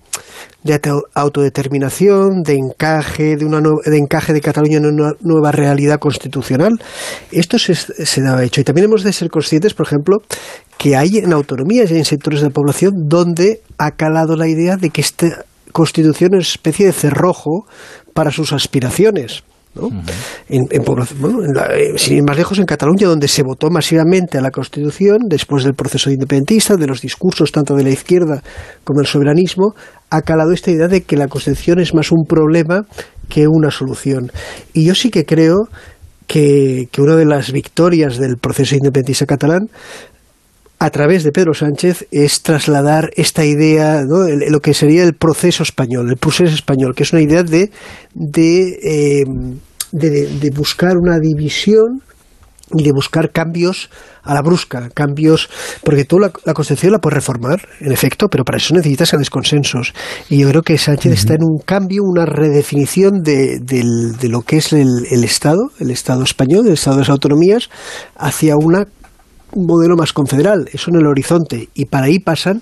de autodeterminación, de encaje de, una de encaje de Cataluña en una nueva realidad constitucional. Esto se, se daba hecho. Y también hemos de ser conscientes, por ejemplo, que hay en autonomías y en sectores de la población donde ha calado la idea de que esta constitución es una especie de cerrojo para sus aspiraciones. ¿No? en, bueno, eh, sin ir más lejos, en Cataluña, donde se votó masivamente a la Constitución, después del proceso independentista, de los discursos tanto de la izquierda como del soberanismo, ha calado esta idea de que la Constitución es más un problema que una solución. Y yo sí que creo que, que una de las victorias del proceso independentista catalán a través de Pedro Sánchez es trasladar esta idea, ¿no? lo que sería el proceso español, el proceso español, que es una idea de, de, eh, buscar una división y de buscar cambios a la brusca, cambios, porque tú la, Constitución la puedes reformar, en efecto, pero para eso necesitas grandes consensos. Y yo creo que Sánchez está en un cambio, una redefinición de, de lo que es el, el, Estado, el Estado español, el Estado de las autonomías, hacia una un modelo más confederal, eso en el horizonte, y para ahí pasan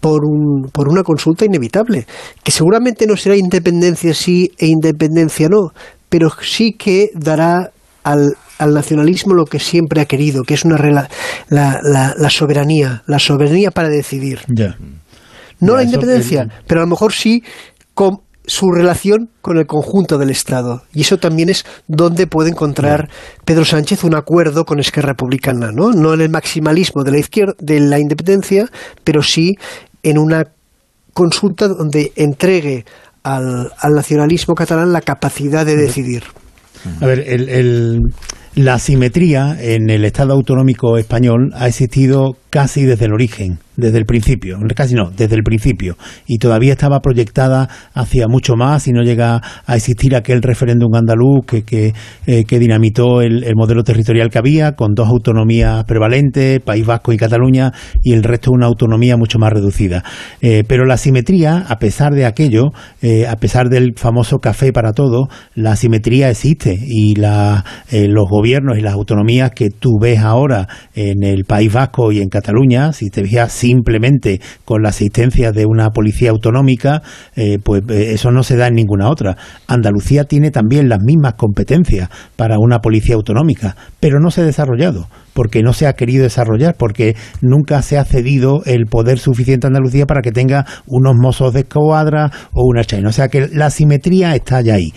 por, un, por una consulta inevitable, que seguramente no será independencia sí e independencia no, pero sí que dará al, al nacionalismo lo que siempre ha querido, que es una la, la, la, soberanía, la soberanía para decidir. No la independencia, pero a lo mejor sí con, su relación con el conjunto del Estado. Y eso también es donde puede encontrar Pedro Sánchez un acuerdo con Esquerra Republicana, ¿no? No en el maximalismo de la izquierda, de la independencia, pero sí en una consulta donde entregue al, nacionalismo catalán la capacidad de decidir. A ver, la simetría en el Estado autonómico español ha existido casi desde el origen desde el principio, casi no, desde el principio, y todavía estaba proyectada hacia mucho más y no llega a existir aquel referéndum andaluz que, que, eh, dinamitó el, modelo territorial que había, con dos autonomías prevalentes, País Vasco y Cataluña, y el resto una autonomía mucho más reducida. Eh, pero la simetría, a pesar de aquello, eh, a pesar del famoso café para todo, la simetría existe y la, los gobiernos y las autonomías que tú ves ahora en el País Vasco y en Cataluña, si te fijas simplemente con la asistencia de una policía autonómica, eh, pues eh, eso no se da en ninguna otra. Andalucía tiene también las mismas competencias para una policía autonómica, pero no se ha desarrollado porque no se ha querido desarrollar, porque nunca se ha cedido el poder suficiente a Andalucía para que tenga unos mozos de escuadra o una chain. O sea que la simetría está ya ahí.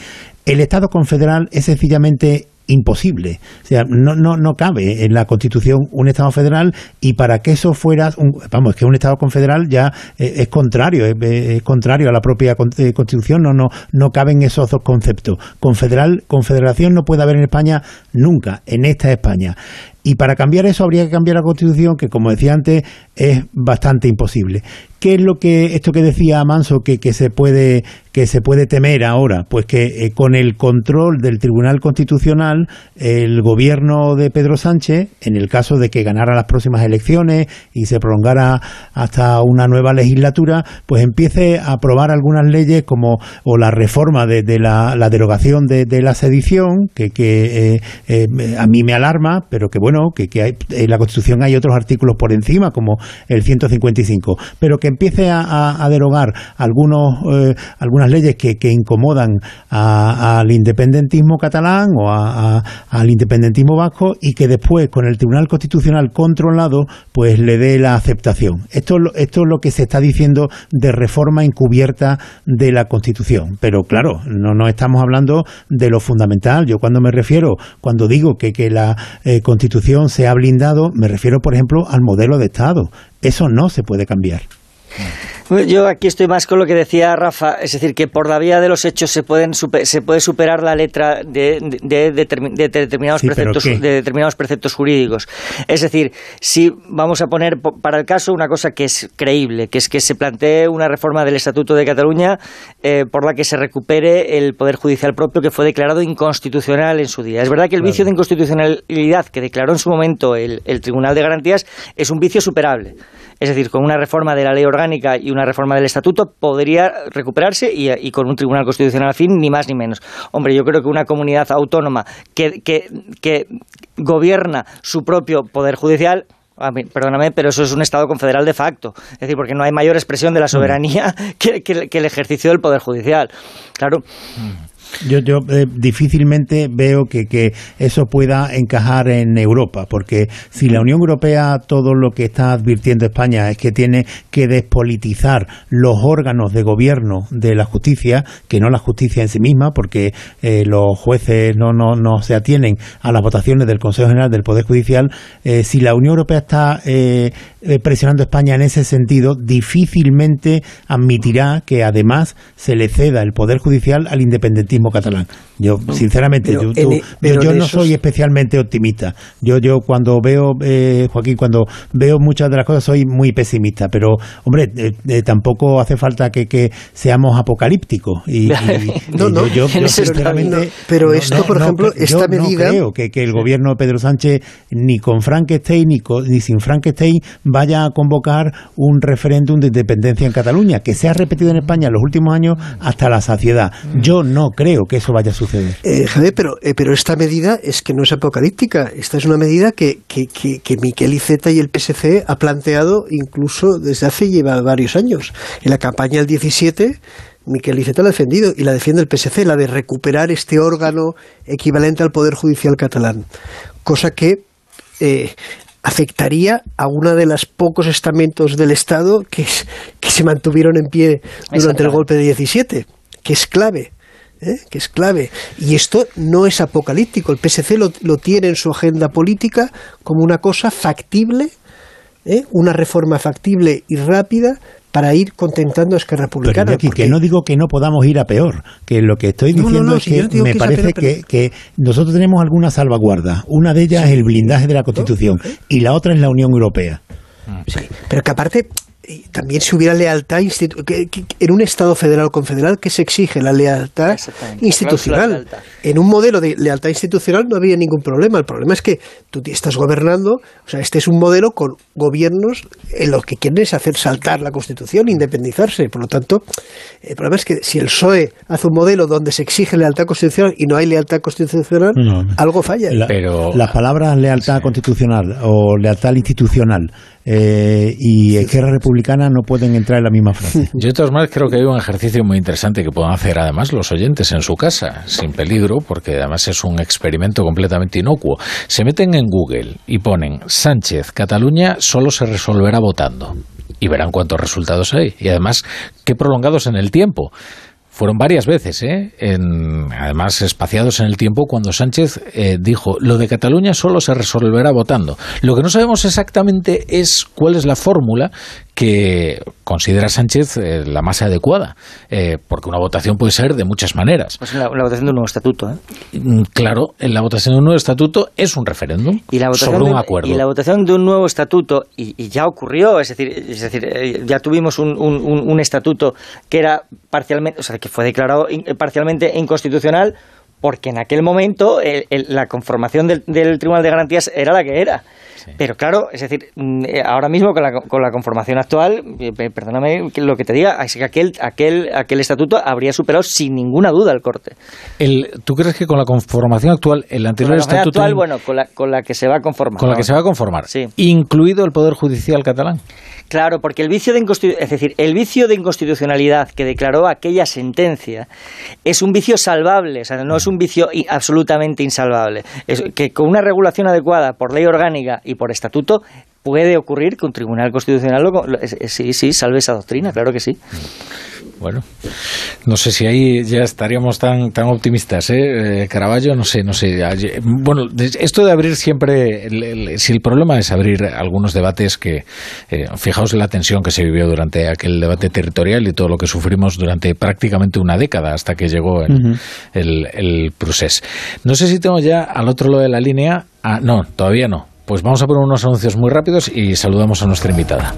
El Estado confederal es sencillamente imposible. O sea, no, no, no cabe en la Constitución un Estado federal y para que eso fuera, un, vamos, que un Estado confederal ya eh, es contrario, es, contrario a la propia eh, Constitución, no, no, no caben esos dos conceptos. Confederal, confederación no puede haber en España nunca, en esta España. Y para cambiar eso habría que cambiar la Constitución, que como decía antes, es bastante imposible. ¿Qué es lo que esto que decía Manso que, que se puede que se puede temer ahora? Pues que eh, con el control del Tribunal Constitucional, el gobierno de Pedro Sánchez, en el caso de que ganara las próximas elecciones y se prolongara hasta una nueva legislatura, pues empiece a aprobar algunas leyes como o la reforma de, la, derogación de, la sedición, que, que eh, eh, a mí me alarma, pero que bueno, que, que en la Constitución hay otros artículos por encima, como el 155, pero que empiece a, derogar algunos, eh, algunas leyes que, incomodan al independentismo catalán o al independentismo vasco y que después con el Tribunal Constitucional controlado pues le dé la aceptación. Esto, esto es lo que se está diciendo de reforma encubierta de la Constitución. Pero claro, no, no estamos hablando de lo fundamental. Yo cuando me refiero, cuando digo que, que la eh, Constitución se ha blindado, me refiero, por ejemplo, al modelo de Estado. Eso no se puede cambiar. Yo aquí estoy más con lo que decía Rafa, es decir, que por la vía de los hechos se, pueden se puede superar la letra de, determinados, preceptos, de determinados preceptos jurídicos. Es decir, si vamos a poner para el caso una cosa que es creíble, que es que se plantee una reforma del Estatuto de Cataluña eh, por la que se recupere el Poder Judicial propio que fue declarado inconstitucional en su día. Es verdad que el vicio de inconstitucionalidad que declaró en su momento el Tribunal de Garantías es un vicio superable. Es decir, con una reforma de la ley orgánica y una reforma del estatuto podría recuperarse y, con un tribunal constitucional fin, ni más ni menos. Hombre, yo creo que una comunidad autónoma que, que, gobierna su propio poder judicial perdóname, pero eso es un Estado confederal de facto. Es decir, porque no hay mayor expresión de la soberanía mm. que, el ejercicio del Poder Judicial. Claro. Mm. Yo, yo eh, difícilmente veo que, que, eso pueda encajar en Europa, porque si la Unión Europea todo lo que está advirtiendo España es que tiene que despolitizar los órganos de gobierno de la justicia, que no la justicia en sí misma, porque eh, los jueces no, no, no se atienen a las votaciones del Consejo General del Poder Judicial, eh, si la Unión Europea está eh, presionando a España en ese sentido, difícilmente admitirá que además se le ceda el Poder Judicial al independentismo catalán. Yo, sinceramente, yo, yo, no soy especialmente optimista. Yo, yo cuando veo, eh, Joaquín, cuando veo muchas de las cosas soy muy pesimista, pero, hombre, eh, tampoco hace falta que, que seamos apocalípticos. Y, no, no, yo, sinceramente, pero esto, por ejemplo, esta medida... No creo que, que el gobierno de Pedro Sánchez, ni con Frankenstein ni, ni sin Frankenstein, vaya a convocar un referéndum de independencia en Cataluña, que se ha repetido en España en los últimos años hasta la saciedad. Yo no creo que eso vaya a suceder. Eh, Javier, pero, eh, pero esta medida es que no es apocalíptica. Esta es una medida que, que, que, que Miquel Iceta y el PSC ha planteado incluso desde hace lleva varios años. En la campaña del 17 Miquel Iceta la ha defendido y la defiende el PSC, la de recuperar este órgano equivalente al Poder Judicial catalán. Cosa que eh, afectaría a uno de los pocos estamentos del Estado que, que se mantuvieron en pie durante el golpe de 17, que es clave. ¿Eh? que es clave. Y esto no es apocalíptico. El PSC lo, lo tiene en su agenda política como una cosa factible, ¿eh? una reforma factible y rápida para ir contentando a Esquerra Republicana. Pero que no digo que no podamos ir a peor, que lo que estoy diciendo es que me parece que, que, nosotros tenemos alguna salvaguarda. Una de ellas es el blindaje de la Constitución y la otra es la Unión Europea. Sí, pero que aparte también si hubiera lealtad en un Estado federal confederal que se exige la lealtad institucional. En un modelo de lealtad institucional no había ningún problema. El problema es que tú estás gobernando, o sea, este es un modelo con gobiernos en los que quieren es hacer saltar la Constitución, independizarse. Por lo tanto, el problema es que si el PSOE hace un modelo donde se exige lealtad constitucional y no hay lealtad constitucional, algo falla. pero las palabras lealtad constitucional o lealtad institucional eh, y Esquerra Republicana no pueden entrar en la misma frase. Yo de todas maneras creo que hay un ejercicio muy interesante que puedan hacer además los oyentes en su casa, sin peligro, porque además es un experimento completamente inocuo. Se meten en Google y ponen Sánchez, Cataluña solo se resolverá votando. Y verán cuántos resultados hay. Y además, qué prolongados en el tiempo. Fueron varias veces, ¿eh? además espaciados en el tiempo, cuando Sánchez eh, dijo, lo de Cataluña solo se resolverá votando. Lo que no sabemos exactamente es cuál es la fórmula que considera Sánchez eh, la más adecuada, eh, porque una votación puede ser de muchas maneras. Pues la, votación de un nuevo estatuto. ¿eh? Mm, claro, en la votación de un nuevo estatuto es un referéndum y la votación sobre un de, acuerdo. Y la votación de un nuevo estatuto, y, ya ocurrió, es decir, es decir ya tuvimos un, un, un, estatuto que era parcialmente, o sea, que fue declarado parcialmente inconstitucional porque en aquel momento la conformación del, del Tribunal de Garantías era la que era. Pero claro, es decir, mm, eh, ahora mismo con la, con la conformación actual, eh, perdóname lo que te diga, es que aquel, aquel, aquel estatuto habría superado sin ninguna duda el corte. El, ¿Tú crees que con la conformación actual, el anterior con la estatuto... actual, bueno, con la, con la que se va a conformar. Con la que se va a conformar, sí. incluido el Poder Judicial catalán. Claro, porque el vicio de es decir, el vicio de inconstitucionalidad que declaró aquella sentencia es un vicio salvable, o sea, no es un vicio absolutamente insalvable. Es que con una regulación adecuada por ley orgánica y por estatuto puede ocurrir que un tribunal constitucional lo, sí, sí, salve esa doctrina, claro que sí. Bueno, no sé si ahí ya estaríamos tan tan optimistas, ¿eh? eh Caraballo, no sé, no sé. Bueno, esto de abrir siempre, si el problema es abrir algunos debates que, eh, fijaos en la tensión que se vivió durante aquel debate territorial y todo lo que sufrimos durante prácticamente una década hasta que llegó el, el, procés. No sé si tengo ya al otro lado de la línea. Ah, no, todavía no. Pues vamos a poner unos anuncios muy rápidos y saludamos a nuestra invitada.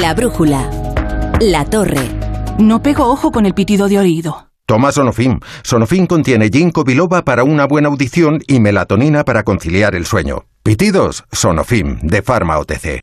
La brújula. La torre. No pego ojo con el pitido de oído. Toma Sonofim. Sonofim contiene ginkgo biloba para una buena audición y melatonina para conciliar el sueño. Pitidos, Sonofim, de Pharma OTC.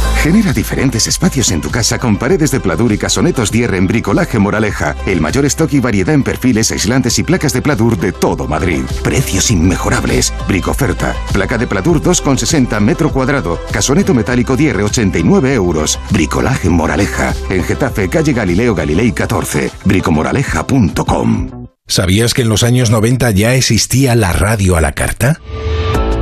Genera diferentes espacios en tu casa con paredes de pladur y casonetos Dierre en Bricolaje Moraleja. El mayor stock y variedad en perfiles, aislantes y placas de pladur de todo Madrid. Precios inmejorables. Bricoferta. Placa de pladur 2,60 metro cuadrado. Casoneto metálico Dierre 89 euros. Bricolaje Moraleja. En Getafe, calle Galileo Galilei 14. Bricomoraleja.com. ¿Sabías que en los años 90 ya existía la radio a la carta?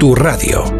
tu radio.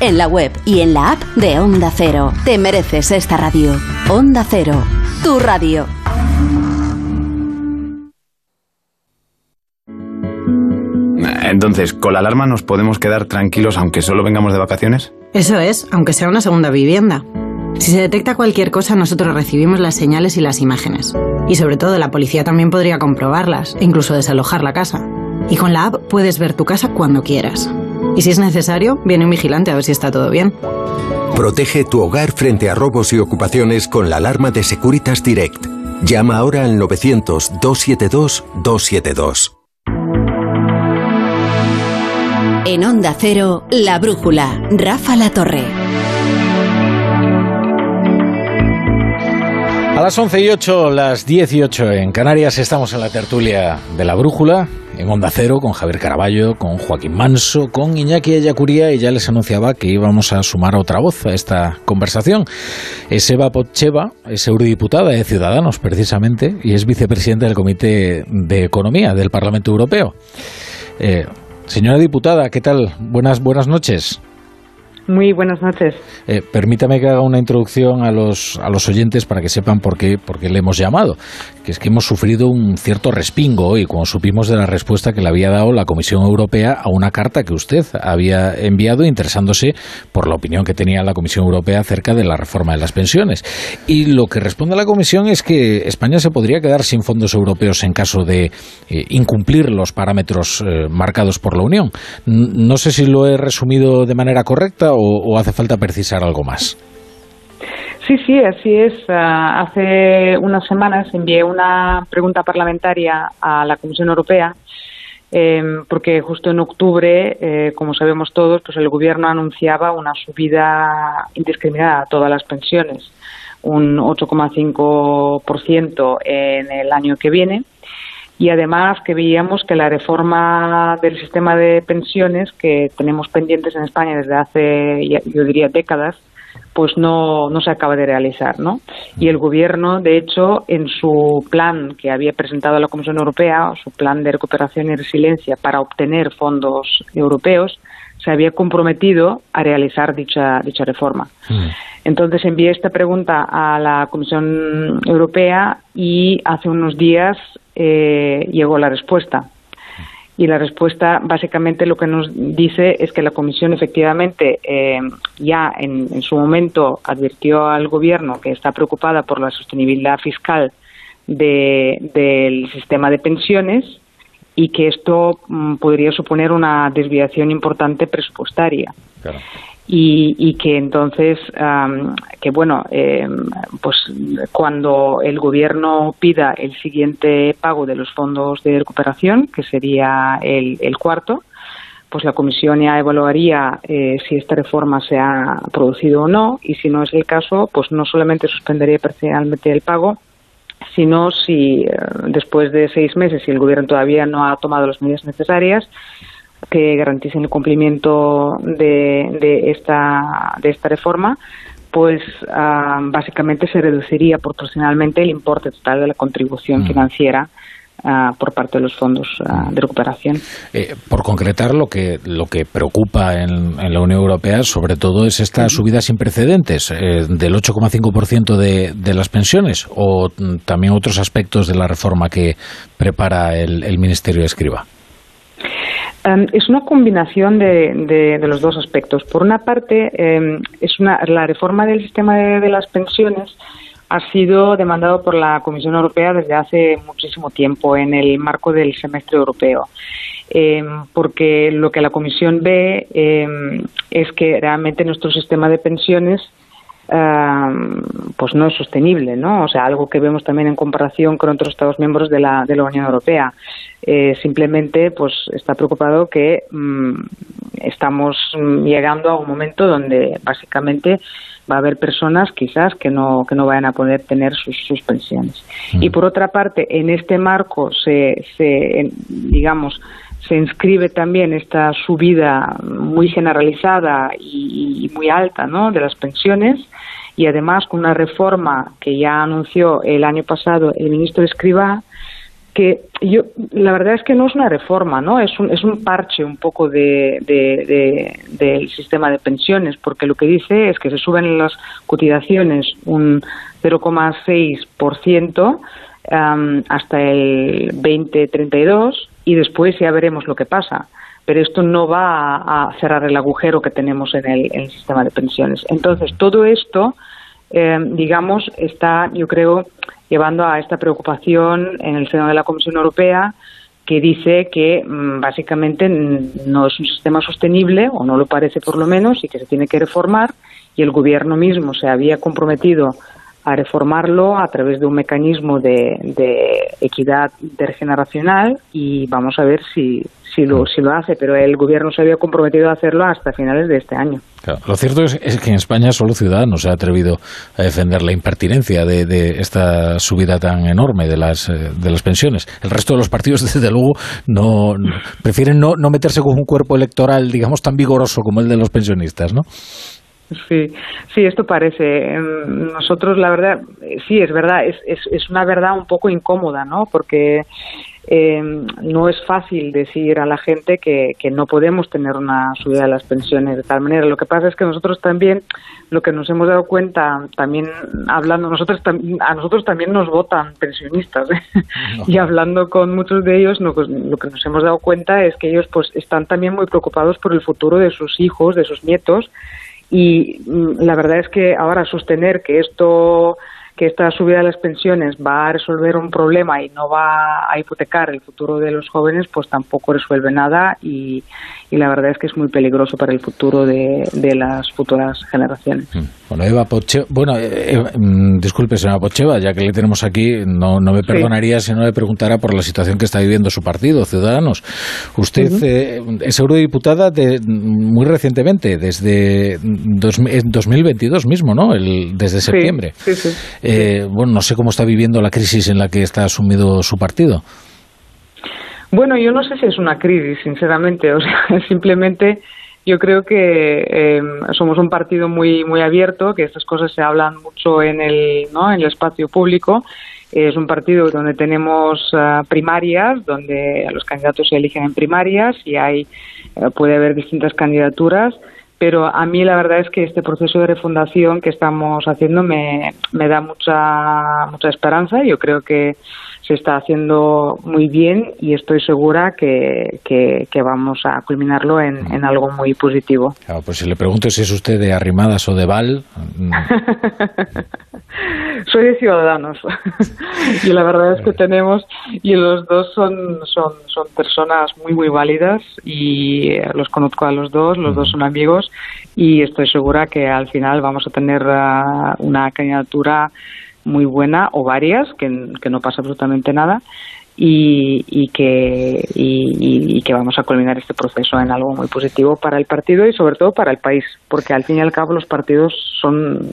en la web y en la app de Onda Cero. Te mereces esta radio. Onda Cero, tu radio. Entonces, ¿con la alarma nos podemos quedar tranquilos aunque solo vengamos de vacaciones? Eso es, aunque sea una segunda vivienda. Si se detecta cualquier cosa, nosotros recibimos las señales y las imágenes. Y sobre todo, la policía también podría comprobarlas, e incluso desalojar la casa. Y con la app puedes ver tu casa cuando quieras. Y si es necesario, viene un vigilante a ver si está todo bien. Protege tu hogar frente a robos y ocupaciones con la alarma de Securitas Direct. Llama ahora al 900-272-272. En Onda Cero, La Brújula, Rafa La Torre. A las 11 y 8, las 18 en Canarias, estamos en la tertulia de la Brújula, en Onda Cero, con Javier Caraballo, con Joaquín Manso, con Iñaki Ayacuría, y ya les anunciaba que íbamos a sumar otra voz a esta conversación. Es Eva Potcheva, es eurodiputada de Ciudadanos, precisamente, y es vicepresidenta del Comité de Economía del Parlamento Europeo. Eh, señora diputada, ¿qué tal? Buenas, buenas noches. Muy buenas noches. Eh, permítame que haga una introducción a los, a los oyentes para que sepan por qué, por qué le hemos llamado. Que es que hemos sufrido un cierto respingo hoy cuando supimos de la respuesta que le había dado la Comisión Europea a una carta que usted había enviado interesándose por la opinión que tenía la Comisión Europea acerca de la reforma de las pensiones. Y lo que responde la Comisión es que España se podría quedar sin fondos europeos en caso de eh, incumplir los parámetros eh, marcados por la Unión. no sé si lo he resumido de manera correcta o, hace falta precisar algo más? Sí, sí, así es. Ah, hace unas semanas envié una pregunta parlamentaria a la Comisión Europea em, porque justo en octubre, eh, como sabemos todos, pues el Gobierno anunciaba una subida indiscriminada a todas las pensiones, un 8,5% en el año que viene y además que veíamos que la reforma del sistema de pensiones que tenemos pendientes en España desde hace, yo diría, décadas, pues no, no se acaba de realizar, ¿no? Y el gobierno, de hecho, en su plan que había presentado a la Comisión Europea, su plan de recuperación y resiliencia para obtener fondos europeos, se había comprometido a realizar dicha, dicha reforma. Mm. Entonces envié esta pregunta a la Comisión Europea y hace unos días eh, llegó la respuesta. Y la respuesta básicamente lo que nos dice es que la Comisión efectivamente eh, ya en, su momento advirtió al Gobierno que está preocupada por la sostenibilidad fiscal del sistema de pensiones y que esto mm, podría suponer una desviación importante presupuestaria. Y, que entonces, que bueno, em, pues cuando el gobierno pida el siguiente pago de los fondos de recuperación, que sería el, cuarto, pues la comisión ya evaluaría eh, si esta reforma se ha producido o no y si no es el caso, pues no solamente suspendería parcialmente el pago, sino si eh, después de seis meses, si el gobierno todavía no ha tomado las medidas necesarias, que garanticen el cumplimiento de, de, esta, de esta reforma, pues ah, básicamente se reduciría proporcionalmente el importe total de la contribución mm. financiera ah, por parte de los fondos ah, de recuperación. Eh, por concretar, lo que, lo que preocupa en, en, la Unión Europea sobre todo es esta subida sin precedentes eh, del 8,5% de, de las pensiones o mm, también otros aspectos de la reforma que prepara el, el Ministerio de Escriba. Em, es una combinación de, los dos aspectos. Por una parte, em, es una, la reforma del sistema de, las pensiones ha sido demandado por la Comisión Europea desde hace muchísimo tiempo en el marco del semestre europeo. Em, porque lo que la Comisión ve es que realmente nuestro sistema de pensiones pues no es sostenible, ¿no? O sea, algo que vemos también en comparación con otros Estados miembros de la, de la Unión Europea. Eh, simplemente, pues está preocupado que mm, estamos llegando a un momento donde básicamente va a haber personas quizás que no que no vayan a poder tener sus, sus pensiones. Y mm. por otra parte, en este marco se, se digamos se inscribe también esta subida muy generalizada y, muy alta ¿no? de las pensiones y además con una reforma que ya anunció el año pasado el ministro Escribá que yo la verdad es que no es una reforma no es un, es un parche un poco de, del sistema de pensiones porque lo que dice es que se suben las cotizaciones un 0,6% um, hasta el 2032 y después ya veremos lo que pasa. Pero esto no va a, cerrar el agujero que tenemos en el, sistema de pensiones. Entonces, todo esto, eh, digamos, está, yo creo, llevando a esta preocupación en el seno de la Comisión Europea que dice que mm, básicamente no es un sistema sostenible, o no lo parece por lo menos, y que se tiene que reformar, y el gobierno mismo se había comprometido a reformarlo a través de un mecanismo de, equidad intergeneracional y vamos a ver si, si, lo, si lo hace, pero el gobierno se había comprometido a hacerlo hasta finales de este año. lo cierto es, que en España solo Ciudadanos se ha atrevido a defender la impertinencia de, de, esta subida tan enorme de las, eh, de las pensiones. El resto de los partidos, desde luego, no, prefieren no, no meterse con un cuerpo electoral, digamos, tan vigoroso como el de los pensionistas, ¿no? Sí, sí, esto parece. Em, nosotros, la verdad, sí, es verdad, es, es, es una verdad un poco incómoda, ¿no? Porque eh, no es fácil decir a la gente que, que, no podemos tener una subida de las pensiones de tal manera. Lo que pasa es que nosotros también, lo que nos hemos dado cuenta, también hablando, nosotros a nosotros también nos votan pensionistas ¿eh? y hablando con muchos de ellos, pues, lo que nos hemos dado cuenta es que ellos pues están también muy preocupados por el futuro de sus hijos, de sus nietos y mm, la verdad es que ahora sostener que esto que esta subida de las pensiones va a resolver un problema y no va a hipotecar el futuro de los jóvenes, pues tampoco resuelve nada y, la verdad es que es muy peligroso para el futuro de, las futuras generaciones. Mm. Bueno, Eva Pocheva, bueno, eh, mm, disculpe, señora Pocheva, ya que le tenemos aquí, no, no me perdonaría si no le preguntara por la situación que está viviendo su partido, Ciudadanos. Usted eh, es eurodiputada de, muy recientemente, desde dos, 2022 mismo, ¿no? El, desde septiembre. Sí, sí, eh, bueno, no sé cómo está viviendo la crisis en la que está asumido su partido. Bueno, yo no sé si es una crisis, sinceramente. O sea, simplemente yo creo que eh, somos un partido muy muy abierto, que estas cosas se hablan mucho en el, ¿no? en el espacio público. Es un partido donde tenemos uh, primarias, donde los candidatos se eligen en primarias y hay uh, puede haber distintas candidaturas pero a mí la verdad es que este proceso de refundación que estamos haciendo me, me da mucha, mucha esperanza. Yo creo que se está haciendo muy bien y estoy segura que, que, vamos a culminarlo en, en, algo muy positivo. Claro, pues si le pregunto si es usted de Arrimadas o de Val. Mm. Soy de Ciudadanos y la verdad es que tenemos y los dos son son son personas muy muy válidas y los conozco a los dos, los dos son amigos y estoy segura que al final vamos a tener ah, una candidatura muy buena o varias que, que no pasa absolutamente nada y, y que y, que vamos a culminar este proceso en algo muy positivo para el partido y sobre todo para el país porque al fin y al cabo los partidos son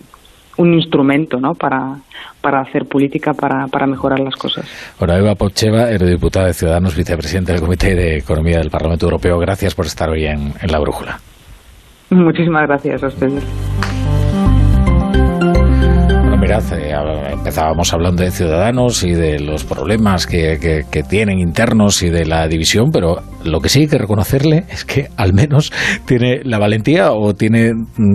un instrumento ¿no? para, para hacer política, para, para mejorar las cosas. Ahora, Eva Pocheva, eurodiputada de Ciudadanos, vicepresidente del Comité de Economía del Parlamento Europeo, gracias por estar hoy en, en La Brújula. Muchísimas gracias a ustedes. Eh, empezábamos hablando de ciudadanos y de los problemas que, tienen internos y de la división, pero lo que sí hay que reconocerle es que al menos tiene la valentía o tiene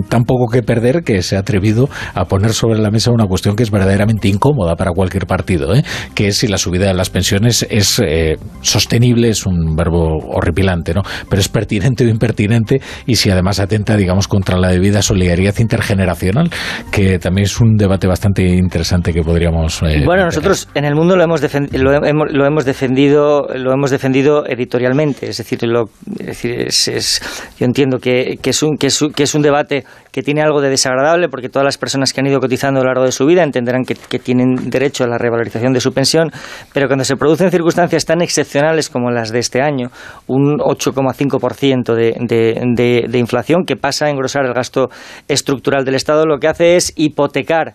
tan poco que perder que se ha atrevido a poner sobre la mesa una cuestión que es verdaderamente incómoda para cualquier partido, ¿eh? que es si la subida de las pensiones es eh, sostenible, es un verbo horripilante, ¿no? pero es pertinente o impertinente y si además atenta, digamos, contra la debida solidaridad intergeneracional, que también es un debate bastante interesante que podríamos. Eh, bueno, nosotros en el mundo lo hemos, lo, hemos, lo hemos defendido, lo hemos defendido editorialmente, es decir, lo, decir es, yo entiendo que, que, es un, que, es, que es un debate que tiene algo de desagradable porque todas las personas que han ido cotizando a lo largo de su vida entenderán que, que tienen derecho a la revalorización de su pensión, pero cuando se producen circunstancias tan excepcionales como las de este año, un 8,5% de, de, de, de inflación que pasa a engrosar el gasto estructural del Estado, lo que hace es hipotecar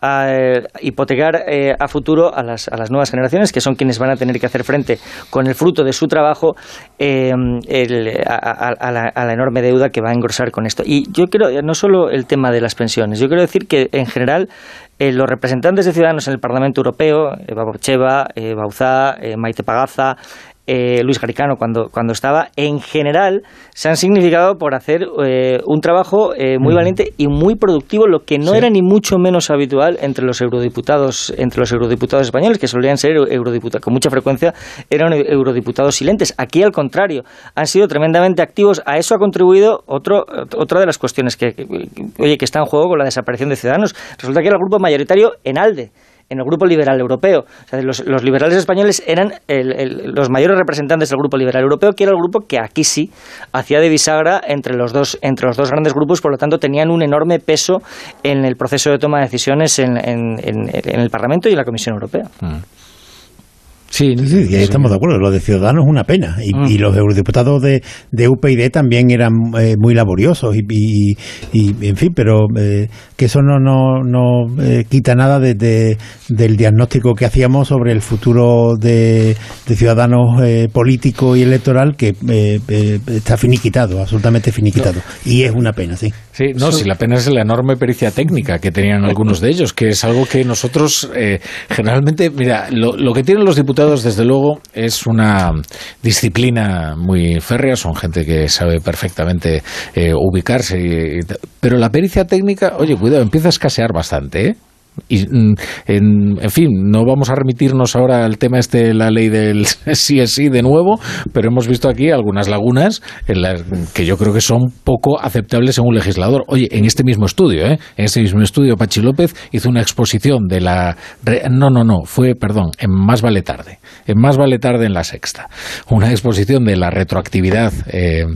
a eh, hipotecar eh, a futuro a las, a las, nuevas generaciones, que son quienes van a tener que hacer frente con el fruto de su trabajo eh, a, la, enorme deuda que va a engrosar con esto. Y yo creo, no solo el tema de las pensiones, yo quiero decir que en general los representantes de ciudadanos en el Parlamento Europeo, Eva Borcheva, Bauzá, Maite Pagaza, eh, Luis Garicano cuando, cuando estaba, en general se han significado por hacer eh, un trabajo eh, muy valiente y muy productivo, lo que no era ni mucho menos habitual entre los eurodiputados, entre los eurodiputados españoles, que solían ser eurodiputados, con mucha frecuencia eran eurodiputados silentes. Aquí, al contrario, han sido tremendamente activos. A eso ha contribuido otro, otra de las cuestiones que, que, oye, que está en juego con la desaparición de Ciudadanos. Resulta que era el grupo mayoritario en ALDE en el Grupo Liberal Europeo. los, liberales españoles eran los mayores representantes del Grupo Liberal Europeo, que era el grupo que aquí sí hacía de bisagra entre los dos, entre los dos grandes grupos, por lo tanto tenían un enorme peso en el proceso de toma de decisiones en, el Parlamento y en la Comisión Europea. Mm. Sí, sí, estamos de acuerdo. Lo de Ciudadanos es una pena. Y, mm. los eurodiputados de, de, UPyD también eran eh, muy laboriosos. Y, y, en fin, pero eh, que eso no, no, no eh, quita nada de, del diagnóstico que hacíamos sobre el futuro de, de Ciudadanos político y electoral que está finiquitado, absolutamente finiquitado. Y es una pena, sí. Sí, no, si la pena es la enorme pericia técnica que tenían algunos de ellos, que es algo que nosotros generalmente, mira, lo, lo que tienen los diputados desde luego, es una disciplina muy férrea, son gente que sabe perfectamente eh, ubicarse, pero la pericia técnica, oye, cuidado, empieza a escasear bastante, ¿eh? Y, mm, en, fin, no vamos a remitirnos ahora al tema este de la ley del sí es sí de nuevo, pero hemos visto aquí algunas lagunas en las que yo creo que son poco aceptables en un legislador. Oye, en este mismo estudio, ¿eh? en este mismo estudio, Pachi López hizo una exposición de la... No, no, no, fue, perdón, en Más vale tarde, en Más vale tarde en la sexta. Una exposición de la retroactividad eh,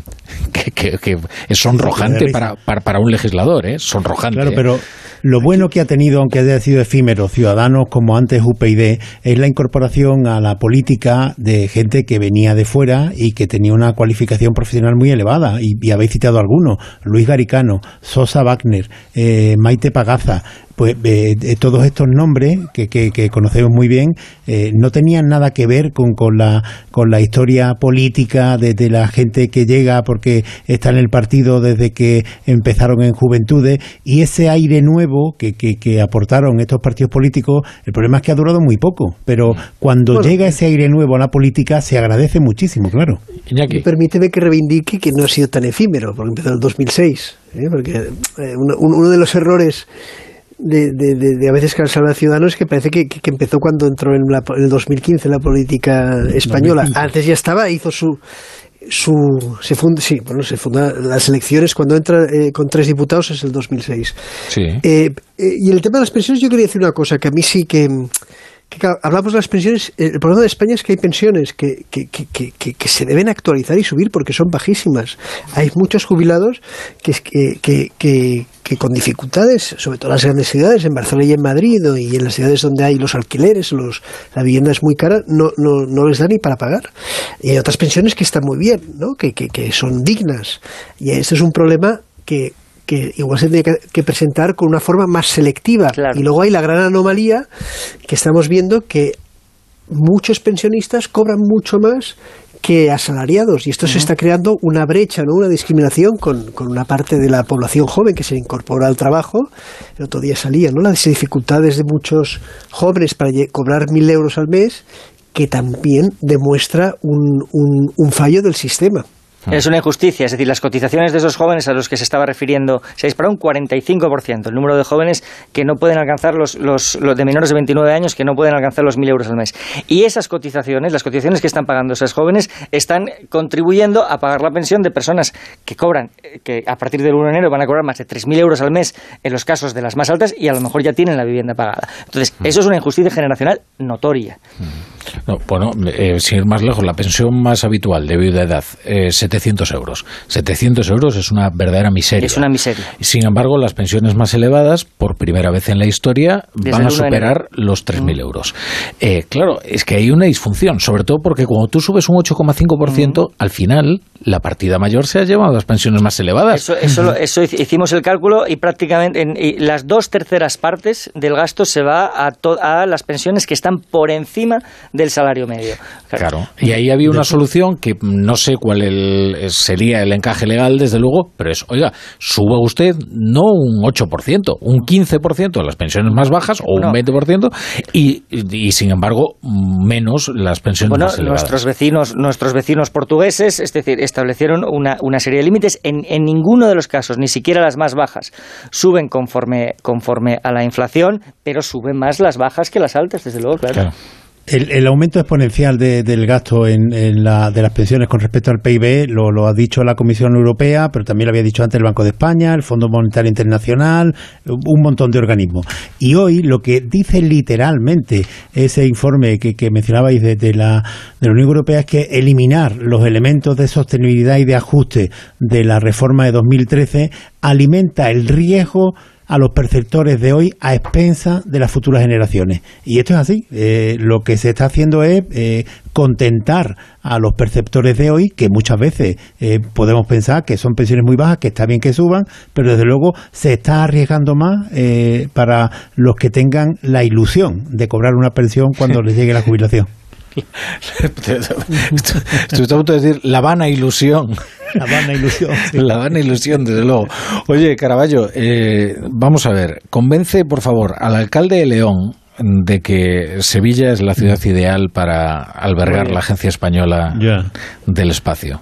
que, que, es sonrojante para, para, un legislador, ¿eh? sonrojante. Claro, pero lo bueno que ha tenido, aunque haya sido efímero, Ciudadanos como antes UPyD, es la incorporación a la política de gente que venía de fuera y que tenía una cualificación profesional muy elevada. Y, habéis citado algunos, Luis Garicano, Sosa Wagner, eh, Maite Pagaza, pues eh, todos estos nombres que, que, conocemos muy bien eh, no tenían nada que ver con, con, la, con la historia política de, la gente que llega porque está en el partido desde que empezaron en juventudes y ese aire nuevo que, que, aportaron estos partidos políticos, el problema es que ha durado muy poco, pero cuando llega ese aire nuevo a la política se agradece muchísimo, claro. Y permíteme que reivindique que no ha sido tan efímero, porque empezó en el 2006, ¿eh? porque uno de los errores de, de, de, a veces cansar a Ciudadanos que parece que, que, empezó cuando entró en, la, en el 2015 en la política española. Antes ya estaba, hizo su su, se funda, sí, bueno, se funda las elecciones cuando entra eh, con tres diputados es el 2006. Sí. Eh, y el tema de las pensiones, yo quería decir una cosa que a mí sí que hablamos de las pensiones, el problema de España es que hay pensiones que, que, que, que, se deben actualizar y subir porque son bajísimas. Hay muchos jubilados que, que, con dificultades, sobre todo en las grandes ciudades, en Barcelona y en Madrid, y en las ciudades donde hay los alquileres, los, la vivienda es muy cara, no, no, no les da ni para pagar. Y hay otras pensiones que están muy bien, ¿no? que, que son dignas. Y este es un problema que que igual se tiene que, presentar con una forma más selectiva. Y luego hay la gran anomalía que estamos viendo que muchos pensionistas cobran mucho más que asalariados y esto se está creando una brecha, ¿no? una discriminación con, con, una parte de la población joven que se incorpora al trabajo. El otro día salía ¿no? las dificultades de muchos jóvenes para cobrar mil euros al mes que también demuestra un, un fallo del sistema. Es una injusticia, es decir, las cotizaciones de esos jóvenes a los que se estaba refiriendo se disparó un 45%, el número de jóvenes que no pueden alcanzar los, los, de menores de 29 años que no pueden alcanzar los 1.000 euros al mes. Y esas cotizaciones, las cotizaciones que están pagando esos jóvenes, están contribuyendo a pagar la pensión de personas que cobran, que a partir del 1 de enero van a cobrar más de 3.000 euros al mes en los casos de las más altas y a lo mejor ya tienen la vivienda pagada. Entonces, eso es una injusticia generacional notoria. No, bueno, eh, sin ir más lejos, la pensión más habitual de edad, eh, 700 euros. 700 euros es una verdadera miseria. Es una miseria. Sin embargo, las pensiones más elevadas, por primera vez en la historia, van a superar los 3.000 euros. Eh, claro, es que hay una disfunción, sobre todo porque cuando tú subes un 8,5%, al final la partida mayor se ha llevado a las pensiones más elevadas. Eso, eso, hicimos el cálculo y prácticamente en, las dos terceras partes del gasto se va a, a las pensiones que están por encima del salario medio. Claro. Y ahí había una solución que no sé cuál sería el encaje legal, desde luego, pero es, oiga, suba usted no un 8%, un 15% a las pensiones más bajas o un 20% y, y, sin embargo menos las pensiones más elevadas. Nuestros vecinos, nuestros vecinos portugueses, es decir, establecieron una, una serie de límites. En, en ninguno de los casos, ni siquiera las más bajas, suben conforme, conforme a la inflación, pero suben más las bajas que las altas, desde luego, claro. El, aumento exponencial del gasto en, la, de las pensiones con respecto al PIB lo, ha dicho la Comisión Europea, pero también lo había dicho antes el Banco de España, el Fondo Monetario Internacional, un montón de organismos. Y hoy lo que dice literalmente ese informe que, que mencionabais de, de, la, de la Unión Europea es que eliminar los elementos de sostenibilidad y de ajuste de la reforma de 2013 alimenta el riesgo a los perceptores de hoy a expensa de las futuras generaciones. Y esto es así. Eh, lo que se está haciendo es eh, contentar a los perceptores de hoy, que muchas veces eh, podemos pensar que son pensiones muy bajas, que está bien que suban, pero desde luego se está arriesgando más para los que tengan la ilusión de cobrar una pensión cuando les llegue la jubilación. Estoy a punto de decir la vana ilusión. La vana ilusión. La vana ilusión, desde luego. Oye, Caraballo, eh, vamos a ver. Convence, por favor, al alcalde de León de que Sevilla es la ciudad ideal para albergar la Agencia Española del Espacio.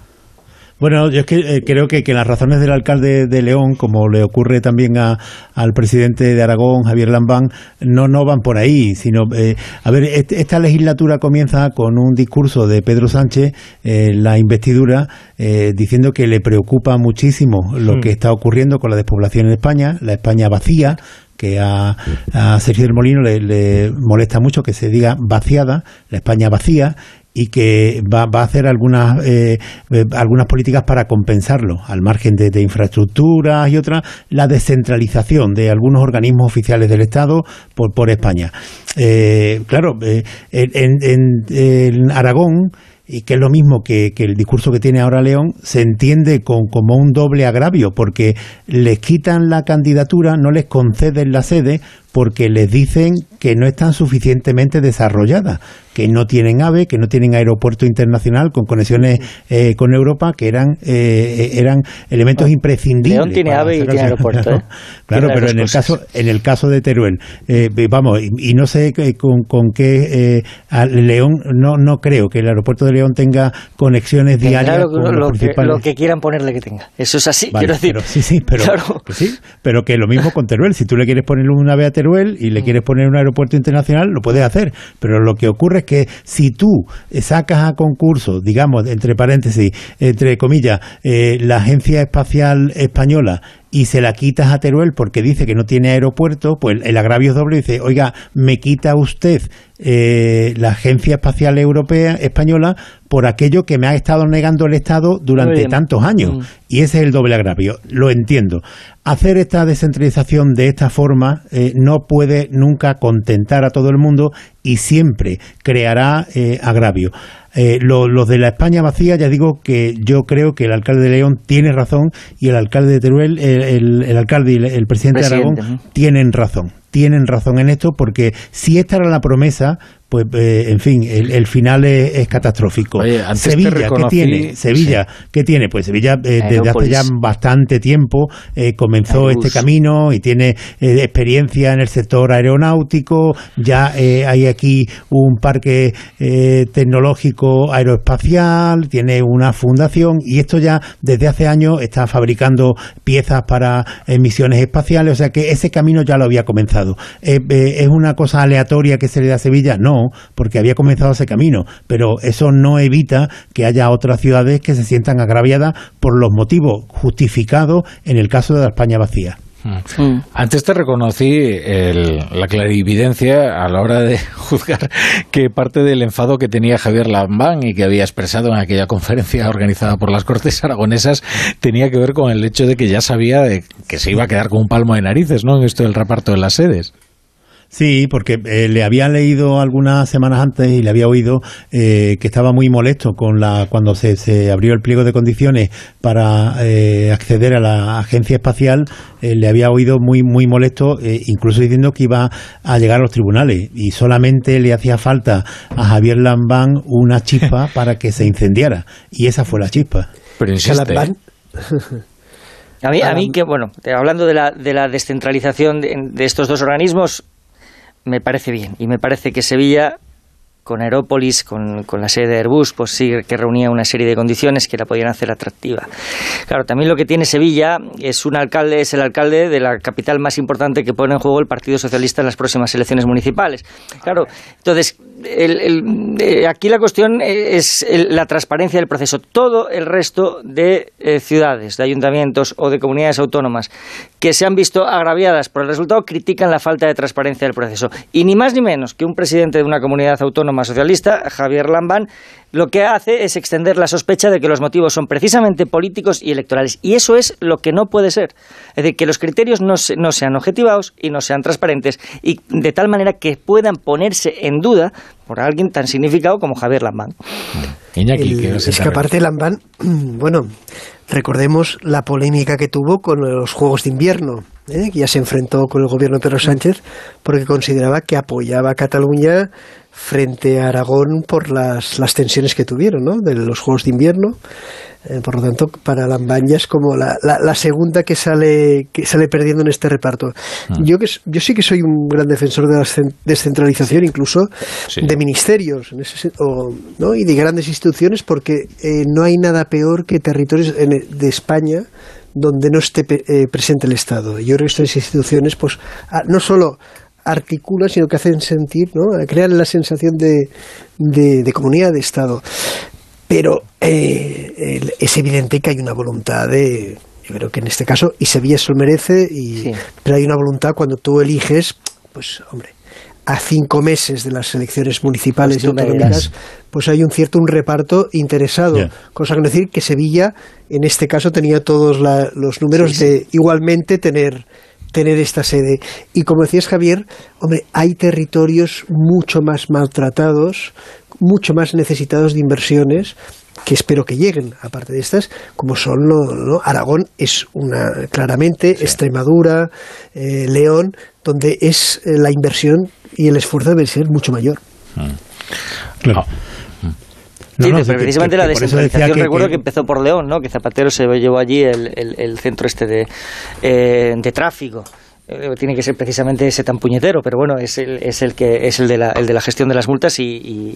Bueno, yo es que eh, creo que, las razones del alcalde de León, como le ocurre también a, al presidente de Aragón, Javier Lambán, no, no van por ahí, sino, eh, a ver, esta legislatura comienza con un discurso de Pedro Sánchez, eh, la investidura, diciendo que le preocupa muchísimo lo hmm. que está ocurriendo con la despoblación en España, la España vacía, que a, a Sergio del Molino le, le, molesta mucho que se diga vaciada, la España vacía, y que va, va a hacer algunas, eh, eh, algunas políticas para compensarlo, al margen de, infraestructuras y otras, la descentralización de algunos organismos oficiales del Estado por, por España. Eh, claro, en, en, Aragón, y que es lo mismo que, que, el discurso que tiene ahora León, se entiende con, como un doble agravio, porque les quitan la candidatura, no les conceden la sede, porque les dicen que no están suficientemente desarrolladas que no tienen AVE, que no tienen aeropuerto internacional con conexiones eh, con Europa, que eran eh, eran elementos imprescindibles. León tiene AVE y tiene aeropuerto. ¿eh? Claro, pero en el caso en el caso de Teruel, vamos, y, no sé con, con qué León, no no creo que el aeropuerto de León tenga conexiones diarias con lo, que, lo que quieran ponerle que tenga. Eso es así, quiero decir. Pero, sí, sí, pero, sí, pero que lo mismo con Teruel. Si tú le quieres poner una AVE a Teruel y le Mm. quieres poner un aeropuerto internacional, lo puedes hacer. Pero lo que ocurre es que si tú sacas a concurso, digamos, entre paréntesis, entre comillas, eh, la Agencia Espacial Española y se la quitas a Teruel porque dice que no tiene aeropuerto, pues el agravio es doble y dice, oiga, me quita usted eh, la Agencia Espacial Europea Española por aquello que me ha estado negando el Estado durante tantos años. Mm. Y ese es el doble agravio. Lo entiendo. Hacer esta descentralización de esta forma eh, no puede nunca contentar a todo el mundo y siempre creará eh, agravio. Eh, lo- los de la España vacía, ya digo que yo creo que el alcalde de León tiene razón y el alcalde de Teruel, el, el- el alcalde y el, el presidente, Presidente, de Aragón tienen razón. Tienen razón en esto porque si esta era la promesa, pues eh, en fin, el, el final es, es catastrófico. Oye, Sevilla, ¿qué tiene? Sevilla, ¿qué tiene? Pues Sevilla eh, desde hace ya bastante tiempo eh, comenzó Airbus. este camino y tiene eh, experiencia en el sector aeronáutico, ya eh, hay aquí un parque tecnológico aeroespacial, tiene una fundación y esto ya desde hace años está fabricando piezas para misiones espaciales, o sea que ese camino ya lo había comenzado. ¿Es una cosa aleatoria que se le da a Sevilla? No, porque había comenzado ese camino, pero eso no evita que haya otras ciudades que se sientan agraviadas por los motivos justificados en el caso de la España vacía. Mm. Antes te reconocí el- la clarividencia a la hora de juzgar que parte del enfado que tenía Javier Lambán y que había expresado en aquella conferencia organizada por las Cortes Aragonesas tenía que ver con el hecho de que ya sabía de que se iba a quedar con un palmo de narices, ¿no? En esto del reparto de las sedes. Sí, porque eh, le había leído algunas semanas antes y le había oído eh, que estaba muy molesto con la cuando se, se abrió el pliego de condiciones para eh, acceder a la agencia espacial. eh, le había oído muy muy molesto, eh, incluso diciendo que iba a llegar a los tribunales y solamente le hacía falta a Javier Lambán una chispa para que se incendiara y esa fue la chispa. Pero insiste, Lambán- A mí, a mí que, bueno, hablando de la, de la descentralización de, de estos dos organismos, me parece bien. Y me parece que Sevilla, con Aerópolis, con, con la sede de Airbus, pues sí que reunía una serie de condiciones que la podían hacer atractiva. Claro, también lo que tiene Sevilla es un alcalde, es el alcalde de la capital más importante que pone en juego el Partido Socialista en las próximas elecciones municipales. Claro, entonces, eh, aquí la cuestión es la transparencia del proceso. Todo el resto de eh, ciudades, de ayuntamientos o de comunidades autónomas que se han visto agraviadas por el resultado critican la falta de transparencia del proceso. Y ni más ni menos que un presidente de una comunidad autónoma socialista, Javier Lambán, lo que hace es extender la sospecha de que los motivos son precisamente políticos y electorales. Y eso es lo que no puede ser. Es decir, que los criterios no, se- no sean objetivados y no sean transparentes y de tal manera que puedan ponerse en duda por alguien tan significado como Javier Lambán. Iñaki, El- que es que aparte Lambán, bueno, recordemos la polémica que tuvo con los Juegos de Invierno, ¿eh? que ya se enfrentó con el gobierno de Pedro Sánchez porque consideraba que apoyaba a Cataluña frente a Aragón por las, las tensiones que tuvieron ¿no? de los Juegos de Invierno. Eh, por lo tanto, para Lambán ya es como la, la- la segunda que sale, que sale perdiendo en este reparto. Yo, que, yo sí que soy un gran defensor de la cen- descentralización, incluso de ministerios en ese o- ¿no? y de grandes instituciones, porque eh, no hay nada peor que territorios en e- de España donde no esté eh, presente el Estado. Yo creo que estas instituciones, pues, ah, no solo articulan, sino que hacen sentir, ¿no? crean la sensación de, de, de comunidad de Estado. Pero eh, es evidente que hay una voluntad de, yo creo que en este caso, y Sevilla se lo merece, y, pero hay una voluntad cuando tú eliges, pues hombre, a cinco meses de las elecciones municipales Pues y autonómicas, pues hay un cierto un reparto interesado. Cosa que no decir que Sevilla, en este caso, tenía todos la- los números de igualmente tener tener esta sede. Y como decías Javier, hombre, hay territorios mucho más maltratados, mucho más necesitados de inversiones que espero que lleguen, aparte de estas, como son lo- ¿no? Aragón es una claramente Extremadura, eh, León, donde es eh, la inversión y el esfuerzo debe ser mucho mayor. Claro. Sí, No, precisamente que- la que descentralización, recuerdo que- que... empezó por León, ¿no? Que Zapatero se llevó allí el, el- el centro este de, eh, de tráfico. Eh, tiene que ser precisamente ese tan puñetero, pero bueno, es el, es el que es el de la, el de la gestión de las multas y,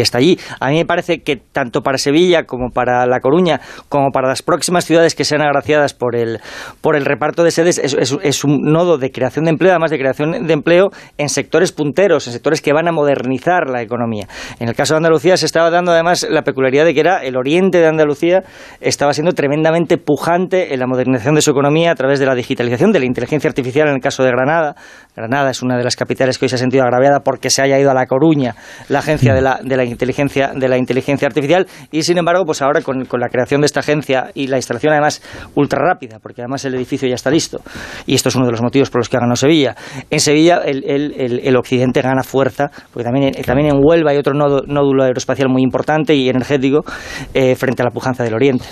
está allí. A mí me parece que tanto para Sevilla como para La Coruña, como para las próximas ciudades que sean agraciadas por el, por el reparto de sedes, es, es un nodo de creación de empleo, además de creación de empleo en sectores punteros, en sectores que van a modernizar la economía. En el caso de Andalucía se estaba dando además la peculiaridad de que era el oriente de Andalucía estaba siendo tremendamente pujante en la modernización de su economía a través de la digitalización, de la inteligencia artificial en el caso de Granada. Granada es una de las capitales que hoy se ha sentido agraviada porque se haya ido a La Coruña la agencia de la, de la, inteligencia, de la inteligencia artificial y sin embargo pues ahora con, la creación de esta agencia y la instalación además ultra rápida porque además el edificio ya está listo y esto es uno de los motivos por los que ha ganado Sevilla. En Sevilla el, el, el, occidente gana fuerza porque también, también en Huelva hay otro nódulo aeroespacial muy importante y energético eh, frente a la pujanza del oriente.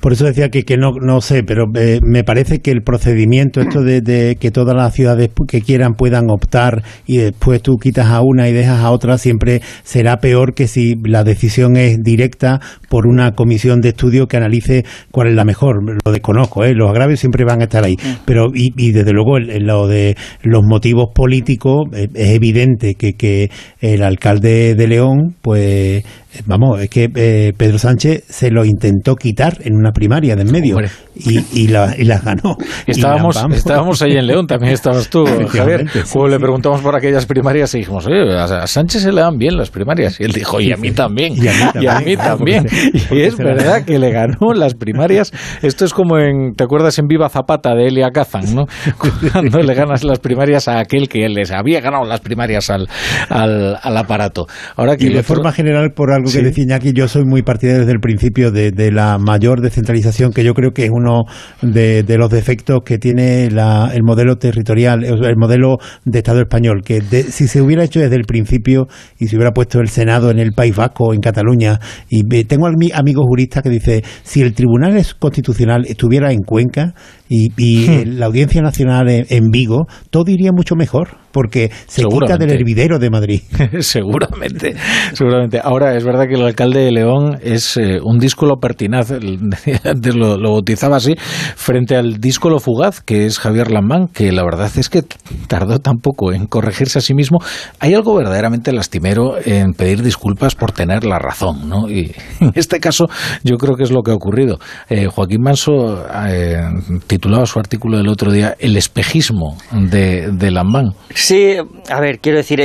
Por eso decía que, que no, no sé, pero eh, me parece que el procedimiento esto de, que todas las ciudades que quieran puedan optar y después tú quitas a una y dejas a otra siempre será peor que si la decisión es directa por una comisión de estudio que analice cuál es la mejor. Lo desconozco, ¿eh? los agravios siempre van a estar ahí. Pero y, y desde luego en lo de los motivos políticos eh, es evidente que, que el alcalde de León pues Vamos, es que eh, Pedro Sánchez se lo intentó quitar en una primaria de en medio y, y, la, y las ganó. Estábamos, estábamos ahí en León, también estabas tú, Javier. Cuando le preguntamos por aquellas primarias y dijimos, oye, a Sánchez se le dan bien las primarias. Y él dijo, y a mí también. Y a mí también. Y, es verdad que le ganó las primarias. Esto es como en, ¿te acuerdas en Viva Zapata de Elia Kazan, no? Cuando le ganas las primarias a aquel que les había ganado las primarias al, al, al aparato. Ahora que y de forma general, por algo que decía aquí yo soy muy partidario desde el principio de, la mayor descentralización, que yo creo que es uno de, los defectos que tiene el modelo territorial, el modelo de Estado español, que si se hubiera hecho desde el principio y se hubiera puesto el Senado en el País Vasco, en Cataluña, y tengo amigos juristas que dice si el Tribunal Constitucional estuviera en Cuenca y, hmm. la Audiencia Nacional en Vigo, todo iría mucho mejor porque se quita del hervidero de Madrid. seguramente, seguramente. Ahora, es verdad que el alcalde de León es eh, un díscolo pertinaz, antes lo, lo, bautizaba así, frente al díscolo fugaz, que es Javier Lambán, que la verdad es que tardó tan poco en corregirse a sí mismo. Hay algo verdaderamente lastimero en pedir disculpas por tener la razón, ¿no? Y en este caso yo creo que es lo que ha ocurrido. Eh, Joaquín Manso eh, titulaba su artículo del otro día El espejismo de, de Lambán. Sí, a ver, quiero decir,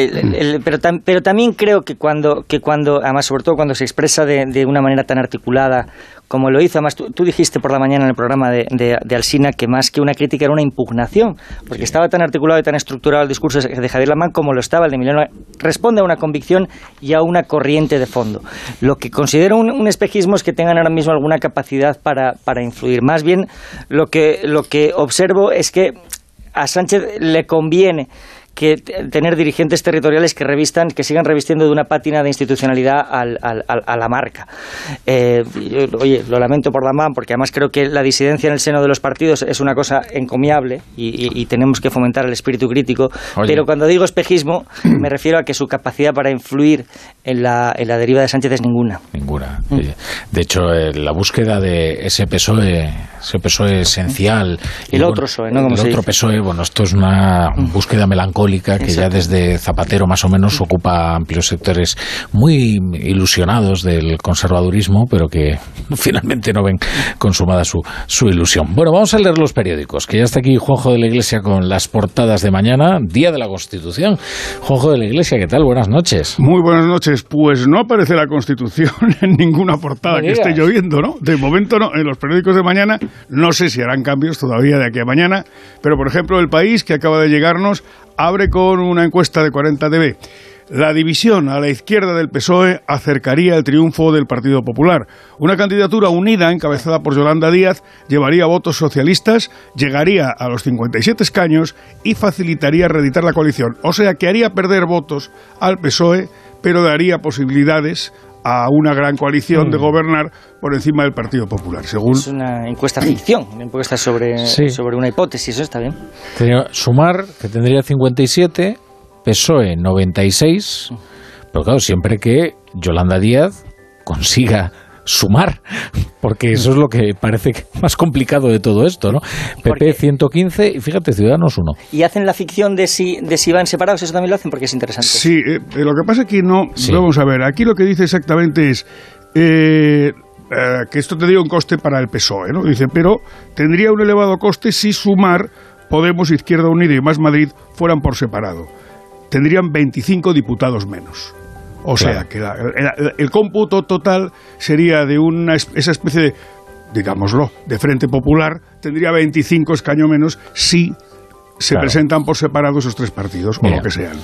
pero, pero también creo que cuando, que cuando, además, sobre todo cuando se expresa de, de una manera tan articulada como lo hizo, además tú, dijiste por la mañana en el programa de, de, Alsina que más que una crítica era una impugnación, porque estaba tan articulado y tan estructurado el discurso de Javier Lamán como lo estaba el de Emiliano. Responde a una convicción y a una corriente de fondo. Lo que considero un, un espejismo es que tengan ahora mismo alguna capacidad para, para influir. Más bien, lo que, lo que observo es que a Sánchez le conviene que tener dirigentes territoriales que revistan, que sigan revistiendo de una pátina de institucionalidad a la marca. Eh, oye, lo lamento por la MAN, porque además creo que la disidencia en el seno de los partidos es una cosa encomiable y, tenemos que fomentar el espíritu crítico. Pero cuando digo espejismo, me refiero a que su capacidad para influir en la, en la deriva de Sánchez es ninguna. Ninguna. Mm. De hecho, eh, la búsqueda de ese PSOE, ese PSOE esencial. Y el otro PSOE, ¿no? el otro PSOE, bueno, esto es una mm. búsqueda melancólica que ya desde Zapatero más o menos ocupa amplios sectores muy ilusionados del conservadurismo, pero que finalmente no ven consumada su, su ilusión. Bueno, vamos a leer los periódicos, que ya está aquí Juanjo de la Iglesia con las portadas de mañana, Día de la Constitución. Juanjo de la Iglesia, ¿qué tal? Buenas noches. Muy buenas noches. Pues no aparece la Constitución en ninguna portada que esté lloviendo, ¿no? De momento no. En los periódicos de mañana no sé si harán cambios todavía de aquí a mañana, pero por ejemplo El País, que acaba de llegarnos, abre con una encuesta de 40 dB. La división a la izquierda del PSOE acercaría el triunfo del Partido Popular. Una candidatura unida, encabezada por Yolanda Díaz, llevaría votos socialistas, llegaría a los 57 escaños y facilitaría reeditar la coalición. O sea, que haría perder votos al PSOE, pero daría posibilidades a una gran coalición de mm. gobernar por encima del Partido Popular. Según es una encuesta ficción, una encuesta sobre, sobre una hipótesis, eso está bien. sumar, que tendría 57, PSOE 96, pero claro, siempre que Yolanda Díaz consiga sumar, porque eso es lo que parece más complicado de todo esto, ¿no? PP 115 y fíjate, Ciudadanos 1. ¿Y hacen la ficción de si, de si van separados? Eso también lo hacen porque es interesante. Sí, eh, lo que pasa es que no... Vamos a ver, aquí lo que dice exactamente es... Eh, eh, que esto tendría un coste para el PSOE, ¿no? Dice, pero tendría un elevado coste si sumar Podemos, Izquierda Unida y Más Madrid fueran por separado. Tendrían 25 diputados menos. O sea, que el, cómputo total sería de una, esa especie de, digámoslo, de Frente Popular, tendría 25 escaños menos si se presentan por separado esos tres partidos, o lo que sean.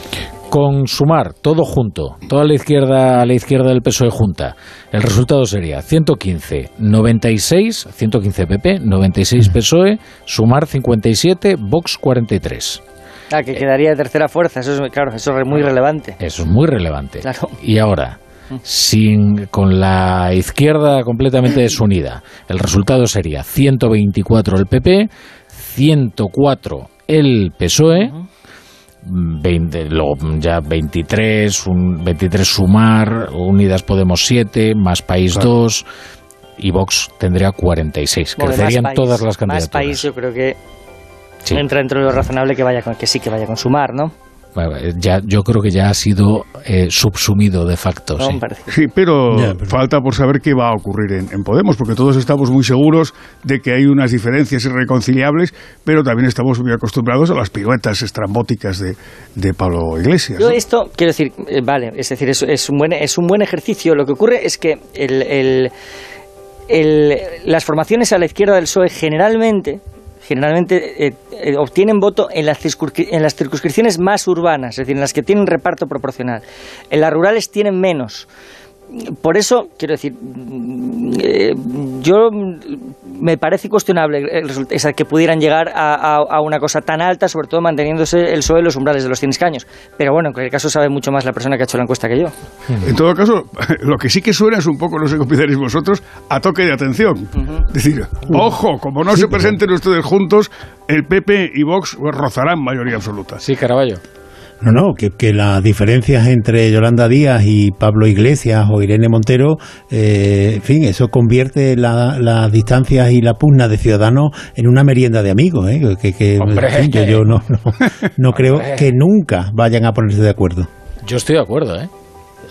Con sumar todo junto, toda la izquierda a la izquierda del PSOE junta, el resultado sería 115, 96, 115 PP, 96 PSOE, sumar 57, Vox 43. Ah, que quedaría de tercera fuerza, eso es, claro, eso es muy relevante. Eso es muy relevante. Y ahora, sin, con la izquierda completamente desunida, el resultado sería 124 el PP, 104 el PSOE, 20, luego ya 23, un 23 sumar, Unidas Podemos 7, Más País 2 y Vox tendría 46. Crecerían todas las candidaturas. Más País yo creo que entra dentro de lo razonable que vaya con, que sí que vaya con sumar, ¿no? ya, yo creo que ya ha sido eh, subsumido de facto. sí. pero, falta por saber qué va a ocurrir en, Podemos, porque todos estamos muy seguros de que hay unas diferencias irreconciliables, pero también estamos muy acostumbrados a las piruetas estrambóticas de, de Pablo Iglesias. Yo esto, quiero decir, eh, vale, es decir, es, es, un buen, es un buen ejercicio. Lo que ocurre es que el, el, el, las formaciones a la izquierda del PSOE generalmente generalmente eh, eh, obtienen voto en las, en las circunscripciones más urbanas, es decir, en las que tienen reparto proporcional. En las rurales tienen menos por eso, quiero decir, eh, yo me parece cuestionable esa que pudieran llegar a, una cosa tan alta, sobre todo manteniéndose el suelo los umbrales de los 100 escaños. Pero bueno, en cualquier caso sabe mucho más la persona que ha hecho la encuesta que yo. En todo caso, lo que sí que suena es un poco, no sé qué opináis vosotros, a toque de atención. Es decir, ojo, como no se presenten ustedes juntos, el PP y Vox rozarán mayoría absoluta. Sí, Caraballo. No, no, que, las diferencias entre Yolanda Díaz y Pablo Iglesias o Irene Montero, eh, en fin, eso convierte las distancias y la pugna de ciudadanos en una merienda de amigos. ¿eh? Que, yo, no, no, creo que nunca vayan a ponerse de acuerdo. Yo estoy de acuerdo, ¿eh?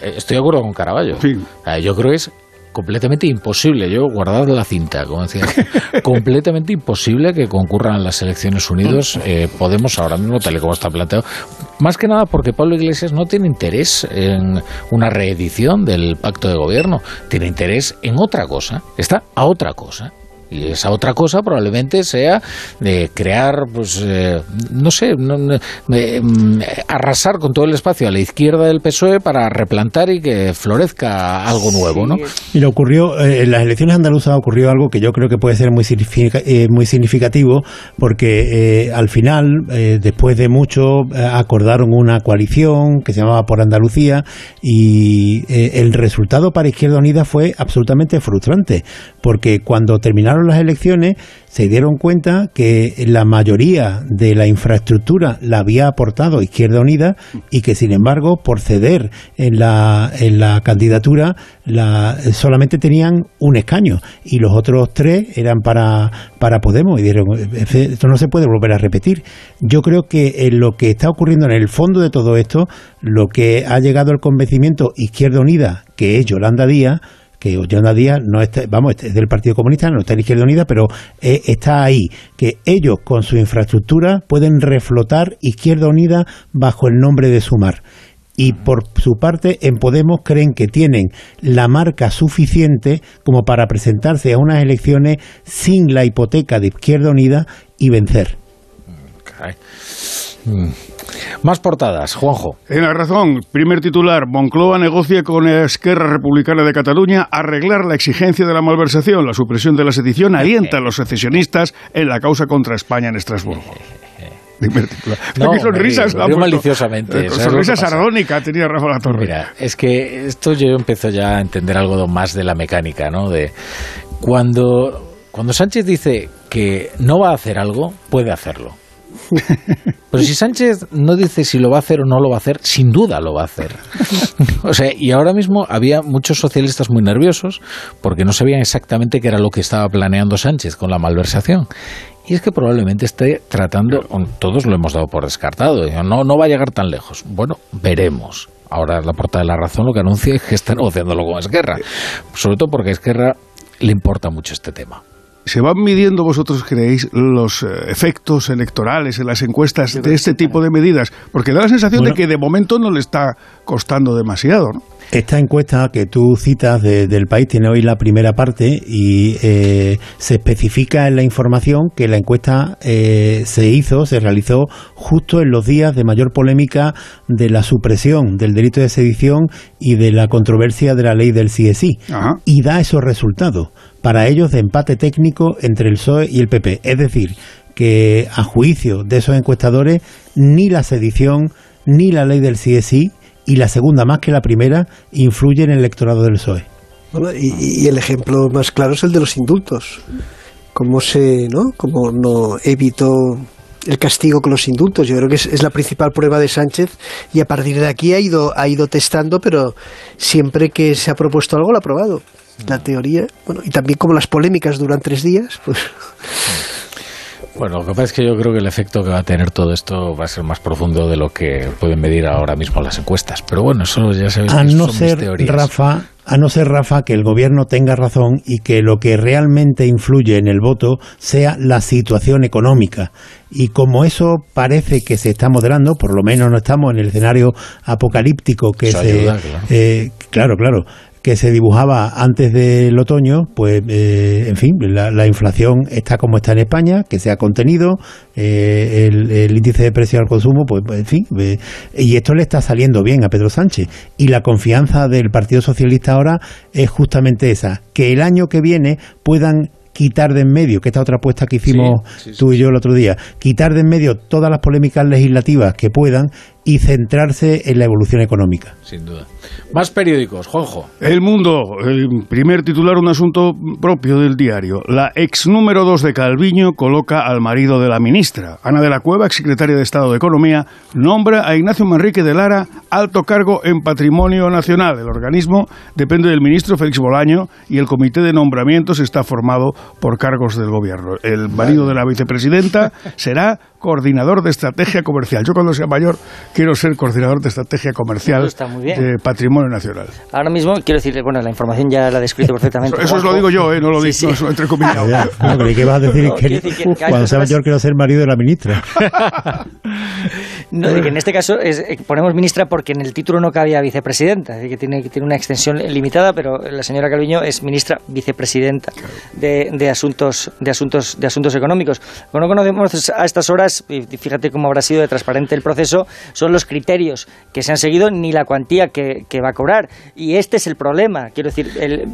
eh estoy de acuerdo con Caraballo. Sí. Yo creo que es completamente imposible, yo guardad la cinta, como decía, completamente imposible que concurran las elecciones unidos eh, Podemos ahora mismo, tal y como está planteado, más que nada porque Pablo Iglesias no tiene interés en una reedición del pacto de gobierno, tiene interés en otra cosa, está a otra cosa. Y esa otra cosa probablemente sea de crear, pues, eh, no sé, mm, arrasar con todo el espacio a la izquierda del PSOE para replantar y que florezca algo nuevo, ¿no? Y le ocurrió, eh, en las elecciones andaluzas ocurrió algo que yo creo que puede ser muy, eh, muy significativo, porque al final, después de mucho, acordaron una coalición que se llamaba Por Andalucía y el resultado para Izquierda Unida fue absolutamente frustrante, porque cuando terminaron las elecciones se dieron cuenta que la mayoría de la infraestructura la había aportado Izquierda Unida y que sin embargo por ceder en la, en la candidatura la, solamente tenían un escaño y los otros tres eran para, para Podemos y dijeron esto no se puede volver a repetir. Yo creo que en lo que está ocurriendo en el fondo de todo esto, lo que ha llegado al convencimiento Izquierda Unida, que es Yolanda Díaz, que Yolanda Díaz no está, vamos, es del Partido Comunista, no está en Izquierda Unida, pero eh, está ahí, que ellos con su infraestructura pueden reflotar Izquierda Unida bajo el nombre de Sumar. Y por su parte, en Podemos creen que tienen la marca suficiente como para presentarse a unas elecciones sin la hipoteca de Izquierda Unida y vencer. Mm. Más portadas, Juanjo. En la razón, primer titular, Moncloa negocia con Esquerra Republicana de Cataluña arreglar la exigencia de la malversación. La supresión de la sedición alienta a los secesionistas en la causa contra España en Estrasburgo. Primer titular. No, sonrisas, maliciosamente. Eh, sonrisa sardónica tenía Rafa La Torre. Mira, es que esto yo empiezo ya a entender algo más de la mecánica, ¿no? De cuando, cuando Sánchez dice que no va a hacer algo, puede hacerlo Pero si Sánchez no dice si lo va a hacer o no lo va a hacer, sin duda lo va a hacer. o sea, y ahora mismo había muchos socialistas muy nerviosos porque no sabían exactamente qué era lo que estaba planeando Sánchez con la malversación. Y es que probablemente esté tratando, todos lo hemos dado por descartado, no, no va a llegar tan lejos. Bueno, veremos. Ahora la portada de la razón lo que anuncia es que está negociándolo con Esquerra. Sobre todo porque a Esquerra le importa mucho este tema. ¿Se van midiendo vosotros, creéis, los eh, efectos electorales en las encuestas de este tipo de medidas? Porque da la sensación de que de momento no le está costando demasiado. ¿no? Esta encuesta que tú citas del país tiene hoy la primera parte y eh, se especifica en la información que la encuesta eh, se hizo, se realizó justo en los días de mayor polémica de la supresión del delito de sedición y de la controversia de la ley del CSI. Y da esos resultados para ellos de empate técnico entre el PSOE y el PP. Es decir, que a juicio de esos encuestadores, ni la sedición ni la ley del CSI, y la segunda más que la primera, influyen en el electorado del PSOE. y, el ejemplo más claro es el de los indultos. Cómo se, ¿no? Cómo no evitó el castigo con los indultos. Yo creo que es, es, la principal prueba de Sánchez y a partir de aquí ha ido, ha ido testando, pero siempre que se ha propuesto algo lo ha aprobado la teoría, bueno, y también como las polémicas duran tres días, pues... Bueno, lo que pasa es que yo creo que el efecto que va a tener todo esto va a ser más profundo de lo que pueden medir ahora mismo las encuestas. Pero bueno, eso ya se a no ser, Rafa, a no ser, Rafa, que el gobierno tenga razón y que lo que realmente influye en el voto sea la situación económica. Y como eso parece que se está moderando, por lo menos no estamos en el escenario apocalíptico que se... Eh, claro, claro que se dibujaba antes del otoño, pues, eh, en fin, la, inflación está como está en España, que se ha contenido, eh, el, índice de precio al consumo, pues, en fin, eh, y esto le está saliendo bien a Pedro Sánchez. Y la confianza del Partido Socialista ahora es justamente esa, que el año que viene puedan quitar de en medio, que esta otra apuesta que hicimos tú y yo el otro día, quitar de en medio todas las polémicas legislativas que puedan y centrarse en la evolución económica. Sin duda. Más periódicos, Juanjo. El Mundo, el primer titular, un asunto propio del diario. La ex número dos de Calviño coloca al marido de la ministra. Ana de la Cueva, exsecretaria de Estado de Economía, nombra a Ignacio Manrique de Lara alto cargo en Patrimonio Nacional. El organismo depende del ministro Félix Bolaño y el comité de nombramientos está formado por cargos del gobierno. El marido de la vicepresidenta será coordinador de estrategia comercial. Yo cuando sea mayor quiero ser coordinador de estrategia comercial de Patrimonio Nacional. Ahora mismo quiero decir, bueno, la información ya la he descrito perfectamente. Eso, lo digo yo, ¿eh? no lo digo sí, entre comillas. ¿Qué vas a decir? que, cuando sea mayor quiero ser marido de la ministra. no, que en este caso es, eh, ponemos ministra porque en el título no cabía vicepresidenta, que tiene, que tiene una extensión limitada, pero la señora Calviño es ministra vicepresidenta de, de, asuntos, de, asuntos, de asuntos económicos. Bueno, conocemos a estas horas fíjate cómo habrá sido de transparente el proceso, son los criterios que se han seguido ni la cuantía que, va a cobrar. Y este es el problema. Quiero decir,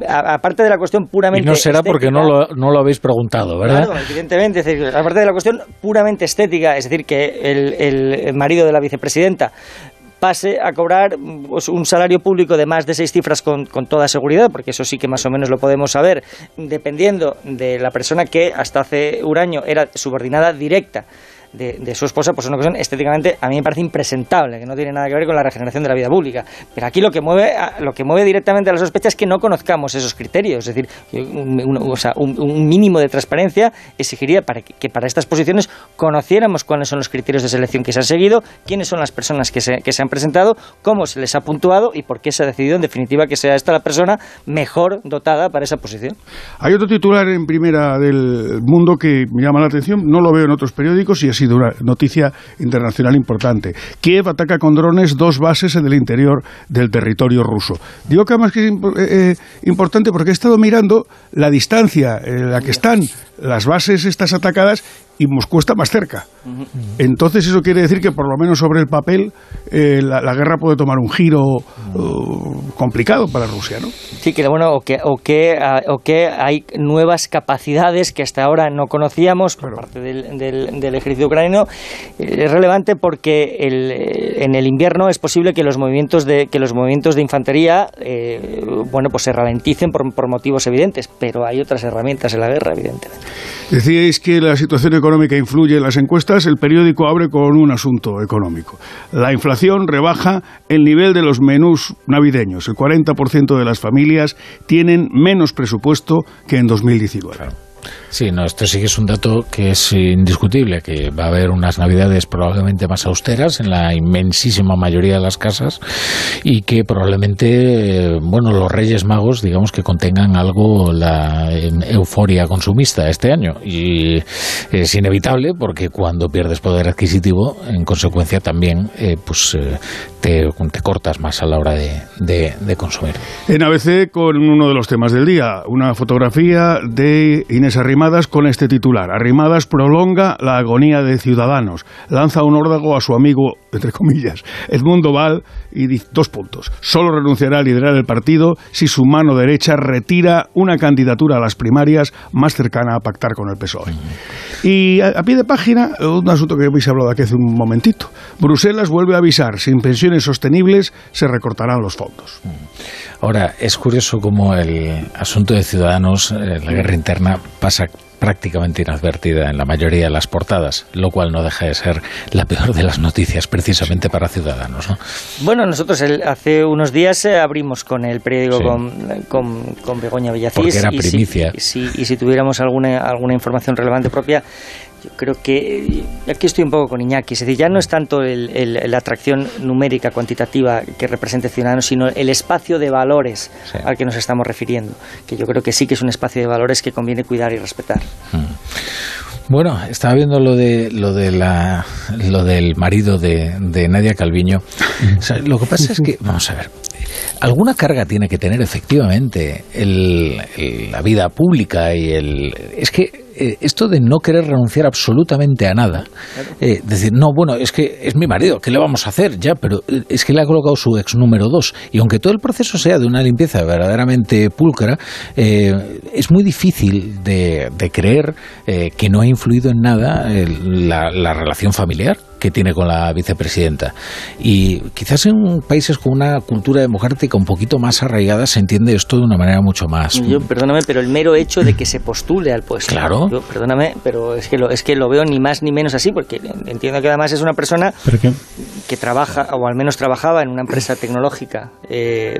aparte de la cuestión puramente. Y no será porque no lo, no lo habéis preguntado, ¿verdad? Claro, evidentemente. aparte de la cuestión puramente estética, es decir, que el, marido de la vicepresidenta pase a cobrar pues, un salario público de más de seis cifras con, con, toda seguridad, porque eso sí que más o menos lo podemos saber, dependiendo de la persona que hasta hace un año era subordinada directa de, su esposa, pues es una cuestión estéticamente a mí me parece impresentable, que no tiene nada que ver con la regeneración de la vida pública. Pero aquí lo que mueve, lo que mueve directamente a la sospecha es que no conozcamos esos criterios. Es decir, un, mínimo de transparencia exigiría para que, para estas posiciones conociéramos cuáles son los criterios de selección que se han seguido, quiénes son las personas que se, que se han presentado, cómo se les ha puntuado y por qué se ha decidido en definitiva que sea esta la persona mejor dotada para esa posición. Hay otro titular en primera del mundo que me llama la atención, no lo veo en otros periódicos y es sido una noticia internacional importante. Kiev ataca con drones dos bases en el interior del territorio ruso. Digo que además que es eh, eh, importante porque he estado mirando la distancia en la que están las bases estas atacadas y Moscú está más cerca. Entonces eso quiere decir que por lo menos sobre el papel eh, la, guerra puede tomar un giro uh, complicado para Rusia, ¿no? Sí, que bueno, o que, o que, ah, o que hay nuevas capacidades que hasta ahora no conocíamos por parte del, del, ejército ucraniano. Eh, es relevante porque el, eh, en el invierno es posible que los movimientos de, que los movimientos de infantería bueno, pues se ralenticen por, por motivos evidentes, pero hay otras herramientas en la guerra, evidentemente. Decíais que la situación económica económica influye en las encuestas, el periódico abre con un asunto económico. La inflación rebaja el nivel de los menús navideños. El 40% de las familias tienen menos presupuesto que en 2019. Sí, no, esto sí que es un dato que es indiscutible, que va a haber unas navidades probablemente más austeras en la inmensísima mayoría de las casas y que probablemente, bueno, los Reyes Magos, digamos que contengan algo la euforia consumista este año y es inevitable porque cuando pierdes poder adquisitivo, en consecuencia también, eh, pues eh, te, cortas más a la hora de, de consumir. En ABC con uno de los temas del día, una fotografía de Inés Arrimadas con este titular. Arrimadas prolonga la agonía de Ciudadanos. Lanza un órdago a su amigo, entre comillas, Edmundo Val y dos puntos. Solo renunciará a liderar el partido si su mano derecha retira una candidatura a las primarias más cercana a pactar con el PSOE. Y a, pie de página, un asunto que habéis hablado aquí hace un momentito. Bruselas vuelve a avisar, sin pensiones sostenibles se recortarán los fondos. Ahora, es curioso cómo el asunto de Ciudadanos, eh, la guerra interna, pasa prácticamente inadvertida en la mayoría de las portadas, lo cual no deja de ser la peor de las noticias precisamente para Ciudadanos. Bueno, nosotros hace unos días eh, abrimos con el periódico con, con, Begoña Villacís. Porque era primicia. Y si, y si tuviéramos alguna, alguna información relevante propia, yo creo que aquí estoy un poco con Iñaki, es decir, ya no es tanto la atracción numérica, cuantitativa que represente Ciudadanos, sino el espacio de valores al que nos estamos refiriendo, que yo creo que sí que es un espacio de valores que conviene cuidar y respetar. Hmm. Bueno, estaba viendo lo de lo de la lo del marido de, Nadia Calviño. lo que pasa es que vamos a ver, alguna carga tiene que tener efectivamente la vida pública y el es que eh, esto de no querer renunciar absolutamente a nada, eh, decir, no, bueno, es que es mi marido, ¿qué le vamos a hacer? Ya, pero eh, es que le ha colocado su ex número dos. Y aunque todo el proceso sea de una limpieza verdaderamente pulcra, es muy difícil de, creer que no ha influido en nada la relación familiar que tiene con la vicepresidenta. Y quizás en países con una cultura democrática un poquito más arraigada se entiende esto de una manera mucho más. Yo, perdóname, pero el mero hecho de que se postule al puesto. Claro. perdóname, pero es que, lo, es que lo veo ni más ni menos así, porque entiendo que además es una persona que trabaja, o al menos trabajaba en una empresa tecnológica eh,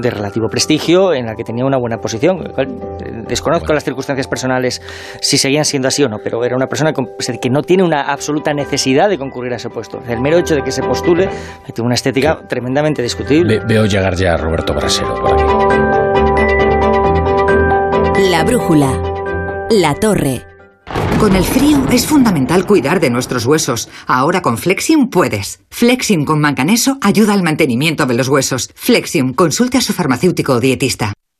de relativo prestigio, en la que tenía una buena posición. Desconozco las circunstancias personales si seguían siendo así o no, pero era una persona que no tiene una absoluta necesidad de concurrir a ese puesto. El mero hecho de que se postule tiene una estética tremendamente discutible. veo llegar ya a Roberto Brasero por aquí. La brújula. La torre. Con el frío es fundamental cuidar de nuestros huesos. Ahora con Flexium puedes. Flexium con manganeso ayuda al mantenimiento de los huesos. Flexium, consulte a su farmacéutico o dietista.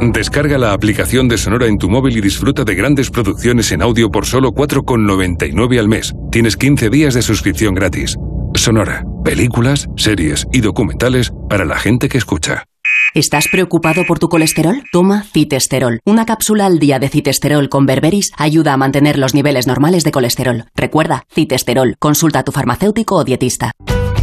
Descarga la aplicación de Sonora en tu móvil y disfruta de grandes producciones en audio por solo 4,99 al mes. Tienes 15 días de suscripción gratis. Sonora, películas, series y documentales para la gente que escucha. ¿Estás preocupado por tu colesterol? Toma citesterol. Una cápsula al día de citesterol con berberis ayuda a mantener los niveles normales de colesterol. Recuerda, citesterol. Consulta a tu farmacéutico o dietista.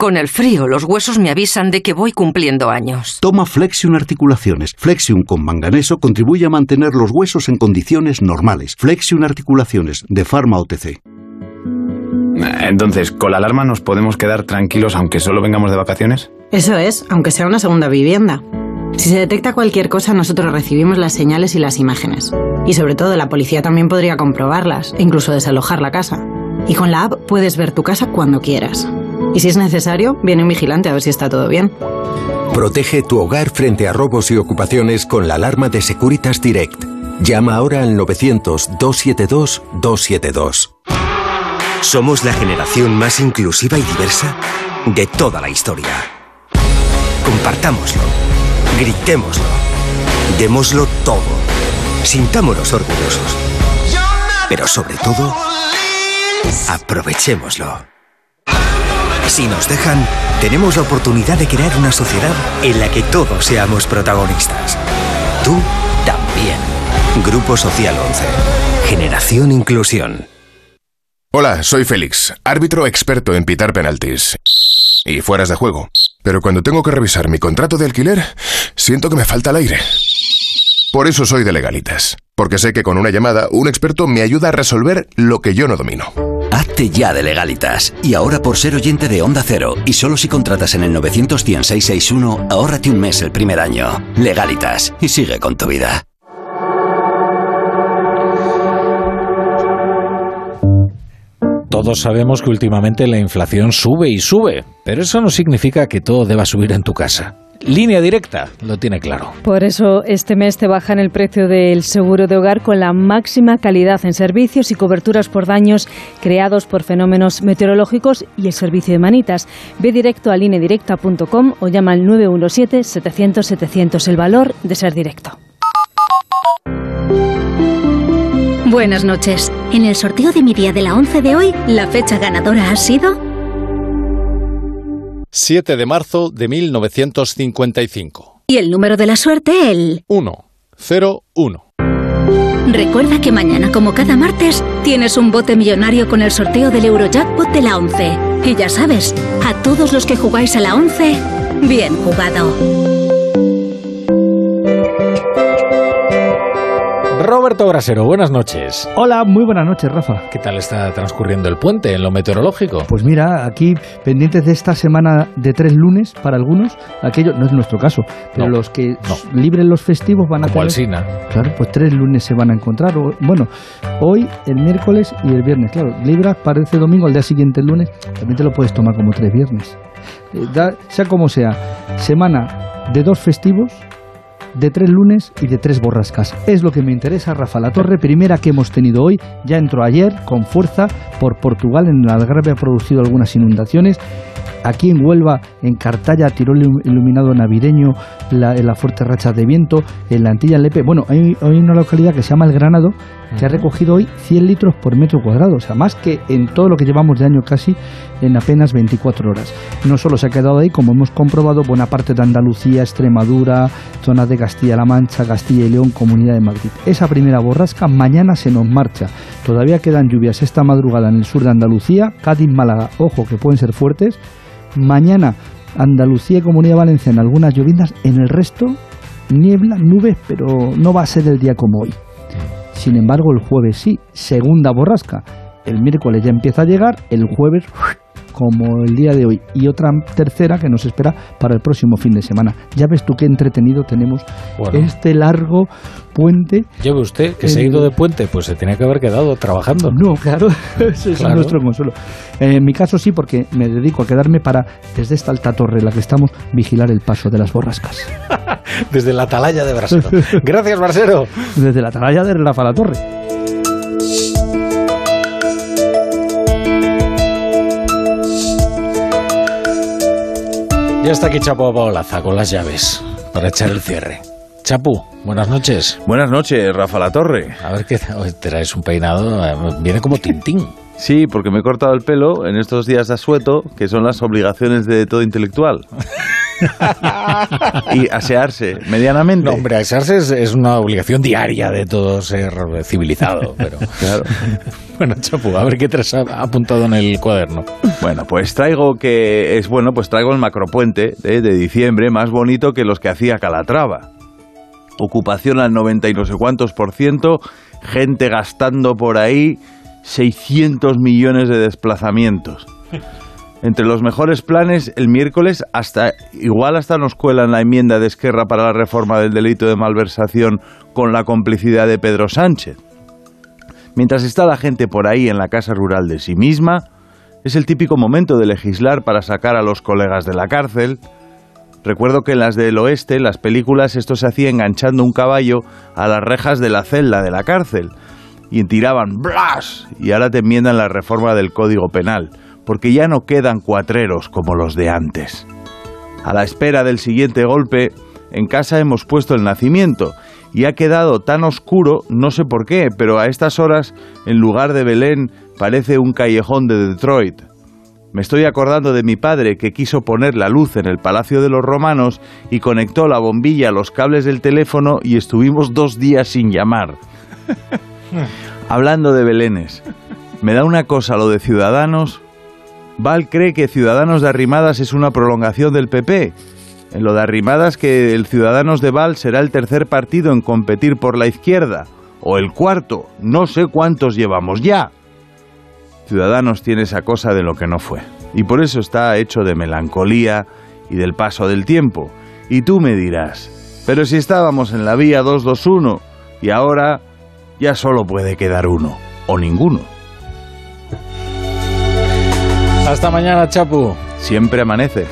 Con el frío, los huesos me avisan de que voy cumpliendo años. Toma Flexion Articulaciones. Flexion con manganeso contribuye a mantener los huesos en condiciones normales. Flexion Articulaciones, de Pharma OTC. Entonces, ¿con la alarma nos podemos quedar tranquilos aunque solo vengamos de vacaciones? Eso es, aunque sea una segunda vivienda. Si se detecta cualquier cosa, nosotros recibimos las señales y las imágenes. Y sobre todo, la policía también podría comprobarlas, e incluso desalojar la casa. Y con la app puedes ver tu casa cuando quieras. Y si es necesario, viene un vigilante a ver si está todo bien. Protege tu hogar frente a robos y ocupaciones con la alarma de Securitas Direct. Llama ahora al 900-272-272. Somos la generación más inclusiva y diversa de toda la historia. Compartámoslo, gritémoslo, démoslo todo, sintámonos orgullosos. Pero sobre todo, aprovechémoslo. Si nos dejan, tenemos la oportunidad de crear una sociedad en la que todos seamos protagonistas. Tú también. Grupo Social 11. Generación Inclusión. Hola, soy Félix, árbitro experto en pitar penaltis y fueras de juego. Pero cuando tengo que revisar mi contrato de alquiler, siento que me falta el aire. Por eso soy de legalitas, porque sé que con una llamada un experto me ayuda a resolver lo que yo no domino. Hazte ya de legalitas. Y ahora por ser oyente de Onda Cero, y solo si contratas en el 91661, ahórrate un mes el primer año. Legalitas, y sigue con tu vida. Todos sabemos que últimamente la inflación sube y sube, pero eso no significa que todo deba subir en tu casa. Línea directa, lo tiene claro. Por eso este mes te bajan el precio del seguro de hogar con la máxima calidad en servicios y coberturas por daños creados por fenómenos meteorológicos y el servicio de manitas. Ve directo a lineadirecta.com o llama al 917-700-700 el valor de ser directo. Buenas noches. En el sorteo de mi día de la 11 de hoy, la fecha ganadora ha sido 7 de marzo de 1955. y el número de la suerte el 1, 0, 1. Recuerda que mañana, como cada martes, tienes un bote millonario con el sorteo del Eurojackpot de la 11. Y ya sabes, a todos los que jugáis a la 11, bien jugado. Roberto Brasero, buenas noches. Hola, muy buenas noches, Rafa. ¿Qué tal está transcurriendo el puente en lo meteorológico? Pues mira, aquí pendientes de esta semana de tres lunes para algunos, aquello no es nuestro caso, pero No, los que no. libren los festivos van a Como tener- Alsina. Claro, pues tres lunes se van a encontrar. Bueno, hoy, el miércoles y el viernes. Claro, libras parece domingo, al día siguiente el lunes, también te lo puedes tomar como tres viernes. Eh, da- sea como sea, semana de dos festivos, de tres lunes y de tres borrascas. Es lo que me interesa, Rafa. La torre primera que hemos tenido hoy ya entró ayer con fuerza por Portugal. En el Algarve ha producido algunas inundaciones. Aquí en Huelva, en Cartaya, tiró el ilu- iluminado navideño, la, en las fuertes rachas de viento, en la Antilla Lepe. Bueno, hay, hay una localidad que se llama El Granado, que ha recogido hoy 100 litros por metro cuadrado, o sea, más que en todo lo que llevamos de año casi en apenas 24 horas. No solo se ha quedado ahí, como hemos comprobado, buena parte de Andalucía, Extremadura, zonas de Castilla-La Mancha, Castilla y León, Comunidad de Madrid. Esa primera borrasca mañana se nos marcha. Todavía quedan lluvias esta madrugada en el sur de Andalucía, Cádiz, Málaga, ojo que pueden ser fuertes. Mañana Andalucía y Comunidad Valenciana algunas llovinas, en el resto niebla, nubes, pero no va a ser el día como hoy. Sin embargo, el jueves sí, segunda borrasca. El miércoles ya empieza a llegar, el jueves como el día de hoy y otra tercera que nos espera para el próximo fin de semana. Ya ves tú qué entretenido tenemos Bueno. este largo puente. Lleve usted, que se ha ido de puente, pues se tenía que haber quedado trabajando. No, claro, ese es nuestro consuelo. En mi caso sí, porque me dedico a quedarme para, desde esta alta torre en la que estamos, vigilar el paso de las borrascas. Desde la atalaya de Brasero. Gracias, Brasero. Desde la atalaya de Rafa la Torre. Ya está aquí Chapo Paolaza con las llaves para echar el cierre. Chapu, buenas noches. Buenas noches, Rafa La Torre. A ver qué traes un peinado, eh, viene como Tintín. Sí, porque me he cortado el pelo en estos días de asueto, que son las obligaciones de todo intelectual. y asearse medianamente. No, hombre, asearse es, es una obligación diaria de todo ser civilizado, pero Claro. bueno, Chapu, a ver qué te has apuntado en el cuaderno. Bueno, pues traigo que es bueno, pues traigo el macropuente de, de diciembre, más bonito que los que hacía Calatrava. Ocupación al 90 y no sé cuántos por ciento, gente gastando por ahí 600 millones de desplazamientos. Entre los mejores planes, el miércoles, hasta igual hasta nos cuelan la enmienda de Esquerra para la reforma del delito de malversación con la complicidad de Pedro Sánchez. Mientras está la gente por ahí en la casa rural de sí misma, Es el típico momento de legislar para sacar a los colegas de la cárcel. Recuerdo que en las del oeste, las películas, esto se hacía enganchando un caballo a las rejas de la celda de la cárcel. Y tiraban ¡blas! Y ahora te enmiendan la reforma del Código Penal, porque ya no quedan cuatreros como los de antes. A la espera del siguiente golpe, en casa hemos puesto el nacimiento y ha quedado tan oscuro, no sé por qué, pero a estas horas, en lugar de Belén, parece un callejón de Detroit. Me estoy acordando de mi padre que quiso poner la luz en el Palacio de los Romanos y conectó la bombilla a los cables del teléfono y estuvimos dos días sin llamar. Hablando de Belénes, me da una cosa lo de Ciudadanos. Val cree que Ciudadanos de Arrimadas es una prolongación del PP en lo de arrimadas que el Ciudadanos de Val será el tercer partido en competir por la izquierda, o el cuarto, no sé cuántos llevamos ya. Ciudadanos tiene esa cosa de lo que no fue, y por eso está hecho de melancolía y del paso del tiempo. Y tú me dirás, pero si estábamos en la vía 221 y ahora ya solo puede quedar uno, o ninguno. Hasta mañana, Chapu. Siempre amanece.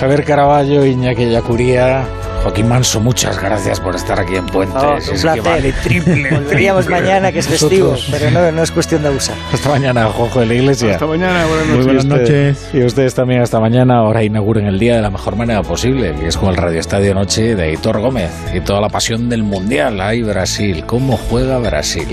Javier Caraballo, Iñaki Yacuría, Joaquín Manso, muchas gracias por estar aquí en Puente. Oh, es un placer. triple. Volveríamos mañana, que es festivo, pero no, no, es cuestión de usar. Hasta mañana, Jojo de la Iglesia. Hasta mañana, buenas noches. Muy buenas noches. Y ustedes también hasta mañana. Ahora inauguren el día de la mejor manera posible, que es con el Radio Estadio Noche de Hitor Gómez y toda la pasión del Mundial. Ay, Brasil, ¿cómo juega Brasil?